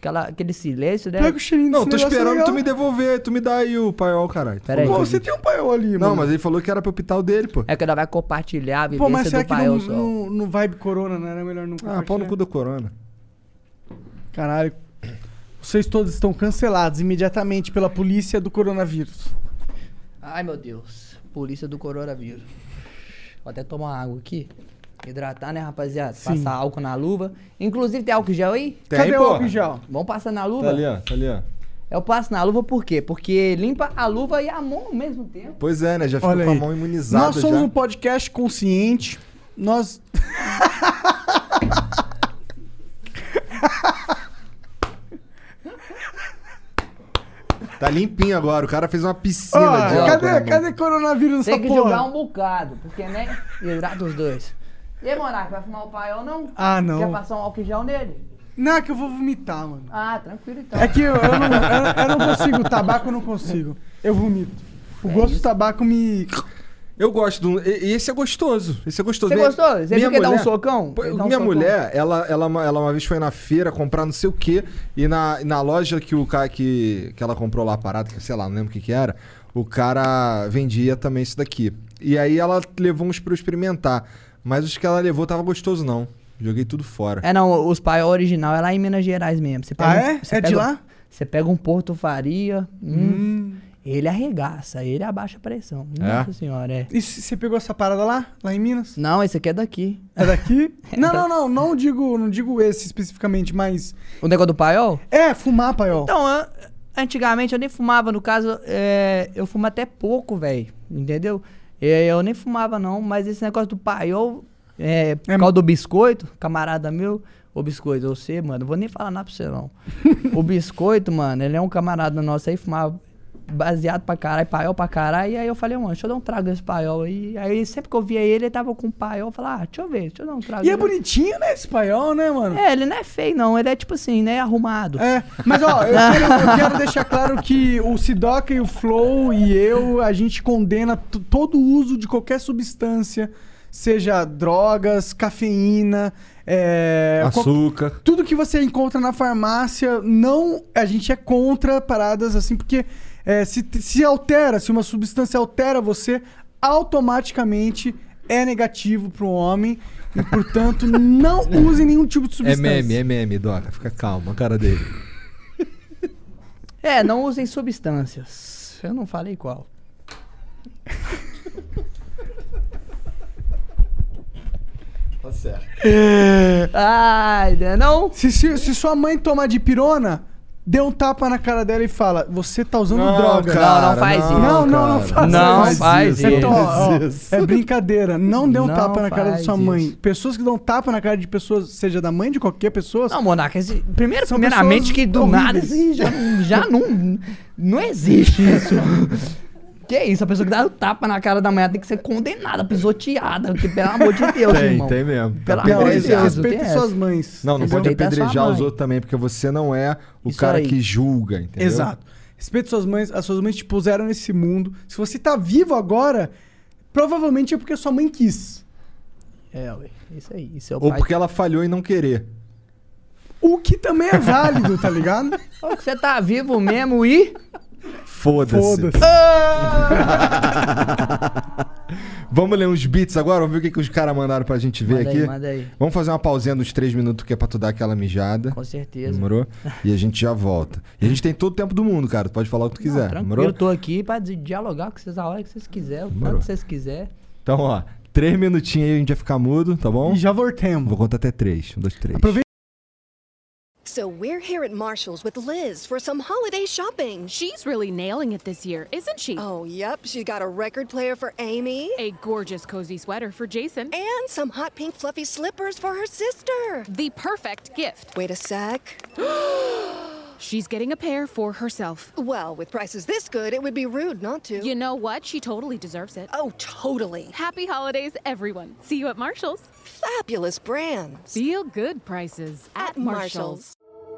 Aquela, aquele silêncio, né? Pega o cheirinho Não, tô esperando legal. tu me devolver, tu me dá aí o paiol, caralho. Pera aí. Pô, você tem um paiol ali, mano. Não, mas ele falou que era pra eu pitar o dele, pô. É que ela vai compartilhar a vivência Pô, mas será do que pai no, ao sol. no, no Vibe Corona não era melhor não Ah, pau no cu da corona. Caralho. Vocês todos estão cancelados imediatamente pela polícia do coronavírus. Ai, meu Deus. Polícia do coronavírus. Vou até tomar água aqui. Hidratar, né, rapaziada? Sim. Passar álcool na luva. Inclusive, tem álcool gel aí? Tem, Cadê o porra. álcool gel? Vamos passar na luva? Tá ali, ó. Tá ali, ó. Eu passo na luva por quê? Porque limpa a luva e a mão ao mesmo tempo. Pois é, né? Já ficou com a mão imunizada Nós somos já. um podcast consciente. Nós. (laughs) Tá limpinho agora. O cara fez uma piscina Ó, de álcool na cadê, cadê coronavírus nessa Tem que porra? jogar um bocado, porque, né? Hidrata os dois. E aí, Monarca, vai fumar o pai ou não? Ah, não. Quer passar um álcool gel nele? Não, é que eu vou vomitar, mano. Ah, tranquilo então. É que eu, eu não, eu, eu não consigo, tabaco eu não consigo. Eu vomito. O É gosto do isso. tabaco me. Eu gosto do. Esse é gostoso. Esse é gostoso. Você Minha- gostou? Você minha viu que dá um mulher- socão? Pô, dá um minha socão. mulher, ela, ela, uma- ela uma vez foi na feira comprar não sei o quê. E na, na loja que o cara que, que ela comprou lá a parada, que sei lá, não lembro o que, que era, o cara vendia também isso daqui. E aí ela levou uns pra eu experimentar. Mas os que ela levou tava gostoso, não. Joguei tudo fora. É, não, os pai original é lá em Minas Gerais mesmo. Você pega Ah, um- é? você É de pega- lá? Você pega um Porto Faria. hum, Ele arregaça, ele abaixa a pressão. É? Nossa senhora, é. E você pegou essa parada lá? Lá em Minas? Não, esse aqui é daqui. É daqui? (laughs) não, não, não. Não digo, não digo esse especificamente, mas. O negócio do paiol? É, fumar, paiol. Então, an- antigamente eu nem fumava, no caso, é, eu fumo até pouco, velho. Entendeu? É, eu nem fumava, não, mas esse negócio do paiol, é, por causa do biscoito, camarada meu, o biscoito, você, mano, vou nem falar nada pra você, não. (laughs) o biscoito, mano, ele é um camarada nosso aí, fumava baseado pra caralho, paiol pra caralho, e aí eu falei, mano, deixa eu dar um trago desse paiol aí. Aí sempre que eu via ele, ele tava com um paiol, eu falava, ah, deixa eu ver, deixa eu dar um trago. E é bonitinho, né, esse paiol, né, mano? É, ele não é feio, não, ele é tipo assim, né, arrumado. É, mas ó, eu quero, eu quero deixar claro que o Sidoca e o Flow e eu, a gente condena todo o uso de qualquer substância, seja drogas, cafeína, é, Açúcar. tudo que você encontra na farmácia, não, a gente é contra paradas assim, porque é, se, se altera, se uma substância altera você, automaticamente é negativo pro homem e, portanto, (laughs) não use nenhum tipo de É substância. meme, é meme, Doca. Fica calmo, a cara dele. É, não usem substâncias. Eu não falei qual. Tá certo. Ai, né, não? Se, se, se sua mãe tomar de dê um tapa na cara dela e fala: Você tá usando Não, droga. cara, Não, não faz isso. Não, não, não faça Não isso. faz É isso. to- ó, É brincadeira. Não dê um Não tapa na cara da faz sua mãe. isso. Pessoas que dão tapa na cara de pessoas, seja da mãe de qualquer pessoa. Não, Monarca, esse, primeiro, São primeiramente que do horríveis. nada já, já não, não existe isso. (laughs) que isso, a pessoa que dá o tapa na cara da mulher tem que ser condenada, pisoteada, que pelo amor de Deus, Tem, (laughs) irmão. tem mesmo. Pelo Tá Não, amor de apedrejado. Deus, essa. suas mães. Não, não pode apedrejar os outros também, porque você não é o Isso cara aí. que julga, entendeu? Exato. Respeite suas mães. As suas mães te puseram nesse mundo. Se você tá vivo agora, provavelmente é porque sua mãe quis. É, ué, isso aí. Isso é o Ou pai. porque ela falhou em não querer. O que também é válido, tá ligado? (laughs) Ou que você tá vivo mesmo e... Foda-se. Foda-se. (laughs) Vamos ler uns beats agora? Vamos ver o que, que os caras mandaram pra gente ver Manda aqui. aí, manda aí. Vamos fazer uma pausinha dos três minutos que é pra tu dar aquela mijada. Com certeza. Demorou? (laughs) E a gente já volta. E a gente tem todo o tempo do mundo, cara. Tu pode falar o que tu Não, quiser. tranquilo, demorou? tô aqui pra di- dialogar com vocês a hora que vocês quiserem, o Demorou. quanto vocês quiserem. Então, ó, três minutinhos aí a gente vai ficar mudo, tá bom? E já voltemos. Vou contar até três. Um, dois, três. Aproveita. So we're here at Marshall's with Liz for some holiday shopping. She's really nailing it this year, isn't she? Oh, yep. She got a record player for Amy. A gorgeous cozy sweater for Jason. And some hot pink fluffy slippers for her sister. The perfect gift. Wait a sec. (gasps) She's getting a pair for herself. Well, with prices this good, it would be rude not to. You know what? She totally deserves it. Oh, totally. Happy holidays, everyone. See you at Marshall's. Fabulous brands. Feel good prices at, Marshall's.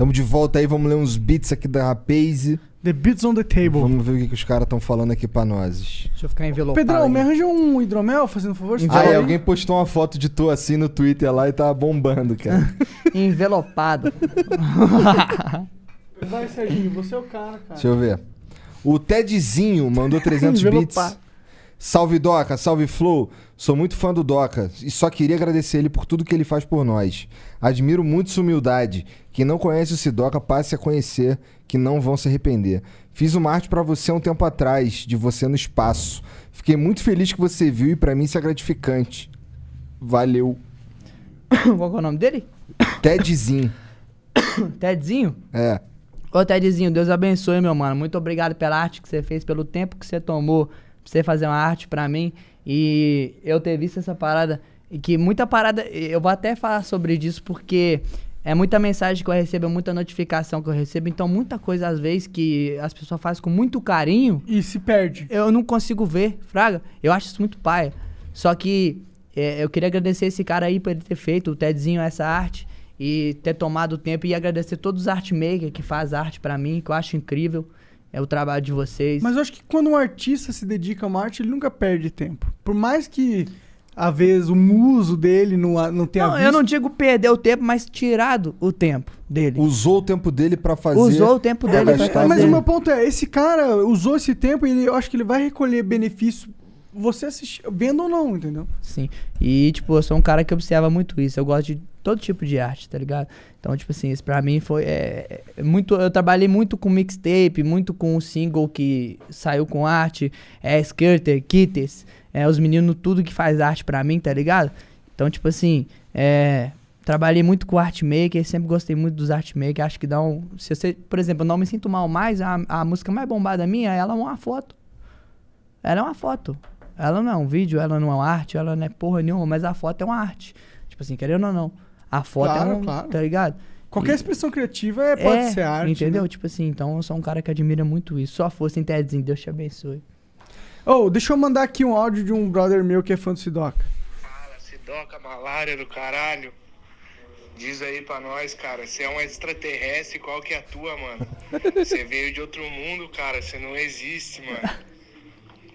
Tamo de volta aí, vamos ler uns beats aqui da Rapaze. The beats on the table. Vamos ver o que, que os caras estão falando aqui pra nós. Deixa eu ficar envelopado. Pedrão, aqui. me arranja um hidromel, fazendo um favor? Ah, é, aí. alguém postou uma foto de tu assim no Twitter lá e tá bombando, cara. (laughs) Envelopado. (laughs) Vai, Serginho, você é o cara, cara. Deixa eu ver. O Tedzinho mandou 300 bits. Salve Doca, salve Flow. Sou muito fã do Doca e só queria agradecer ele por tudo que ele faz por nós. Admiro muito sua humildade. Quem não conhece o Sidoca, passe a conhecer, que não vão se arrepender. Fiz uma arte pra você há um tempo atrás, de você no espaço. Fiquei muito feliz que você viu e pra mim isso é gratificante. Valeu. (coughs) Qual é o nome dele? (coughs) Tedzinho. Tedzinho? É. Ô, Tedzinho, Deus abençoe, meu mano. Muito obrigado pela arte que você fez, pelo tempo que você tomou pra você fazer uma arte pra mim. E eu ter visto essa parada. E que muita parada. Eu vou até falar sobre isso porque é muita mensagem que eu recebo, é muita notificação que eu recebo. Então, muita coisa, às vezes, que as pessoas fazem com muito carinho. E se perde. Eu não consigo ver, Fraga. Eu acho isso muito paia. Só que é, eu queria agradecer esse cara aí por ele ter feito, o Tedzinho, essa arte. E ter tomado o tempo e agradecer todos os artmakers que faz arte pra mim, que eu acho incrível. É o trabalho de vocês. Mas eu acho que quando um artista se dedica a uma arte, ele nunca perde tempo. Por mais que, às vezes, o muso dele não, a- não tenha Não, visto... eu não digo perder o tempo, mas tirado o tempo dele. Usou o tempo dele pra fazer. Usou o tempo dele Mas pra fazer. Mas o meu ponto é, esse cara usou esse tempo e ele, eu acho que ele vai recolher benefício você assistir, vendo ou não, entendeu? Sim. E, tipo, eu sou um cara que observa muito isso. Eu gosto de todo tipo de arte, tá ligado? Então, tipo assim, isso pra mim foi é, é muito. Eu trabalhei muito com mixtape, muito com o single que saiu com arte, é Skirter, Kitters, é os meninos, tudo que faz arte pra mim, tá ligado? Então, tipo assim, é. Trabalhei muito com art maker, sempre gostei muito dos art maker. Acho que dá um. Se você, por exemplo, eu não me sinto mal mais, a, a música mais bombada minha, ela é uma foto. Ela é uma foto. Ela não é um vídeo, ela não é uma arte, ela não é porra nenhuma, mas a foto é uma arte. Tipo assim, querendo ou não. A foto Claro, é um. claro. Tá ligado? Qualquer E- expressão criativa é, pode é, ser arte. Entendeu? né? Tipo assim, então eu sou um cara que admira muito isso. Só força em Tedzinho, Deus te abençoe. Oh, deixa eu mandar aqui um áudio de um brother meu que é fã do Sidoca. Sidoca, malária do caralho. Diz aí pra nós, cara, você é um extraterrestre, qual que é a tua, mano? (laughs) Você veio de outro mundo, cara, você não existe, mano.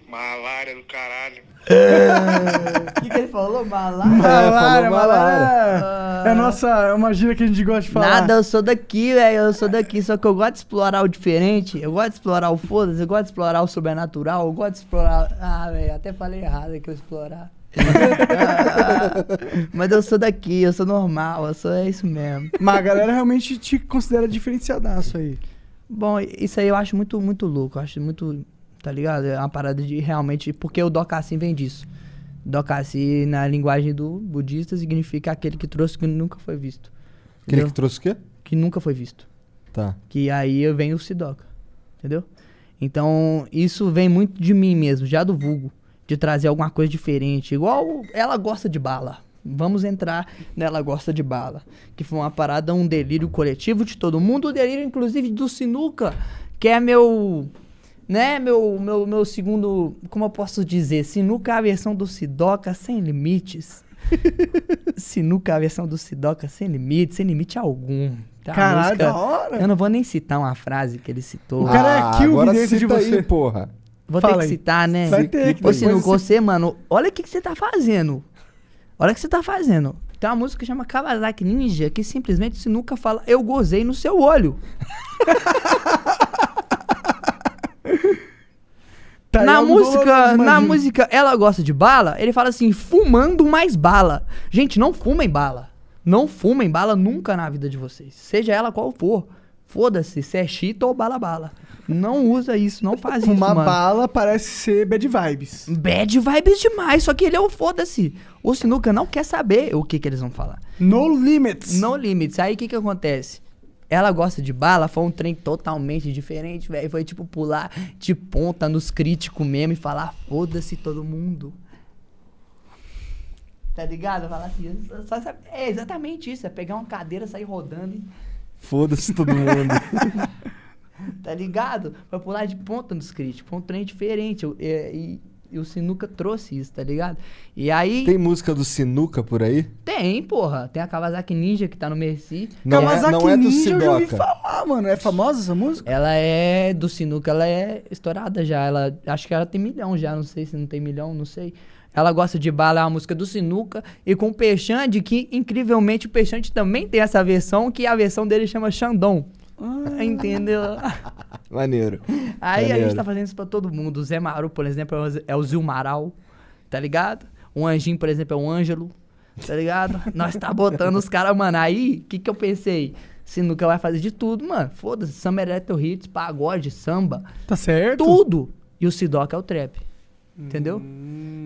Malária do caralho. O (laughs) que, que ele falou? Malária? Malária, falou malária. É a nossa, é uma gíria que a gente gosta de falar. Nada, eu sou daqui, velho. Eu sou daqui. Só que eu gosto de explorar o diferente. Eu gosto de explorar o foda-se. Eu gosto de explorar o sobrenatural. Eu gosto de explorar. Ah, velho, até falei errado que eu explorar. (laughs) Mas eu sou daqui, eu sou normal, eu sou é isso mesmo. Mas a galera realmente te considera diferenciadaço aí. Bom, isso aí eu acho muito, muito louco. Eu acho muito. Tá ligado? É uma parada de realmente. Porque o Dokassin vem disso. Dokassin, na linguagem do budista, significa aquele que trouxe que nunca foi visto. Aquele Entendeu? que trouxe o quê? Que nunca foi visto. Tá. Que aí vem o Sidoca. Entendeu? Então, isso vem muito de mim mesmo, já do vulgo. De trazer alguma coisa diferente. Igual ela gosta de bala. Vamos entrar nela gosta de bala. Que foi uma parada, um delírio coletivo de todo mundo. O delírio, inclusive, do Sinuca, que é meu. Né, meu, meu, meu segundo. Como eu posso dizer? Sinuca é a versão do Sidoca sem limites. (laughs) Sinuca é a versão do Sidoca sem limites, sem limite algum. Uma Caralho, da hora. Eu não vou nem citar uma frase que ele citou. O cara é Ah, agora dentro de você. aí, porra. Vou Fala ter que aí. citar, né? Vai ter que Ô, Sinuca, você, mano, olha o que, que você tá fazendo. Olha o que você tá fazendo. Tem uma música que chama Kawasaki Ninja, que simplesmente o Sinuca fala, eu gozei no seu olho. (laughs) (laughs) Tá na música, na música Ela Gosta de Bala, ele fala assim, fumando mais bala. Gente, não fumem bala. Não fumem bala nunca na vida de vocês. Seja ela qual for. Foda-se, se é chita ou bala bala. Não usa isso, não faz isso, Fumar mano. bala parece ser bad vibes. Bad vibes demais, só que ele é o foda-se. O Sinuca não quer saber o que, que eles vão falar. No limits. No limits. Aí o que que acontece? Ela gosta de bala, foi um trem totalmente diferente, velho. Foi tipo pular de ponta nos críticos mesmo e falar foda-se todo mundo. Tá ligado? Falar assim, só é exatamente isso, é pegar uma cadeira, sair rodando e Foda-se todo mundo. (laughs) tá ligado? Foi pular de ponta nos críticos. Foi um trem diferente. eu- é, E, e o Sinuca trouxe isso, tá ligado? E aí. Tem música do Sinuca por aí? Tem, porra. Tem a Kawasaki Ninja que tá no Merci. Não é- Kawasaki não é do Ninja eu já ouvi Sidoca. falar, mano. É famosa essa música? Ela é do Sinuca, ela é estourada já. Ela, acho que ela tem milhão já, não sei se não tem milhão, não sei. Ela gosta de bala, é uma música do Sinuca. E com o Peixande, que incrivelmente o Peixande também tem essa versão, que a versão dele chama Xandão. Entendeu? (laughs) Maneiro. Aí a Maneiro. gente tá fazendo isso pra todo mundo. O Zé Maru, por exemplo, é o é Zilmaral, tá ligado? O Anjinho, por exemplo, é o Ângelo, tá ligado? (laughs) Nós tá botando os caras, mano. Aí, o que que eu pensei? Sinuca vai fazer de tudo, mano. Foda-se, samba electro hits, pagode, samba. Tá certo? Tudo. E o Sidoca é o trap. Entendeu?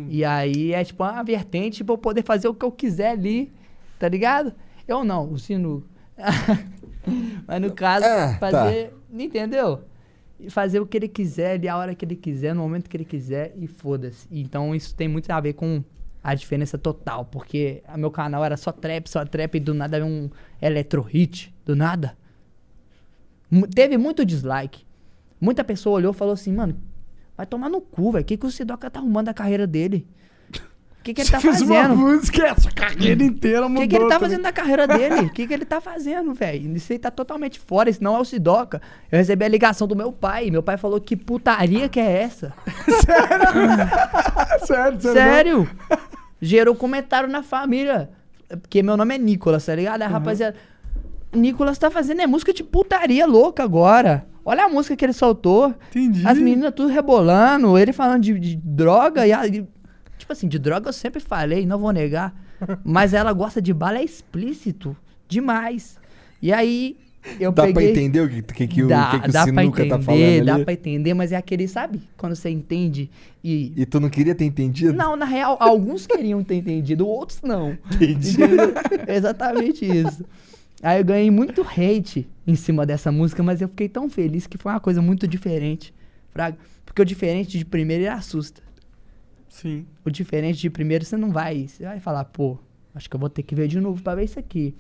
E aí é tipo uma vertente pra eu poder fazer o que eu quiser ali, tá ligado? Eu não, o Sinuca. (laughs) Mas no caso, É, tá. fazer. Entendeu? E fazer o que ele quiser ali, a hora que ele quiser, no momento que ele quiser e foda-se. Então isso tem muito a ver com a diferença total. Porque meu canal era só trap, só trap e do nada veio um electro hit. Do nada. Mu- Teve muito dislike. Muita pessoa olhou e falou assim, mano, vai tomar no cu, velho. O que, que o Sidoca tá arrumando a carreira dele? O que, que ele Você tá fez uma fazendo? música, essa carreira inteira O mudou. que, que ele tá também. fazendo na carreira dele? O que, que ele tá fazendo, velho? Isso aí tá totalmente fora, isso não é o Sidoca. Eu recebi a ligação do meu pai. Meu pai falou que putaria que é essa? (laughs) (laughs) sério, sério. Sério? Gerou comentário na família. Porque meu nome é Nicolas, tá ligado? Aí, rapaziada, Nicolas tá fazendo é música de putaria louca agora. Olha a música que ele soltou. Entendi. As meninas tudo rebolando, ele falando de, de droga e, a- e- Tipo assim, de droga eu sempre falei, não vou negar. Mas ela gosta de bala, é explícito. Demais. E aí, eu Dá pra peguei... entender o que, que, que, o, dá, que, que o pra Sinuca entender, tá falando dá ali? pra entender, mas é aquele, sabe? Quando você entende e E tu não queria ter entendido? não, na real, alguns queriam ter entendido, outros não. Entendi. Exatamente isso. Aí eu ganhei muito hate em cima dessa música, mas eu fiquei tão feliz que foi uma coisa muito diferente. Fraga. Porque o diferente de primeiro ele assusta. Sim. O diferente de primeiro você não vai. Você vai falar, pô, acho que eu vou ter que ver de novo pra ver isso aqui.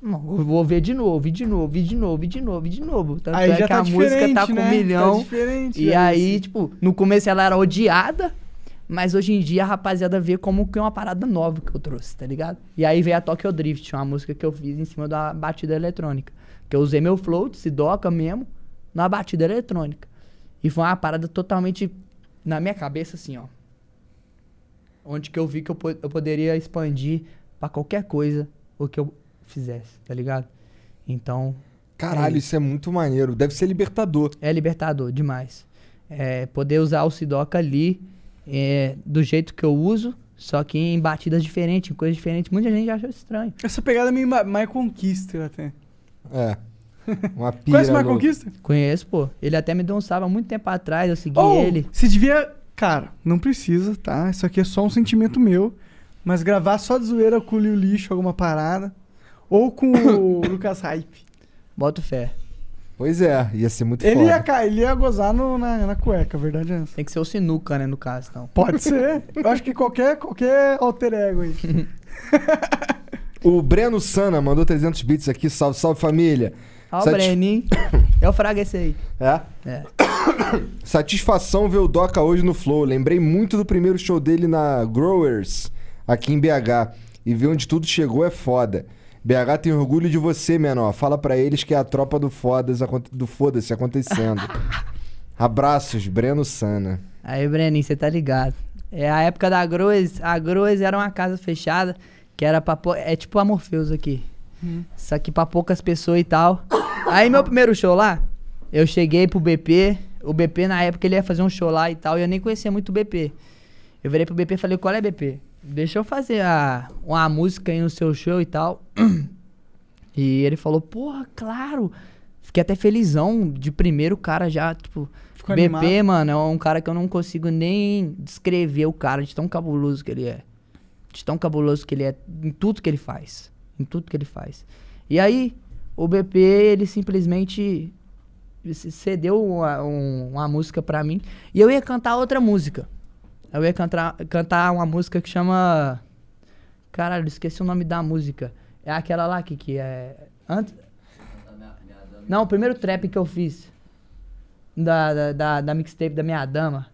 Não, eu vou ver de novo, e de novo, e de novo, e de novo, e de novo. Tanto Aí é já que tá a música tá com né? um Tá milhão. diferente e já aí, isso. tipo, no começo ela era odiada, mas hoje em dia a rapaziada vê como que é uma parada nova que eu trouxe, tá ligado? E aí veio a Tokyo Drift, uma música que eu fiz em cima da batida eletrônica. Que eu usei meu float, Sidoca mesmo, na batida eletrônica. E foi uma parada totalmente na minha cabeça, assim, ó. Onde que eu vi que eu, po- eu poderia expandir pra qualquer coisa o que eu fizesse, tá ligado? Então. Caralho, é isso é muito maneiro. Deve ser libertador. É libertador, demais. É, poder usar o Sidoca ali é, do jeito que eu uso, só que em batidas diferentes, em coisas diferentes. Muita gente achou estranho. Essa pegada é meio My Conquista até. É. (laughs) Uma pira Conhece My. Conquista? Conheço, pô. Ele até me deu um salve há muito tempo atrás, eu segui Oh, ele. Você devia. Cara, não precisa, tá? Isso aqui é só um sentimento meu. Mas gravar só de zoeira com o Liu Lixo, alguma parada. Ou com o (coughs) Lucas Hype. Boto fé. Pois é, ia ser muito Ele foda. ia, ca- ele ia gozar no- na, na cueca, a verdade é essa. Tem que ser o Sinuca, né, no caso, então. Pode ser. (laughs) Eu acho que qualquer, qualquer alter ego aí. (laughs) O Breno Sana mandou 300 bits aqui. Salve, salve família. Ó, o Satis- Breninho. (coughs) É o Fraga esse aí. É? É. (coughs) Satisfação ver o Doca hoje no Flow. Lembrei muito do primeiro show dele na Growers, aqui em BH. E ver onde tudo chegou é foda. BH tem orgulho de você, menor. Fala pra eles que é a tropa do foda-se do foda acontecendo. (laughs) Abraços, Breno Sana. Aí, Breninho, você tá ligado. É a época da Groes. A Groes era uma casa fechada, que era pra... É tipo a Morpheus aqui. Só que pra poucas pessoas e tal. Aí, meu primeiro show lá, eu cheguei pro BP. O BP, na época, ele ia fazer um show lá e tal, e eu nem conhecia muito o BP. Eu virei pro BP e falei, qual é BP? Deixa eu fazer a, uma música aí no seu show e tal. (clears throat) E ele falou, porra, claro. Fiquei até felizão de primeiro cara já, tipo... Ficou BP, animado. mano, é um cara que eu não consigo nem descrever o cara de tão cabuloso que ele é. De tão cabuloso que ele é em tudo que ele faz. Em tudo que ele faz. E aí, o BP, ele simplesmente cedeu uma, um- uma música pra mim. E eu ia cantar outra música. Eu ia cantar, cantar uma música que chama. Caralho, esqueci o nome da música. É aquela lá que, que é. Antes... Não, o primeiro trap que eu fiz. Da, da, da, da mixtape da minha dama.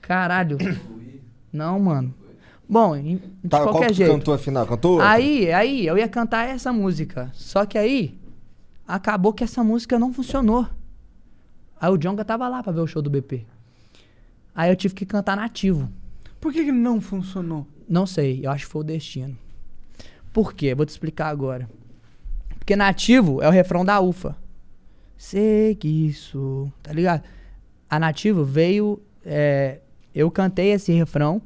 Caralho. (coughs) Não, mano. Bom, de Tá, qual qualquer que tu jeito. cantou afinal? Cantou? Aí, aí, eu ia cantar essa música. Só que aí, acabou que essa música não funcionou. Aí o Jonga tava lá pra ver o show do BP. Aí eu tive que cantar nativo. Por que, que não funcionou? Não sei, eu acho que foi o destino. Por quê? Vou te explicar agora. Porque nativo é o refrão da UFA. Sei que isso. Tá ligado? A nativo veio. é, eu cantei esse refrão.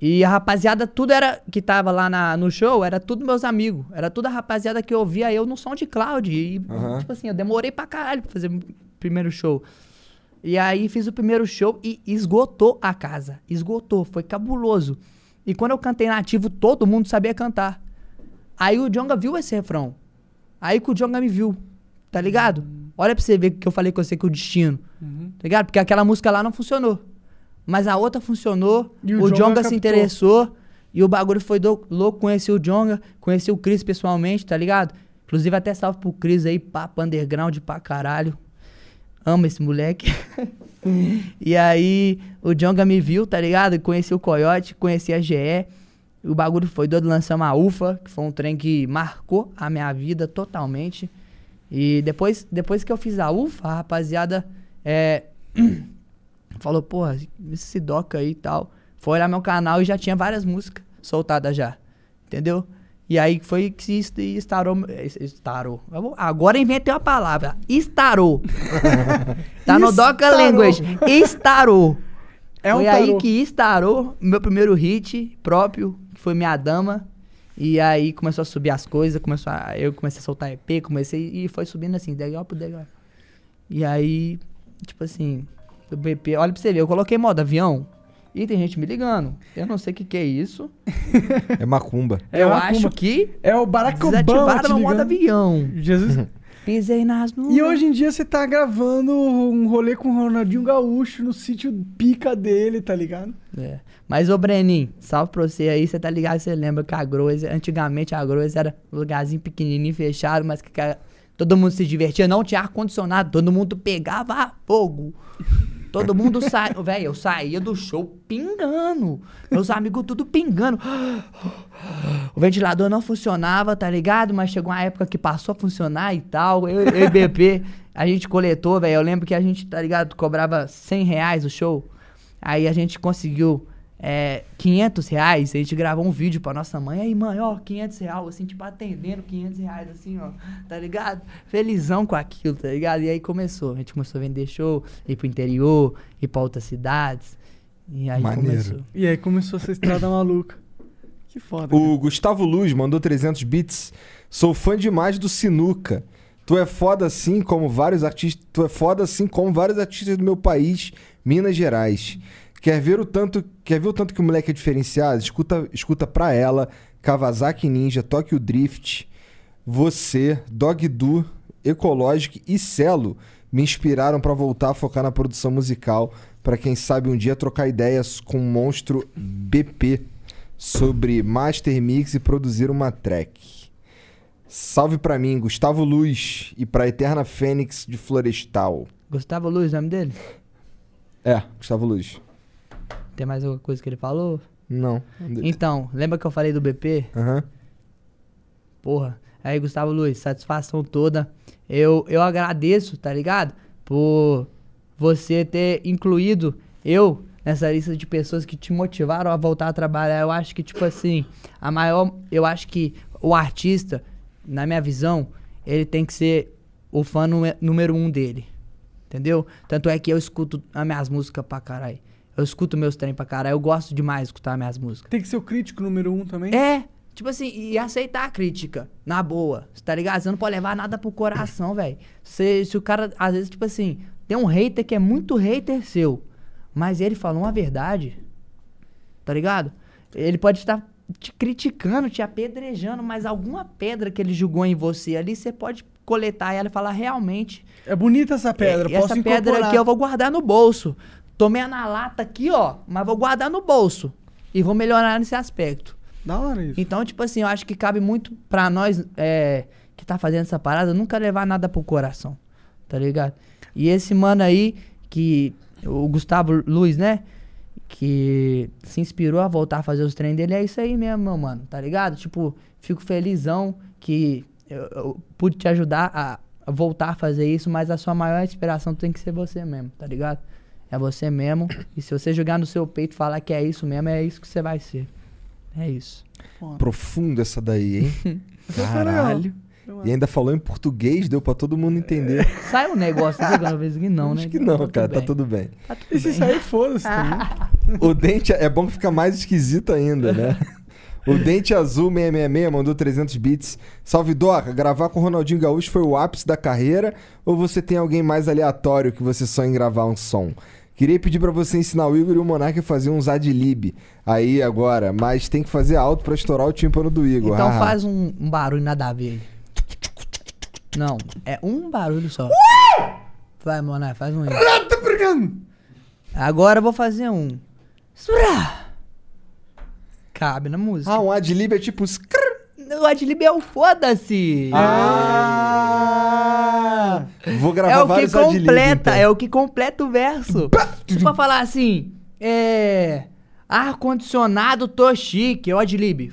E a rapaziada, tudo era. Que tava lá na- no show, era tudo meus amigos. Era tudo a rapaziada que ouvia eu no SoundCloud. E, Aham. tipo assim, eu demorei pra caralho pra fazer primeiro show. E aí fiz o primeiro show e esgotou a casa. Esgotou, foi cabuloso. E quando eu cantei nativo, todo mundo sabia cantar. Aí o Jonga viu esse refrão. Aí que o Jonga me viu. Tá ligado? Olha pra você ver que eu falei com você que o destino. Tá ligado? Porque aquela música lá não funcionou. Mas a outra funcionou. E o o Jonga se interessou. E o bagulho foi do- louco. Conheci o Jonga, conheci o Cris pessoalmente, tá ligado? Inclusive até salve pro Cris aí, papo underground pra caralho. Amo esse moleque. (laughs) e aí, o Jonga me viu, tá ligado? Conheci o Coyote, conheci a GE. O bagulho foi doido, lançamos a UFA, que foi um trem que marcou a minha vida totalmente. E depois, depois que eu fiz a UFA, a rapaziada é, (clears throat) falou, porra, esse doca aí e tal. Foi olhar meu canal e já tinha várias músicas soltadas já. Entendeu? E aí foi que estarou. Estarou. Agora inventei uma palavra. Estarou. (laughs) tá no Doca. Language. Estarou. É um foi aí tarô. que estarou meu primeiro hit próprio, que foi Minha Dama. E aí começou a subir as coisas, começou a, eu comecei a soltar EP, comecei e foi subindo assim, degrau por degrau. E aí, tipo assim, o BP, olha pra você ver, eu coloquei modo avião e tem gente me ligando. Eu não sei o que que é isso. É macumba. (laughs) É eu macumba. acho que É o Barack Obama desativaram te meu modo avião. Jesus. (laughs) Pisei nas nuvens. E hoje em dia você tá gravando um rolê com o Ronaldinho Gaúcho no sítio pica dele, tá ligado? É. Mas, ô Breninho, salve pra você aí. Você tá ligado? Você lembra que a Groes, antigamente a Groes era um lugarzinho pequenininho, fechado, mas que ca- todo mundo se divertia. Não tinha ar-condicionado, todo mundo pegava fogo. Todo mundo saía. Velho, eu saía do show pingando. Meus amigos tudo pingando. O ventilador não funcionava, tá ligado? Mas chegou uma época que passou a funcionar e tal. Eu e BP, a gente coletou, velho. Eu lembro que a gente, tá ligado? Cobrava 100 reais o show. Aí a gente conseguiu é, 500 reais. A gente gravou um vídeo pra nossa mãe. Aí, mãe, ó, 500 reais. Assim, tipo, atendendo 500 reais, assim, ó. Tá ligado? Felizão com aquilo, tá ligado? E aí começou. A gente começou a vender show, ir pro interior, ir pra outras cidades. E aí Maneiro. começou. E aí começou essa estrada maluca. Que foda. O Gustavo Luz mandou 300 bits. Sou fã demais do Sinuca. Tu é foda assim como vários artistas. Tu é foda assim como vários artistas do meu país, Minas Gerais. Quer ver o tanto, quer ver o tanto que o moleque é diferenciado? Escuta, escuta pra ela, Kawasaki Ninja, Tokyo Drift, você, Dog Du, Ecologic e Celo me inspiraram pra voltar a focar na produção musical, Pra quem sabe um dia trocar ideias com o monstro BP sobre master mix e produzir uma track. Salve pra mim, Gustavo Luz, e pra Eterna Fênix de Florestal. Gustavo Luz, o nome dele? É, Gustavo Luz. Tem mais alguma coisa que ele falou? Não. Então, lembra que eu falei do BP? Aham. Porra. Aí, Gustavo Luiz, satisfação toda. Eu, eu agradeço, tá ligado? Por você ter incluído eu nessa lista de pessoas que te motivaram a voltar a trabalhar. Eu acho que, tipo assim, a maior. Eu acho que o artista, na minha visão, ele tem que ser o fã número- número um dele. Entendeu? Tanto é que eu escuto as minhas músicas pra caralho. Eu escuto meus trem pra caralho. Eu gosto demais de escutar minhas músicas. Tem que ser o crítico número um também? É, tipo assim, e aceitar a crítica, na boa, tá ligado? Você não pode levar nada pro coração, velho. Se, se o cara, às vezes, tipo assim, tem um hater que é muito hater seu, mas ele falou uma verdade, tá ligado? Ele pode estar te criticando, te apedrejando, mas alguma pedra que ele julgou em você ali, você pode coletar ela e falar realmente. É bonita essa pedra, É, posso essa pedra incorporar. aqui eu vou guardar no bolso. Tomei na lata aqui, ó, mas vou guardar no bolso. E vou melhorar nesse aspecto. Da hora isso. Então, tipo assim, eu acho que cabe muito pra nós é, que tá fazendo essa parada nunca levar nada pro coração. Tá ligado? E esse mano aí, que. O Gustavo Luiz, né? Que se inspirou a voltar a fazer os treinos dele, é isso aí mesmo, meu mano. Tá ligado? Tipo, fico felizão que eu, eu pude te ajudar a, a voltar a fazer isso, mas a sua maior inspiração tem que ser você mesmo, tá ligado? É você mesmo. E se você jogar no seu peito e falar que é isso mesmo, é isso que você vai ser. É isso. Profundo essa daí, hein? (laughs) Caralho. E ainda falou em português, deu pra todo mundo entender. Sai um negócio aqui alguma vez que não, né? Acho que não, Tá tudo cara, tá tudo bem. Tá tudo E se sair, foda-se também. O dente é bom que fica mais esquisito ainda, né? O Dente Azul 666 mandou 300 bits. Salve Doca, gravar com o Ronaldinho Gaúcho foi o ápice da carreira ou você tem alguém mais aleatório que você sonha em gravar um som? Queria pedir pra você ensinar o Igor e o Monark a fazer uns adlib aí agora, mas tem que fazer alto pra estourar o tímpano do Igor. Então faz um, um barulho nada a ver. aí. Não, é um barulho só. Vai, Monar, faz um aí. Agora eu vou fazer um. Cabe na música. Ah, um adlib é tipo... O adlib é o foda-se. Ah! Vou gravar é o que completa, então. é o que completa o verso. For falar assim, é. Ar-condicionado, tô chique, é o adlib.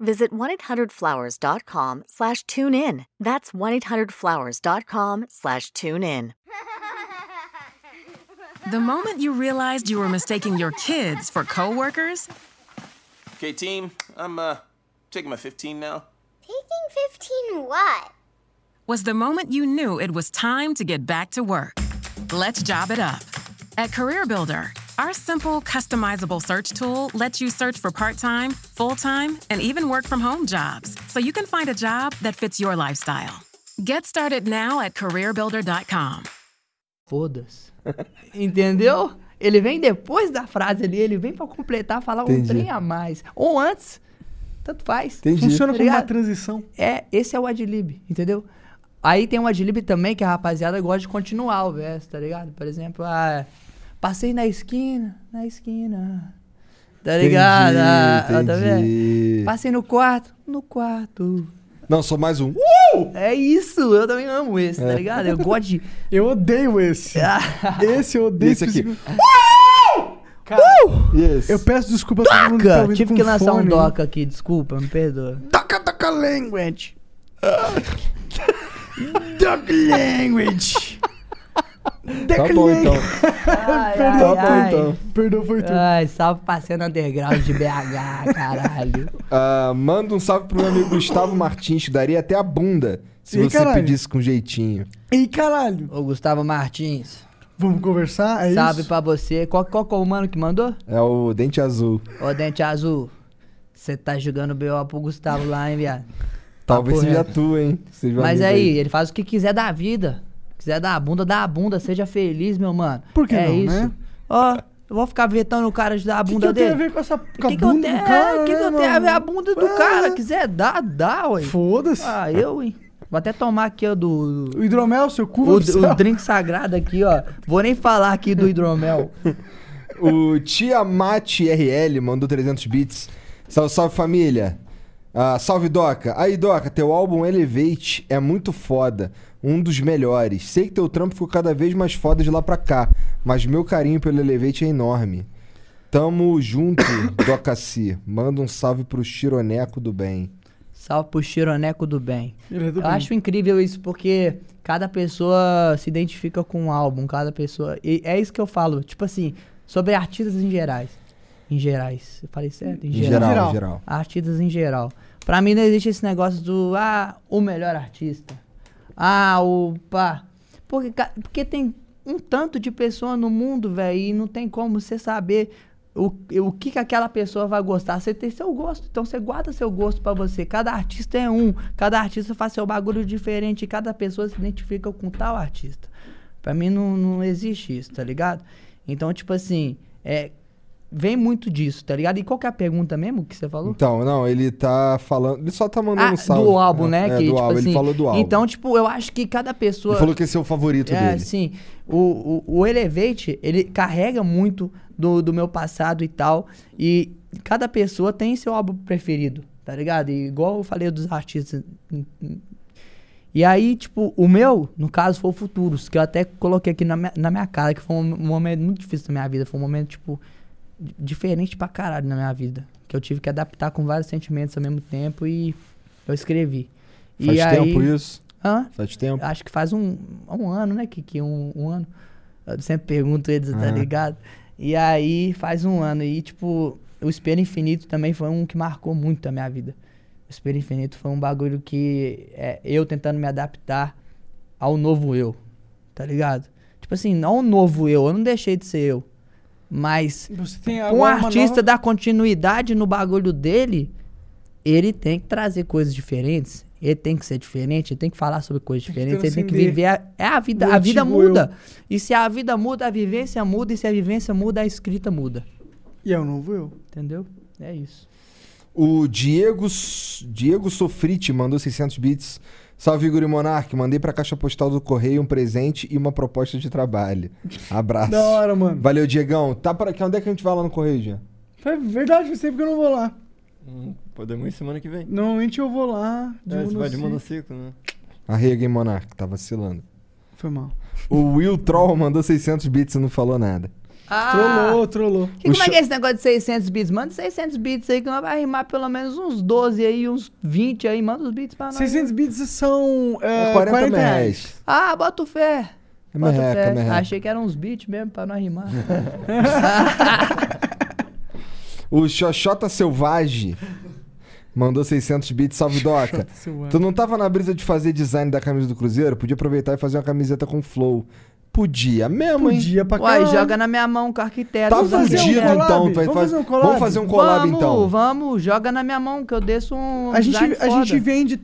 visit 1-800-Flowers.com slash tune in. That's 1-800-Flowers.com slash tune in. (laughs) The moment you realized you were mistaking your kids for coworkers, Okay, team, I'm uh taking my 15 now. taking 15 what? Was the moment you knew it was time to get back to work. Let's job it up. At CareerBuilder, our simple, customizable search tool lets you search for part time, full time, and even work from home jobs so you can find a job that fits your lifestyle. Get started now at careerbuilder.com. Foda-se. (laughs) Entendeu? Ele vem depois da frase ali, ele vem pra completar, falar um Entendi. trem a mais. Ou antes, tanto faz. Entendi. Funciona Tá como uma ligado? transição. É, esse é o adlib, entendeu? Aí tem um adlib também que a rapaziada gosta de continuar o verso, tá ligado? Por exemplo, ah, passei na esquina, na esquina. Tá ligado? Ah, ah, tá entendi. vendo? Passei no quarto, no quarto. Não, só mais um. É isso, eu também amo esse, tá É. ligado? Eu gosto de. (laughs) Eu odeio esse. esse eu odeio. Esse aqui. Cara, Yes. eu peço desculpa a todo mundo que tá Doca! ouvindo Tive com que lançar um doca aqui, desculpa, me perdoa. Doca, doca language. (laughs) Doc language. Tá bom, então. Ai, Perdão, ai, ai. então. Perdão, foi tu. Ai, salve pra cena underground de BH, caralho. Ah, manda um salve pro meu amigo Gustavo Martins, que daria até a bunda se Ih, você caralho. pedisse com jeitinho. Ei, caralho. Ô, Gustavo Martins. Vamos conversar? É salve isso? pra você. Qual, qual que é o mano que mandou? É o Dente Azul. Ô, Dente Azul. Você tá jogando BO pro Gustavo lá, hein, viado? Talvez seja tu, hein? Seja Mas amigo aí, ele faz o que quiser da vida. Quiser dar a bunda, dá a bunda. Seja feliz, meu mano. Por que é não, isso. né? Ó, eu vou ficar vetando o cara de dar a O que, que bunda eu tenho dele. a ver com essa com O que, que eu bunda tenho, do cara, é, que, que né, eu tenho a ver a bunda do É. cara? Quiser dar, dá, ué. Foda-se. Ah, eu, hein? Vou até tomar aqui, ó, do... O hidromel, seu cu, O, o drink sagrado aqui, ó. Vou nem falar aqui do hidromel. (laughs) O Tiamat RL mandou 300 bits. Salve, salve família. Ah, salve Doca. Aí Doca, teu álbum Elevate é muito foda. Um dos melhores. Sei que teu trampo ficou cada vez mais foda de lá pra cá. Mas meu carinho pelo Elevate é enorme. Tamo junto, (coughs) Doca C. Manda um salve pro Chironeco do bem. Salve pro Chironeco do bem. É do Eu bem. acho incrível isso, porque cada pessoa se identifica com um álbum, cada pessoa. E é isso que eu falo, tipo assim, sobre artistas em gerais. Em gerais. Eu falei certo? Em, Em geral. geral, em geral. Artistas em geral. Pra mim não existe esse negócio do, ah, o melhor artista. Ah, o pá. Porque, porque tem um tanto de pessoa no mundo, velho, e não tem como você saber o, o que, que aquela pessoa vai gostar. Você tem seu gosto, então você guarda seu gosto pra você. Cada artista é um, cada artista faz seu bagulho diferente, e cada pessoa se identifica com tal artista. Pra mim não, não existe isso, tá ligado? Então, tipo assim, é, vem muito disso, tá ligado? E qual que é a pergunta mesmo que você falou? Então, não, ele tá falando. Ele só tá mandando Ah, um salve. do álbum, É, né? É, que, do tipo álbum. assim, ele falou do álbum. Então, tipo, eu acho que cada pessoa. Ele falou que esse é o favorito É, dele. sim. O, o, o Elevate, ele carrega muito do, do meu passado e tal. E cada pessoa tem seu álbum preferido, tá ligado? E igual eu falei dos artistas. E aí, tipo, o meu, no caso, foi o Futuros, que eu até coloquei aqui na minha, na minha cara, que foi um momento muito difícil da minha vida. Foi um momento, tipo, diferente pra caralho na minha vida. Que eu tive que adaptar com vários sentimentos ao mesmo tempo e eu escrevi. Faz e tempo aí, isso? Hã? Faz tempo? Acho que faz um, um ano, né, Kiki? Um, um ano. Eu sempre pergunto eles, tá Aham. ligado? E aí faz um ano. E, tipo, o Espelho Infinito também foi um que marcou muito a minha vida. O Espelho Infinito foi um bagulho que é eu tentando me adaptar ao novo eu, tá ligado? Tipo assim, não o novo eu, eu não deixei de ser eu. Mas Você tem um artista nova- dar continuidade no bagulho dele, ele tem que trazer coisas diferentes. Ele tem que ser diferente, ele tem que falar sobre coisas que diferentes, ele tem que viver. A, é a vida, a vida antigo eu. muda. E se a vida muda, a vivência muda, e se a vivência muda, a escrita muda. E é o novo eu. Entendeu? É isso. O Diego, Diego Sofrite mandou 600 bits. Salve, Igor e Monark. Mandei pra caixa postal do Correio um presente e uma proposta de trabalho. Abraço. Da hora, mano. Valeu, Diegão. Tá por aqui. Onde é que a gente vai lá no Correio, Jean? É verdade, tempo que eu não vou lá. Hum, podemos ir semana que vem. Normalmente eu vou lá de É, você vai de monociclo. monociclo, né? Arrega, hein, Monark. Tá vacilando. Foi mal. O Will Troll mandou 600 bits e não falou nada. Ah, Trollou, trollou. Que, como é que é esse negócio de 600 bits? Manda 600 bits aí que nós vai rimar pelo menos uns 12 aí, uns 20 aí. Manda os bits pra nós. 600 bits são é, É 40, 40 reais. reais. Ah, bota o fé. É Bota merreca, fé. é merreca. Achei que eram uns beats mesmo pra nós rimar. (laughs) O Xoxota Selvagem mandou 600 bits. Salve, Doca. Tu não tava na brisa de fazer design da camisa do Cruzeiro? Podia aproveitar e fazer uma camiseta com flow. Podia mesmo, hein? Podia pra Uai, joga na minha mão com arquiteto. Tá um fudido, collab? então. Vai Vamos faz- fazer um collab? Vamos fazer um collab, vamos, então. vamos, joga na minha mão que eu desço um A gente, a gente vende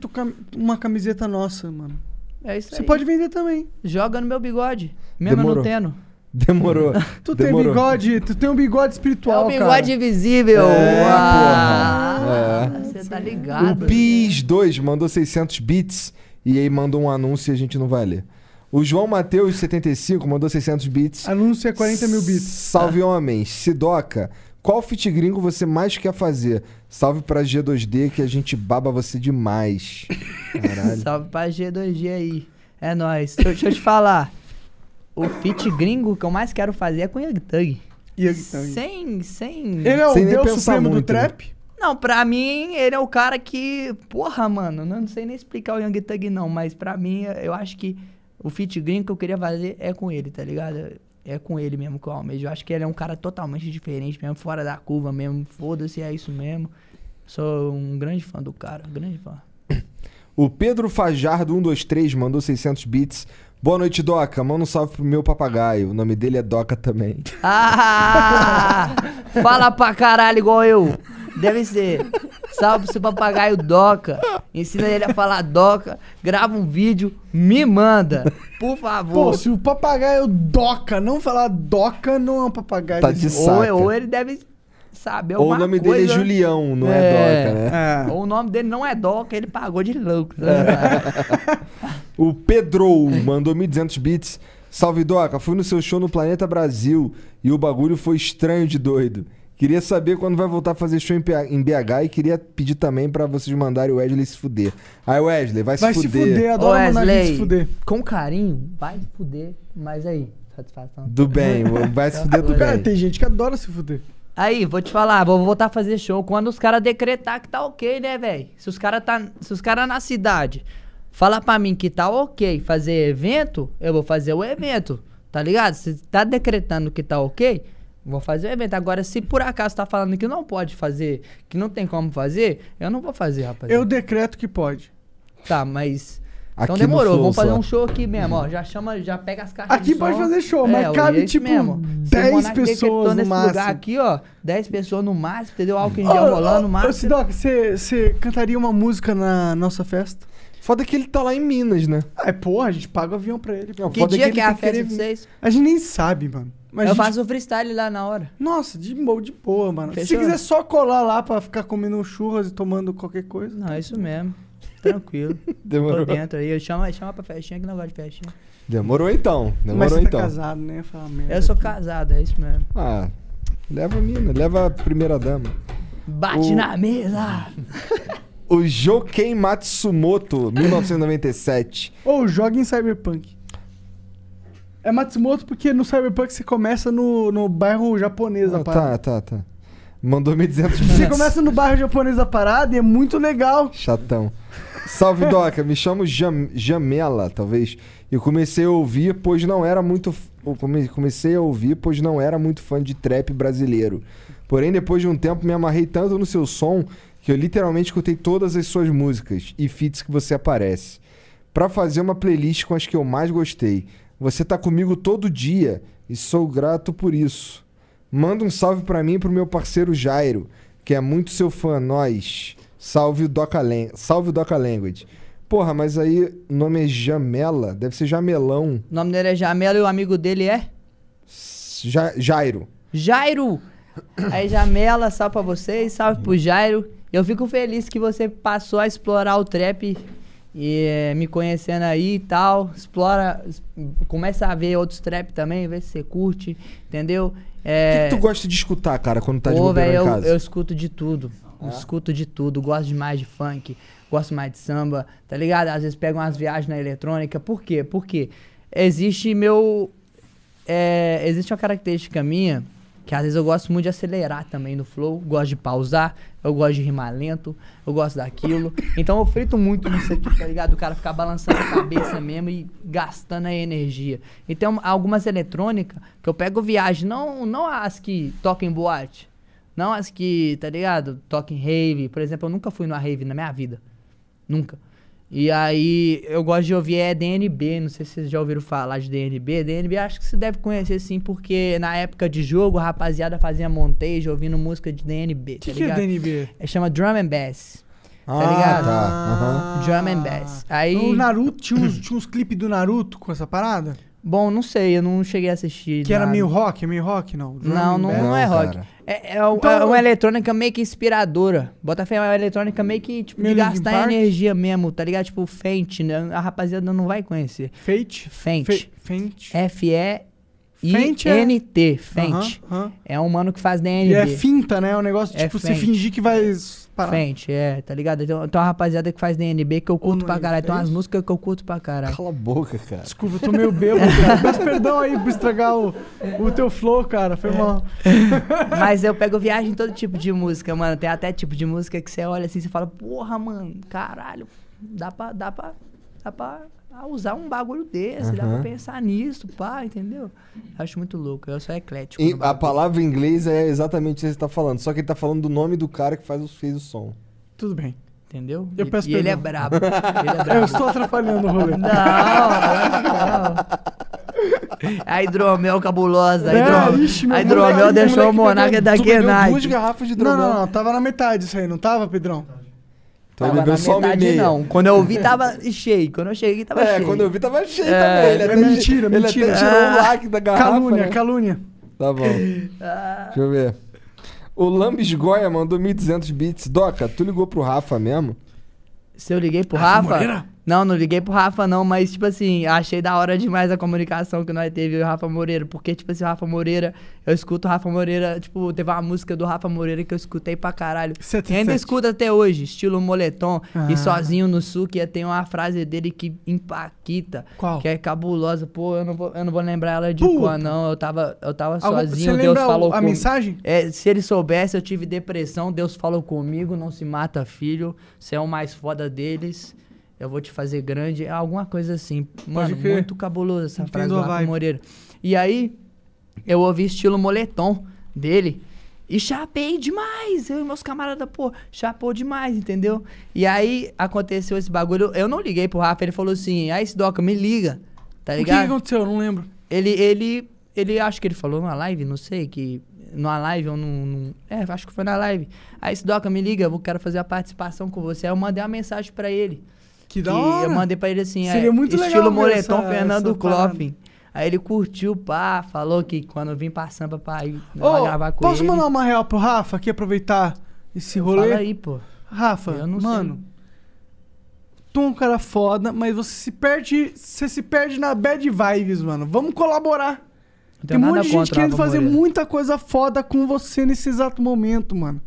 uma camiseta nossa, mano. É isso Você aí. pode vender também. Joga no meu bigode. Mesmo Demorou. não tendo. Demorou. (laughs) Tu Demorou. tem bigode, tu tem um bigode É espiritual, o bigode cara. invisível. É, Ah, porra. Você tá O ligado. PIS2 mandou 600 bits e aí mandou um anúncio e a gente não vai ler. O João Mateus 75 mandou 600 bits. Anúncio é 40 mil bits. Salve homens, Sidoca. Qual fit gringo você mais quer fazer? Salve pra G2D que a gente baba você demais. Caralho. (laughs) Salve pra G2G aí. É nóis. Deixa, deixa eu te falar. O fit gringo que eu mais quero fazer é com Young Thug. Young Thug. Sem, sem... Ele é o Sem nem deus supremo do muito, né? trap? Não, pra mim, ele é o cara que. Porra, mano, eu não sei nem explicar o Young Thug, não, mas pra mim, eu acho que o fit gringo que eu queria fazer é com ele, tá ligado? É com ele mesmo que eu almejo. Eu acho que ele é um cara totalmente diferente mesmo, fora da curva mesmo. Foda-se, é isso mesmo. Sou um grande fã do cara, grande fã. O Pedro Fajardo 123 mandou 600 bits. Boa noite, Doca. Manda um salve pro meu papagaio. O nome dele é Doca também. Ah! (laughs) Fala pra caralho igual eu. Deve ser. Salve seu papagaio Doca. Ensina ele a falar Doca. Grava um vídeo, me manda. Por favor. Pô, se o papagaio doca, não falar doca, não é um papagaio. Tá de ou, saca. ou ele deve saber Ou o nome coisa. dele é Julião, não é, Doca, né? É. Ou o nome dele não é Doca, ele pagou de louco. tá O Pedro mandou 1.200 bits. Salve, Doca. Fui no seu show no Planeta Brasil e o bagulho foi estranho de doido. Queria saber quando vai voltar a fazer show em BH e queria pedir também pra vocês mandarem o Wesley se fuder. Aí, Wesley, vai, Vai se se fuder. fuder, adoro mandar a gente se Wesley, fuder. com carinho, vai se fuder. Mas aí, satisfação. Do bem, vai se fuder do Cara, bem. tem gente que adora se fuder. Aí, vou te falar, vou voltar a fazer show quando os caras decretar que tá ok, né, velho? Se os caras tá, se os caras na cidade falar pra mim que tá ok fazer evento, eu vou fazer o evento, tá ligado? Se tá decretando que tá ok, vou fazer o evento. Agora, se por acaso tá falando que não pode fazer, que não tem como fazer, eu não vou fazer, rapaziada. Eu decreto que pode. Tá, mas então Aqui no demorou, vamos fazer só. um show aqui mesmo, ó. Já chama, já pega as caixas Aqui de pode som. fazer show, É, mas cabe, tipo, mesmo. 10 Se o Monark pessoas no nesse máximo. lugar aqui, ó, 10 pessoas no máximo, entendeu? Álcool em gel rolando no máximo. Ô, Sidoc, você cantaria uma música na nossa festa? Foda que ele tá lá em Minas, né? Ah, porra, a gente paga o avião pra ele. Que dia que que, é a festa de vocês? A gente nem sabe, mano. Mas eu gente- faço o freestyle lá na hora. Nossa, de boa, de boa, mano. Se Fechou? quiser só colar lá pra ficar comendo churras e tomando qualquer coisa. Não, é isso mesmo. Tranquilo. (laughs) Demorou. Tô dentro aí. Chama, chama pra festinha que não gosta de festinha. Demorou então. Demorou Mas você tá então. casado, né? Fala merda. Eu sou casado, é isso mesmo. Ah, leva a mina, leva a primeira dama. Bate O- na mesa! (laughs) O Joken Matsumoto, 1997. Ou joga em Cyberpunk. É Matsumoto porque no Cyberpunk você começa no, no bairro japonês da Ah, parada. tá, tá, tá. Mandou 1.200 Você começa no bairro japonês da parada e é muito legal. Chatão. Salve, (laughs) Doca. Me chamo Jam- Jamela, talvez. Eu comecei a ouvir, pois não era muito... come- comecei a ouvir, pois não era muito fã de trap brasileiro. Porém, depois de um tempo, me amarrei tanto no seu som que eu literalmente escutei todas as suas músicas e feats que você aparece. Pra fazer uma playlist com as que eu mais gostei. Você tá comigo todo dia e sou grato por isso. Manda um salve pra mim e pro meu parceiro Jairo, que é muito seu fã, nós. Salve o Doca, Lan- salve o Doca Language. Porra, mas aí o nome é Jamela, deve ser Jamelão. O nome dele é Jamelo e o amigo dele é? Ja- Jairo. Jairo! Aí Jamela, salve pra vocês, salve pro Jairo. Eu fico feliz que você passou a explorar o trap e eh, me conhecendo aí e tal. Explora, começa a ver outros trap também, ver se você curte, entendeu? O que, É, que tu gosta de escutar, cara, quando tá de Pô, bobeira velho, em eu, casa? eu escuto de tudo. Eu Escuto de tudo. Gosto demais de funk, gosto mais de samba, tá ligado? Às vezes pego umas viagens na eletrônica. Por quê? Porque existe meu. é, existe uma característica minha que às vezes eu gosto muito de acelerar também no flow. Gosto de pausar, eu gosto de rimar lento, eu gosto daquilo. Então eu frito muito nisso aqui, tá ligado? O cara ficar balançando a cabeça mesmo e gastando a energia. E um- algumas eletrônicas que eu pego viagem, não, não as que tocam em boate. Não as que, tá ligado? Tocam em rave. Por exemplo, eu nunca fui numa rave na minha vida. Nunca. E aí, eu gosto de ouvir é DNB, não sei se vocês já ouviram falar de DNB. DNB acho que você deve conhecer sim, porque na época de jogo a rapaziada fazia montage ouvindo música de DNB. O que, que é DNB? É, chama Drum and Bass. Ah, tá ligado? tá. Aham. Drum and Bass. Aí, O Naruto, tinha uns, tinha uns clipes do Naruto com essa parada? Bom, não sei, eu não cheguei a assistir. Que era nada. meio rock, é meio rock, não? Drum Não, and não, não é rock. É, é, Então- é uma eletrônica meio que inspiradora. Bota fé, é uma eletrônica meio que, tipo, Meio de gastar Park? energia mesmo, tá ligado? Tipo, Fente, né? A rapaziada não vai conhecer. Fate? Fente. Fente. F-E-I-N-T. Fente. Aham, aham. É um mano que faz DNB. E é finta, né? É um negócio, É tipo, você fente. fingir que vai parar. Fente, é, tá ligado? Tem, tem uma rapaziada que faz DNB que eu curto pra é caralho. Tem umas músicas que eu curto pra caralho. Cala a boca, cara. Desculpa, eu tô meio bêbado, cara. Peço perdão aí por estragar o, o teu flow, cara. Foi mal. (laughs) Mas eu pego viagem em todo tipo de música, mano. Tem até tipo de música que você olha assim e fala, porra, mano, caralho, dá pra, dá pra, dá pra usar um bagulho desse, dá pra pensar nisso, pá, entendeu? Acho muito louco, eu sou eclético. E a palavra em inglês é exatamente isso que você tá falando. Só que ele tá falando do nome do cara que faz o, fez o som. Tudo bem. Entendeu? Eu E- peço e ele é brabo. (laughs) Ele é brabo. Eu estou atrapalhando o rolê. Não, não. A hidromel cabulosa. A, É, hidro... ixi, meu a hidromel moleque- deixou o Monarca da Kenai. duas garrafas de Não, hidromel. não, não. Tava na metade isso aí, não tava, Pedrão? Então Tava ele bebeu só uma meia. não. Quando eu vi, tava (laughs) cheio. Quando eu cheguei, tava É, cheio. quando eu vi tava cheio É, também. Ele É até, mentira, ele mentira. até tirou o Ah. lac da garrafa. calúnia, né? calúnia. Tá bom. (laughs) Deixa eu ver. O Lambis Goya mandou 1.200 bits. Doca, tu ligou pro Rafa mesmo? Se eu liguei pro Rafa Rafa. Não, não liguei pro Rafa, não, mas, tipo assim, achei da hora demais a comunicação que nós teve eu e o Rafa Moreira. Porque, tipo assim, o Rafa Moreira, eu escuto o Rafa Moreira, tipo, teve uma música do Rafa Moreira que eu escutei pra caralho. Sete, E ainda escuto até hoje, estilo moletom. Ah. E sozinho no sul, que tem uma frase dele que empaquita. Qual? Que é cabulosa. Pô, eu não vou, eu não vou lembrar ela de Puta. qual, não. Eu tava, eu tava Algum- sozinho, você Deus falou a mensagem? é, se ele soubesse, eu tive depressão, Deus falou comigo, não se mata filho, você é o mais foda deles, eu vou te fazer grande, é alguma coisa assim. Mano, muito cabuloso essa Entendo frase do Rafa. Moreira. E aí, eu ouvi estilo moletom dele e chapei demais, eu e meus camaradas, pô, chapou demais, entendeu? E aí, aconteceu esse bagulho, eu não liguei pro Rafa, ele falou assim, aí, Sidoca, me liga, tá O que, que ligado? aconteceu? Eu não lembro. Ele, ele, ele, acho que ele falou numa live, não sei, que numa live ou num, num- é, acho que foi na live. Aí esse Doca me liga, eu quero fazer a participação com você. Aí eu mandei uma mensagem pra ele. Que da hora. Eu mandei pra ele assim, Seria é, muito legal estilo ver moletom essa- Fernando essa. Aí ele curtiu, pá, falou que quando eu vim pra Sampa pra ir pra gravar com posso ele. mandar uma real pro Rafa aqui, aproveitar esse rolê? Fala aí, pô. Rafa, mano, tu é um cara foda, mas você se perde, você se perde na bad vibes, mano. Vamos colaborar. Tem um monte de gente querendo fazer Moreira. muita coisa foda com você nesse exato momento, mano.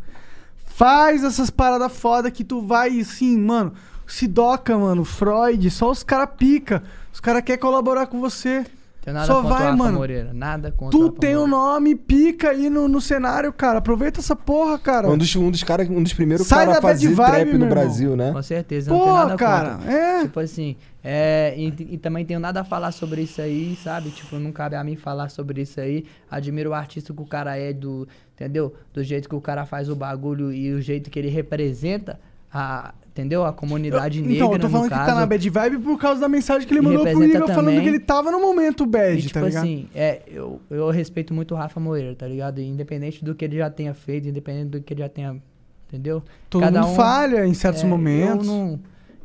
Faz essas paradas foda que tu vai, assim, mano. Sidoca, mano, Freud, só os cara pica. Os cara quer colaborar com você. Tenho nada Só contra vai, o Rafa mano. Moreira. Nada contra o Tu Rafa tem um Moreira. nome, pica aí no, no cenário, cara. Aproveita essa porra, cara. Um dos, um dos, cara, um dos primeiros Sai caras a fazer vibe, trap no. Brasil, né? Com certeza, Pô, não tem nada cara, contra. é. Tipo assim, é, e, e também tenho nada a falar sobre isso aí, sabe? Tipo, não cabe a mim falar sobre isso aí. Admiro o artista que o cara é, do, entendeu? Do jeito que o cara faz o bagulho e o jeito que ele representa a, entendeu? A comunidade negra, Então, eu tô falando que tá na bad vibe por causa da mensagem que ele mandou pro Igor falando que ele tava no momento bad, E, tipo tá ligado? assim, é, eu, eu respeito muito o Rafa Moreira, tá ligado? Independente do que ele já tenha feito, independente do que ele já tenha. Entendeu? Todo mundo falha em certos é, momentos. Eu não.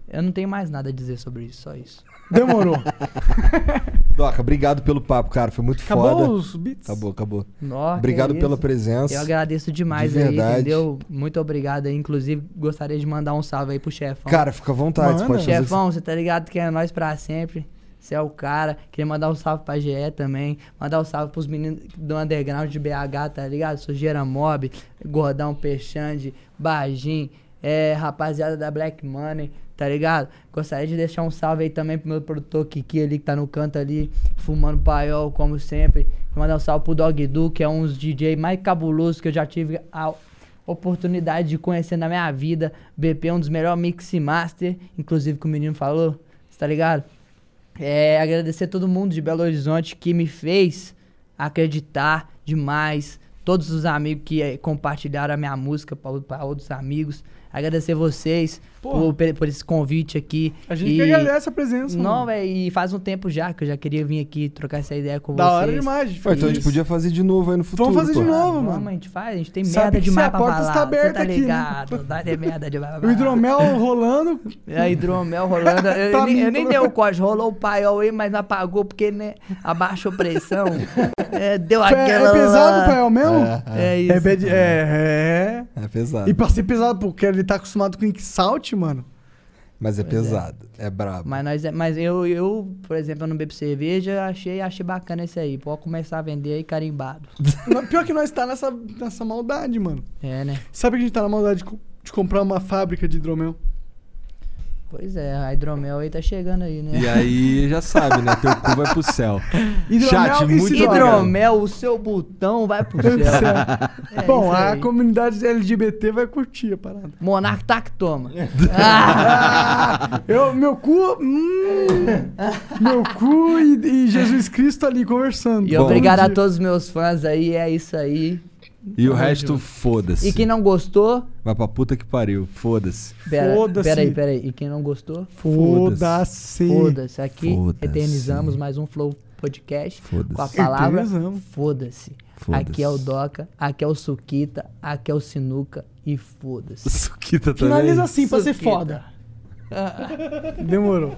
Eu não tenho mais nada a dizer sobre isso, só isso. Demorou. (laughs) Doca, obrigado pelo papo, cara. Foi muito Acabou foda. os beats? Acabou, acabou. Que obrigado é pela presença. Eu agradeço demais De aí, verdade. entendeu? Muito obrigado aí. Inclusive, gostaria de mandar um salve aí pro chefão. Cara, fica à vontade, você pode fazer Chefão, você tá ligado que é nós pra sempre. Você é o cara. Queria mandar um salve pra GE também. Mandar um salve pros meninos do underground de BH, tá ligado? Sujeira Mob, Gordão Peixande, Bajim, é, rapaziada da Black Money, tá ligado? Gostaria de deixar um salve aí também pro meu produtor Kiki ali, que tá no canto ali, fumando paiol, como sempre. Mandar um salve pro Dog Du, que é um dos DJ mais cabulosos que eu já tive a oportunidade de conhecer na minha vida. BP é um dos melhores mix master, inclusive que o menino falou, tá ligado? É, agradecer a todo mundo de Belo Horizonte que me fez acreditar demais. Todos os amigos que eh, compartilharam a minha música para outros amigos. Agradecer vocês por, por esse convite aqui. A gente que agradece a presença, Não, velho, e faz um tempo já que eu já queria vir aqui trocar essa ideia com Da vocês. hora demais, Pô, então a gente Isso. podia fazer de novo aí no futuro. Vamos fazer pô. de novo, Vamos, mano. a gente faz, a gente tem Sabe merda demais se a porta falar. está cê aberta tá aqui, né? ligado? Ter merda demais (laughs) O hidromel rolando. É, hidromel rolando. Eu, (laughs) Tá eu nem, eu nem dei o código, rolou o paiol aí, mas não apagou porque né, abaixou pressão. É, deu É, aquela. é pesado o paiol mesmo? É, isso. É, bad- é, é. É pesado. E pra ser pesado, porque ele tá acostumado com salt, mano. Mas é pesado. É, brabo. Mas, nós, é- mas eu, eu, por exemplo, eu não bebo cerveja, achei, achei bacana esse aí. Pode começar a vender aí carimbado. (laughs) Pior que nós tá nessa, nessa maldade, mano. É, né? Sabe que a gente tá na maldade de, de comprar uma fábrica de hidromel? Pois é, a hidromel aí tá chegando aí, né? E aí já sabe, né? Teu cu vai pro céu. (laughs) Hidromel Chat, muito. Hidromel, o seu botão vai pro céu. É Bom, a comunidade LGBT vai curtir a parada. Monark tá que toma. Eu, meu cu. hum, meu cu e, e Jesus Cristo ali conversando. E obrigado a todos os meus fãs aí, é isso aí. E o resto, foda-se. E quem não gostou, Vai pra puta que pariu. Foda-se. pera, Foda-se. pera aí, pera aí. E quem não gostou, Foda-se. foda-se. Aqui Foda-se. eternizamos mais um Flow Podcast Foda-se. com a palavra Eternizamos. foda-se. Foda-se. Aqui é o Doca, aqui é o Suquita, aqui é o Sinuca e foda-se. (laughs) Suquita também. Finaliza assim pra ser Suquita. foda. (laughs) Demorou.